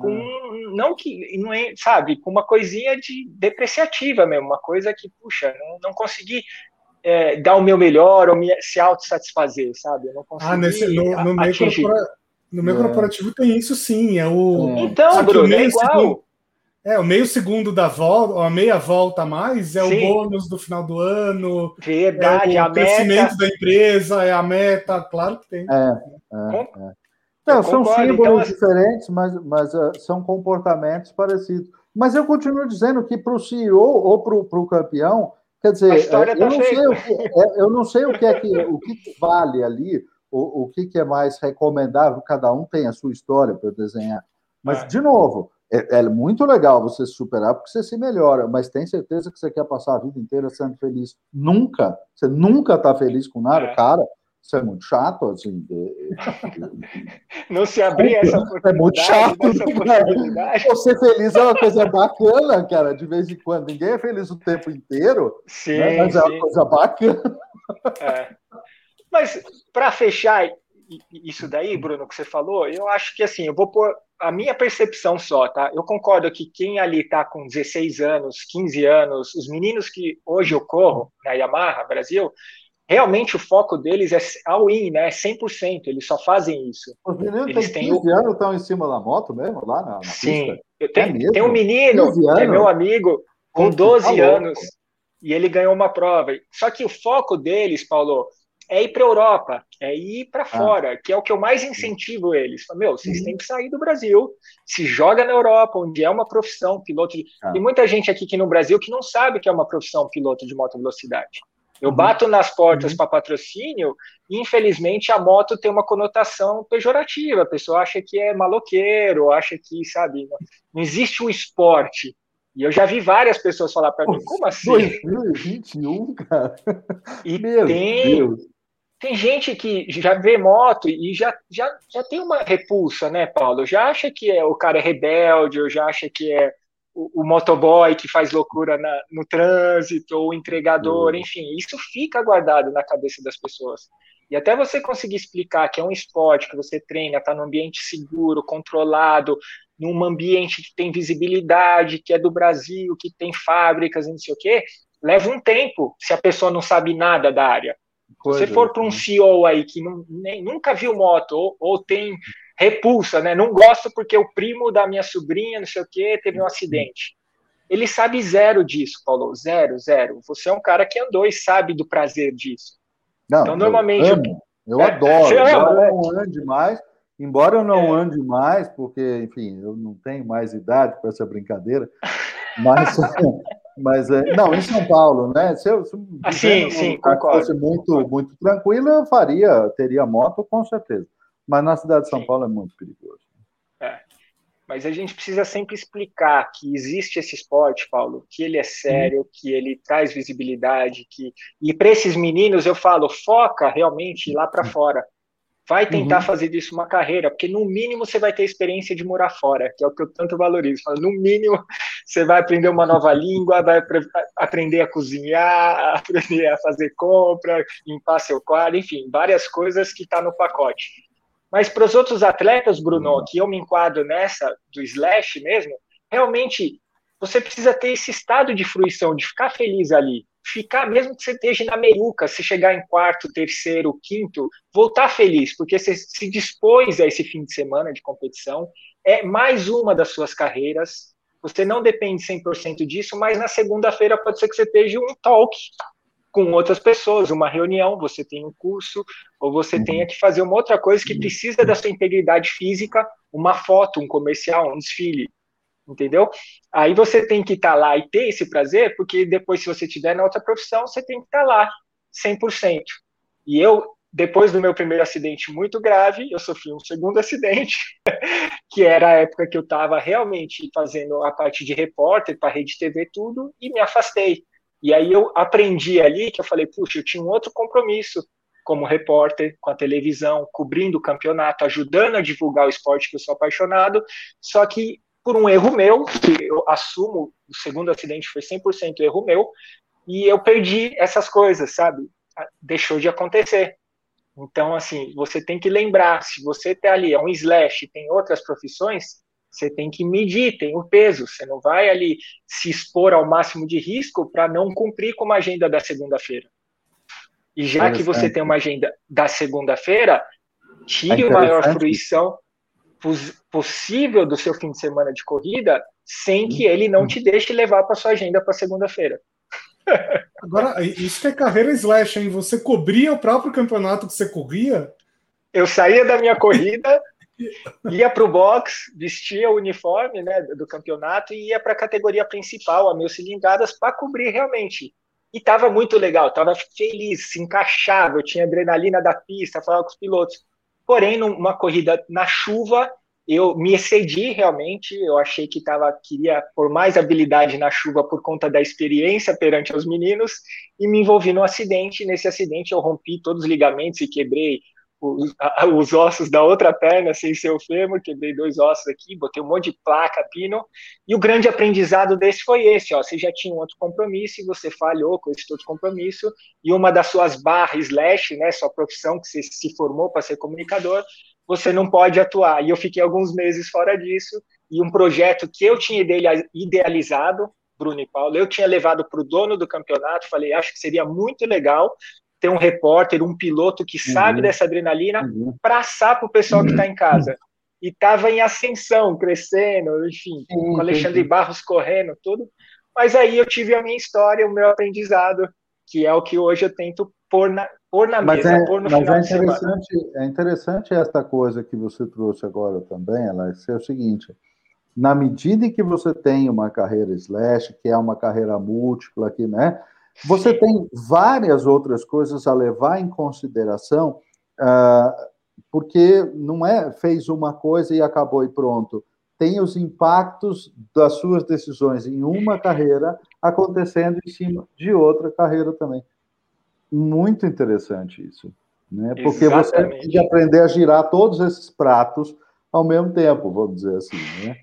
com não que não é, sabe, com uma coisinha de depreciativa mesmo, uma coisa que puxa, não, não consegui é, dar o meu melhor ou me, se autossatisfazer, sabe? Eu não consegui ah, nesse, no, no meio corporativo no meu é. corporativo tem isso sim. É o. É. Então, Bruno, meio é igual. Segundo, é, o meio segundo da volta, ou a meia volta a mais, é sim. o bônus do final do ano. Verdade, é o crescimento meta. da empresa, é a meta, claro que tem. É, é, é. Não, são símbolos então, assim diferentes, mas, mas uh, são comportamentos parecidos. Mas eu continuo dizendo que para o CEO ou para o campeão, quer dizer, eu, tá não sei o que, eu não sei o que é que o que vale ali, o, o que, que, é mais recomendável, cada um tem a sua história para desenhar. Mas, é. de novo, é, é, muito legal você se superar porque você se melhora, mas tem certeza que você quer passar a vida inteira sendo feliz. Nunca, você nunca está feliz com nada, é. cara. Isso é muito chato, assim. Não se abrir essa oportunidade. É muito chato. Você feliz é uma coisa bacana, cara, de vez em quando. Ninguém é feliz o tempo inteiro, sim, né? mas sim. é uma coisa bacana. É. Mas para fechar isso daí, Bruno, que você falou, eu acho que assim, eu vou pôr a minha percepção só, tá? Eu concordo que quem ali tá com 16 anos, 15 anos, os meninos que hoje eu corro na Yamaha Brasil, realmente o foco deles é all-in, né? 100%, eles só fazem isso. Os meninos eles têm 15 anos estão em cima da moto mesmo, lá na, na Sim, pista? Tenho, é tem um menino que é meu amigo com 12 tá anos e ele ganhou uma prova. Só que o foco deles, Paulo, é ir para a Europa, é ir para ah. fora, ah. que é o que eu mais incentivo eles. Meu, vocês uhum. têm que sair do Brasil, se joga na Europa, onde é uma profissão piloto. De... Ah. Tem muita gente aqui, aqui no Brasil que não sabe que é uma profissão piloto de moto velocidade. Eu uhum. bato nas portas uhum. para patrocínio e, infelizmente, a moto tem uma conotação pejorativa. A pessoa acha que é maloqueiro, acha que, sabe, não, não existe um esporte. E eu já vi várias pessoas falar para mim, como assim? 2021, cara. E Meu tem, Deus. Tem gente que já vê moto e já, já, já tem uma repulsa, né, Paulo? Já acha que é, o cara é rebelde, ou já acha que é o, o motoboy que faz loucura na, no trânsito, ou o entregador, uhum. enfim, isso fica guardado na cabeça das pessoas. E até você conseguir explicar que é um esporte, que você treina, está num ambiente seguro, controlado, num ambiente que tem visibilidade, que é do Brasil, que tem fábricas e não sei o quê, leva um tempo se a pessoa não sabe nada da área. Se for para um CEO aí que não, nem, nunca viu moto ou, ou, tem repulsa, né? Não gosta porque o primo da minha sobrinha, não sei o quê, teve um acidente. Ele sabe zero disso, Paulo. Zero, zero. Você é um cara que andou e sabe do prazer disso. Não, então, normalmente. Eu, amo, eu é, adoro. Eu ama, não né? ande mais. Embora eu não é. ande mais, porque, enfim, eu não tenho mais idade para essa brincadeira, mas Mas é, não, em São Paulo, né? Se eu, se ah, sim, sim, concordo. fosse muito, muito tranquilo, eu faria, teria moto com certeza. Mas na cidade de São sim. Paulo é muito perigoso. É. Mas a gente precisa sempre explicar que existe esse esporte, Paulo, que ele é sério, que ele traz visibilidade, que e para esses meninos eu falo, foca realmente lá para fora. Vai tentar uhum. fazer disso uma carreira, porque no mínimo você vai ter experiência de morar fora, que é o que eu tanto valorizo. No mínimo você vai aprender uma nova língua, vai aprender a cozinhar, aprender a fazer compra, limpar seu quarto, enfim, várias coisas que está no pacote. Mas para os outros atletas, Bruno, uhum. que eu me enquadro nessa do slash mesmo, realmente você precisa ter esse estado de fruição, de ficar feliz ali. Ficar, mesmo que você esteja na meiuca, se chegar em quarto, terceiro, quinto, voltar feliz, porque você se dispôs a esse fim de semana de competição, é mais uma das suas carreiras, você não depende 100% disso, mas na segunda-feira pode ser que você esteja um talk com outras pessoas, uma reunião, você tem um curso, ou você uhum. tenha que fazer uma outra coisa que precisa da sua integridade física, uma foto, um comercial, um desfile entendeu? Aí você tem que estar tá lá e ter esse prazer, porque depois, se você tiver na outra profissão, você tem que estar tá lá 100%. E eu depois do meu primeiro acidente muito grave, eu sofri um segundo acidente, que era a época que eu estava realmente fazendo a parte de repórter para rede TV tudo e me afastei. E aí eu aprendi ali que eu falei, puxa, eu tinha um outro compromisso como repórter com a televisão, cobrindo o campeonato, ajudando a divulgar o esporte que eu sou apaixonado, só que por um erro meu, que eu assumo, o segundo acidente foi 100% erro meu, e eu perdi essas coisas, sabe? Deixou de acontecer. Então, assim, você tem que lembrar, se você está ali, é um slash, tem outras profissões, você tem que medir, tem o peso, você não vai ali se expor ao máximo de risco para não cumprir com uma agenda da segunda-feira. E já que você tem uma agenda da segunda-feira, tire é a maior fruição possível do seu fim de semana de corrida, sem que ele não te deixe levar para sua agenda para segunda-feira. Agora, isso que é carreira slash, hein? Você cobria o próprio campeonato que você corria? Eu saía da minha corrida, ia para o box, vestia o uniforme né, do campeonato e ia para a categoria principal, a mil cilindradas, para cobrir realmente. E estava muito legal, estava feliz, se encaixava, eu tinha adrenalina da pista, falava com os pilotos. Porém, numa corrida na chuva, eu me excedi realmente, eu achei que tava, queria por mais habilidade na chuva por conta da experiência perante os meninos e me envolvi no acidente. Nesse acidente eu rompi todos os ligamentos e quebrei os, os, ossos da outra perna sem ser o fêmur, quebrei dois ossos aqui, botei um monte de placa, pino, e o grande aprendizado desse foi esse, ó, você já tinha um outro compromisso e você falhou com esse outro compromisso, e uma das suas barras, slash, né, sua profissão que você se formou para ser comunicador, você não pode atuar, e eu fiquei alguns meses fora disso, e um projeto que eu tinha idealizado, Bruno e Paulo, eu tinha levado para o dono do campeonato, falei, acho que seria muito legal ter um repórter, um piloto que uhum. sabe dessa adrenalina, uhum. passar para o pessoal que está em casa. E estava em ascensão, crescendo, enfim, uhum. com Alexandre Barros correndo, tudo. Mas aí eu tive a minha história, o meu aprendizado, que é o que hoje eu tento pôr na, pôr na mas mesa, é, pôr no mas final é interessante, É interessante essa coisa que você trouxe agora também, Alex, é o seguinte, na medida em que você tem uma carreira slash, que é uma carreira múltipla aqui, né? Você tem várias outras coisas a levar em consideração, uh, porque não é fez uma coisa e acabou e pronto. Tem os impactos das suas decisões em uma carreira acontecendo em cima de outra carreira também. Muito interessante isso, né? Porque Exatamente. você tem que aprender a girar todos esses pratos ao mesmo tempo, vamos dizer assim, né?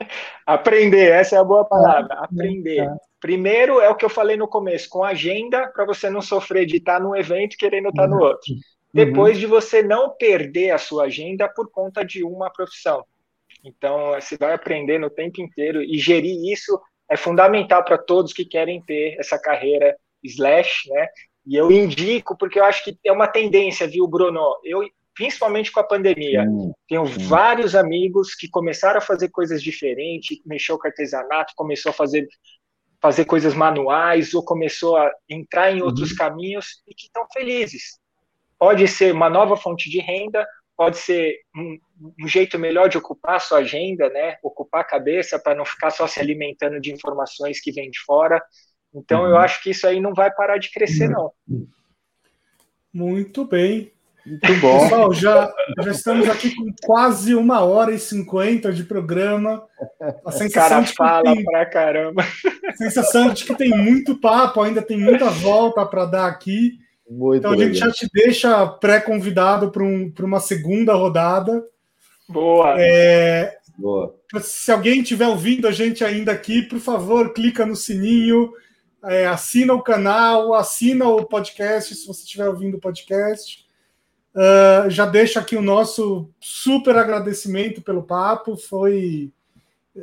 Aprender, essa é a boa palavra, aprender. É. Primeiro é o que eu falei no começo, com agenda, para você não sofrer de estar num evento querendo estar no uhum. outro. Uhum. Depois de você não perder a sua agenda por conta de uma profissão. Então, você vai aprendendo o tempo inteiro e gerir isso é fundamental para todos que querem ter essa carreira slash, né? E eu indico, porque eu acho que é uma tendência, viu, Bruno? Eu, principalmente com a pandemia, tenho vários amigos que começaram a fazer coisas diferentes, mexeu com artesanato, começou a fazer fazer coisas manuais ou começou a entrar em outros uhum. caminhos e que estão felizes. Pode ser uma nova fonte de renda, pode ser um, um jeito melhor de ocupar a sua agenda, né? Ocupar a cabeça para não ficar só se alimentando de informações que vêm de fora. Então, uhum. eu acho que isso aí não vai parar de crescer, não. Muito bem. Muito bom. Pessoal, já, já estamos aqui com quase uma hora e cinquenta de programa. A sensação cara de que fala tem, pra caramba. A sensação de que tem muito papo, ainda tem muita volta para dar aqui. Muito então a gente já te deixa pré-convidado para um, uma segunda rodada. Boa. É, Boa. Se alguém estiver ouvindo a gente ainda aqui, por favor, clica no sininho, é, assina o canal, assina o podcast se você estiver ouvindo o podcast. Uh, já deixo aqui o nosso super agradecimento pelo papo. Foi,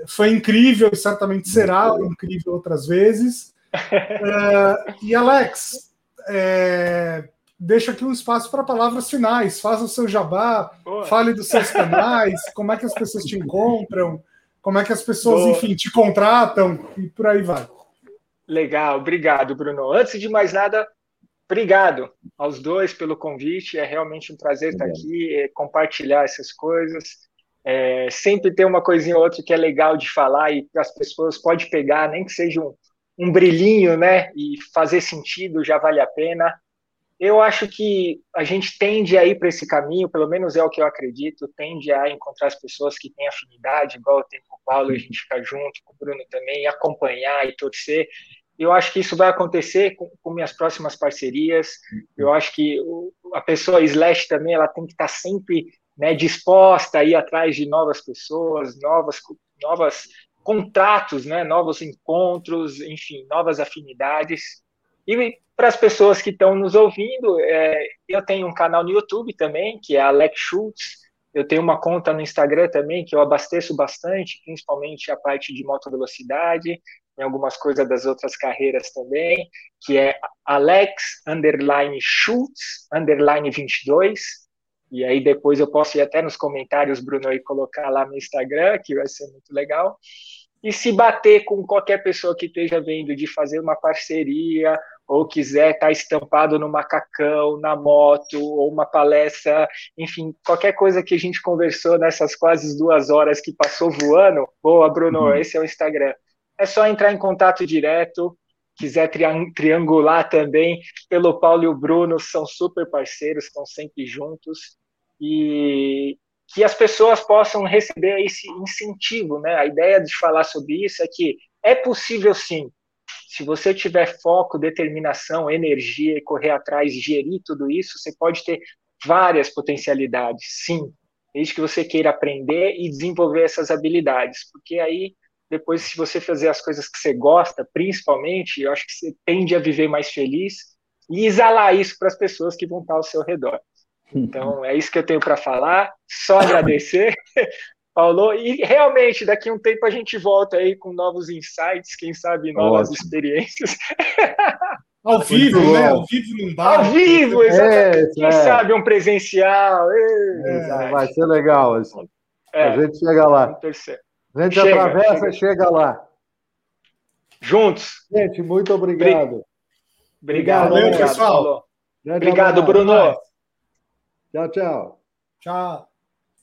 foi incrível e certamente será incrível outras vezes. Uh, e Alex, é, deixo aqui um espaço para palavras finais. Faça o seu jabá, Boa. fale dos seus canais, como é que as pessoas te encontram, como é que as pessoas, Boa. enfim, te contratam e por aí vai. Legal, obrigado, Bruno. Antes de mais nada, Obrigado aos dois pelo convite. É realmente um prazer estar aqui, é, compartilhar essas coisas. É, sempre tem uma coisinha ou outra que é legal de falar e as pessoas podem pegar, nem que seja um, um brilhinho, né? E fazer sentido já vale a pena. eu acho que a gente tende a ir para esse caminho, pelo menos é o que eu acredito, tende a encontrar as pessoas que têm afinidade, igual eu tenho com o Paulo, a gente ficar junto, com o Bruno também, acompanhar e torcer. Eu acho que isso vai acontecer com, com minhas próximas parcerias. Eu acho que o, a pessoa slash também ela tem que estar sempre né, disposta a ir atrás de novas pessoas, novas, novas contratos, né, novos encontros, enfim, novas afinidades. E para as pessoas que estão nos ouvindo, é, eu tenho um canal no YouTube também, que é Alex Schultz. Eu tenho uma conta no Instagram também, que eu abasteço bastante, principalmente a parte de moto velocidade, em algumas coisas das outras carreiras também, que é Alex underline Schultz underline 22. E aí depois eu posso ir até nos comentários, Bruno, e colocar lá no Instagram, que vai ser muito legal. E se bater com qualquer pessoa que esteja vendo de fazer uma parceria ou quiser estar tá estampado no macacão, na moto, ou uma palestra, enfim, qualquer coisa que a gente conversou nessas quase duas horas que passou voando, boa, Bruno, uhum. esse é o Instagram. É só entrar em contato direto, quiser triangular também, pelo Paulo e o Bruno, são super parceiros, estão sempre juntos, e que as pessoas possam receber esse incentivo, né? A ideia de falar sobre isso é que é possível sim, se você tiver foco, determinação, energia e correr atrás, gerir tudo isso, você pode ter várias potencialidades, sim, desde que você queira aprender e desenvolver essas habilidades, porque aí depois se você fazer as coisas que você gosta, principalmente, eu acho que você tende a viver mais feliz e exalar isso para as pessoas que vão estar ao seu redor. Então, é isso que eu tenho para falar. Só agradecer. Paulo. E realmente, daqui a um tempo a gente volta aí com novos insights, quem sabe novas Ótimo. experiências. Ao vivo, né? Ao vivo não dá. Ao vivo, exatamente. É, quem é. sabe um presencial. É, vai ser legal. É. A gente chega lá. A gente chega, atravessa chega. e chega lá. Juntos. Gente, muito obrigado. Obrigado, obrigado, pessoal. Obrigado, Bruno. Tchau, tchau. Tchau.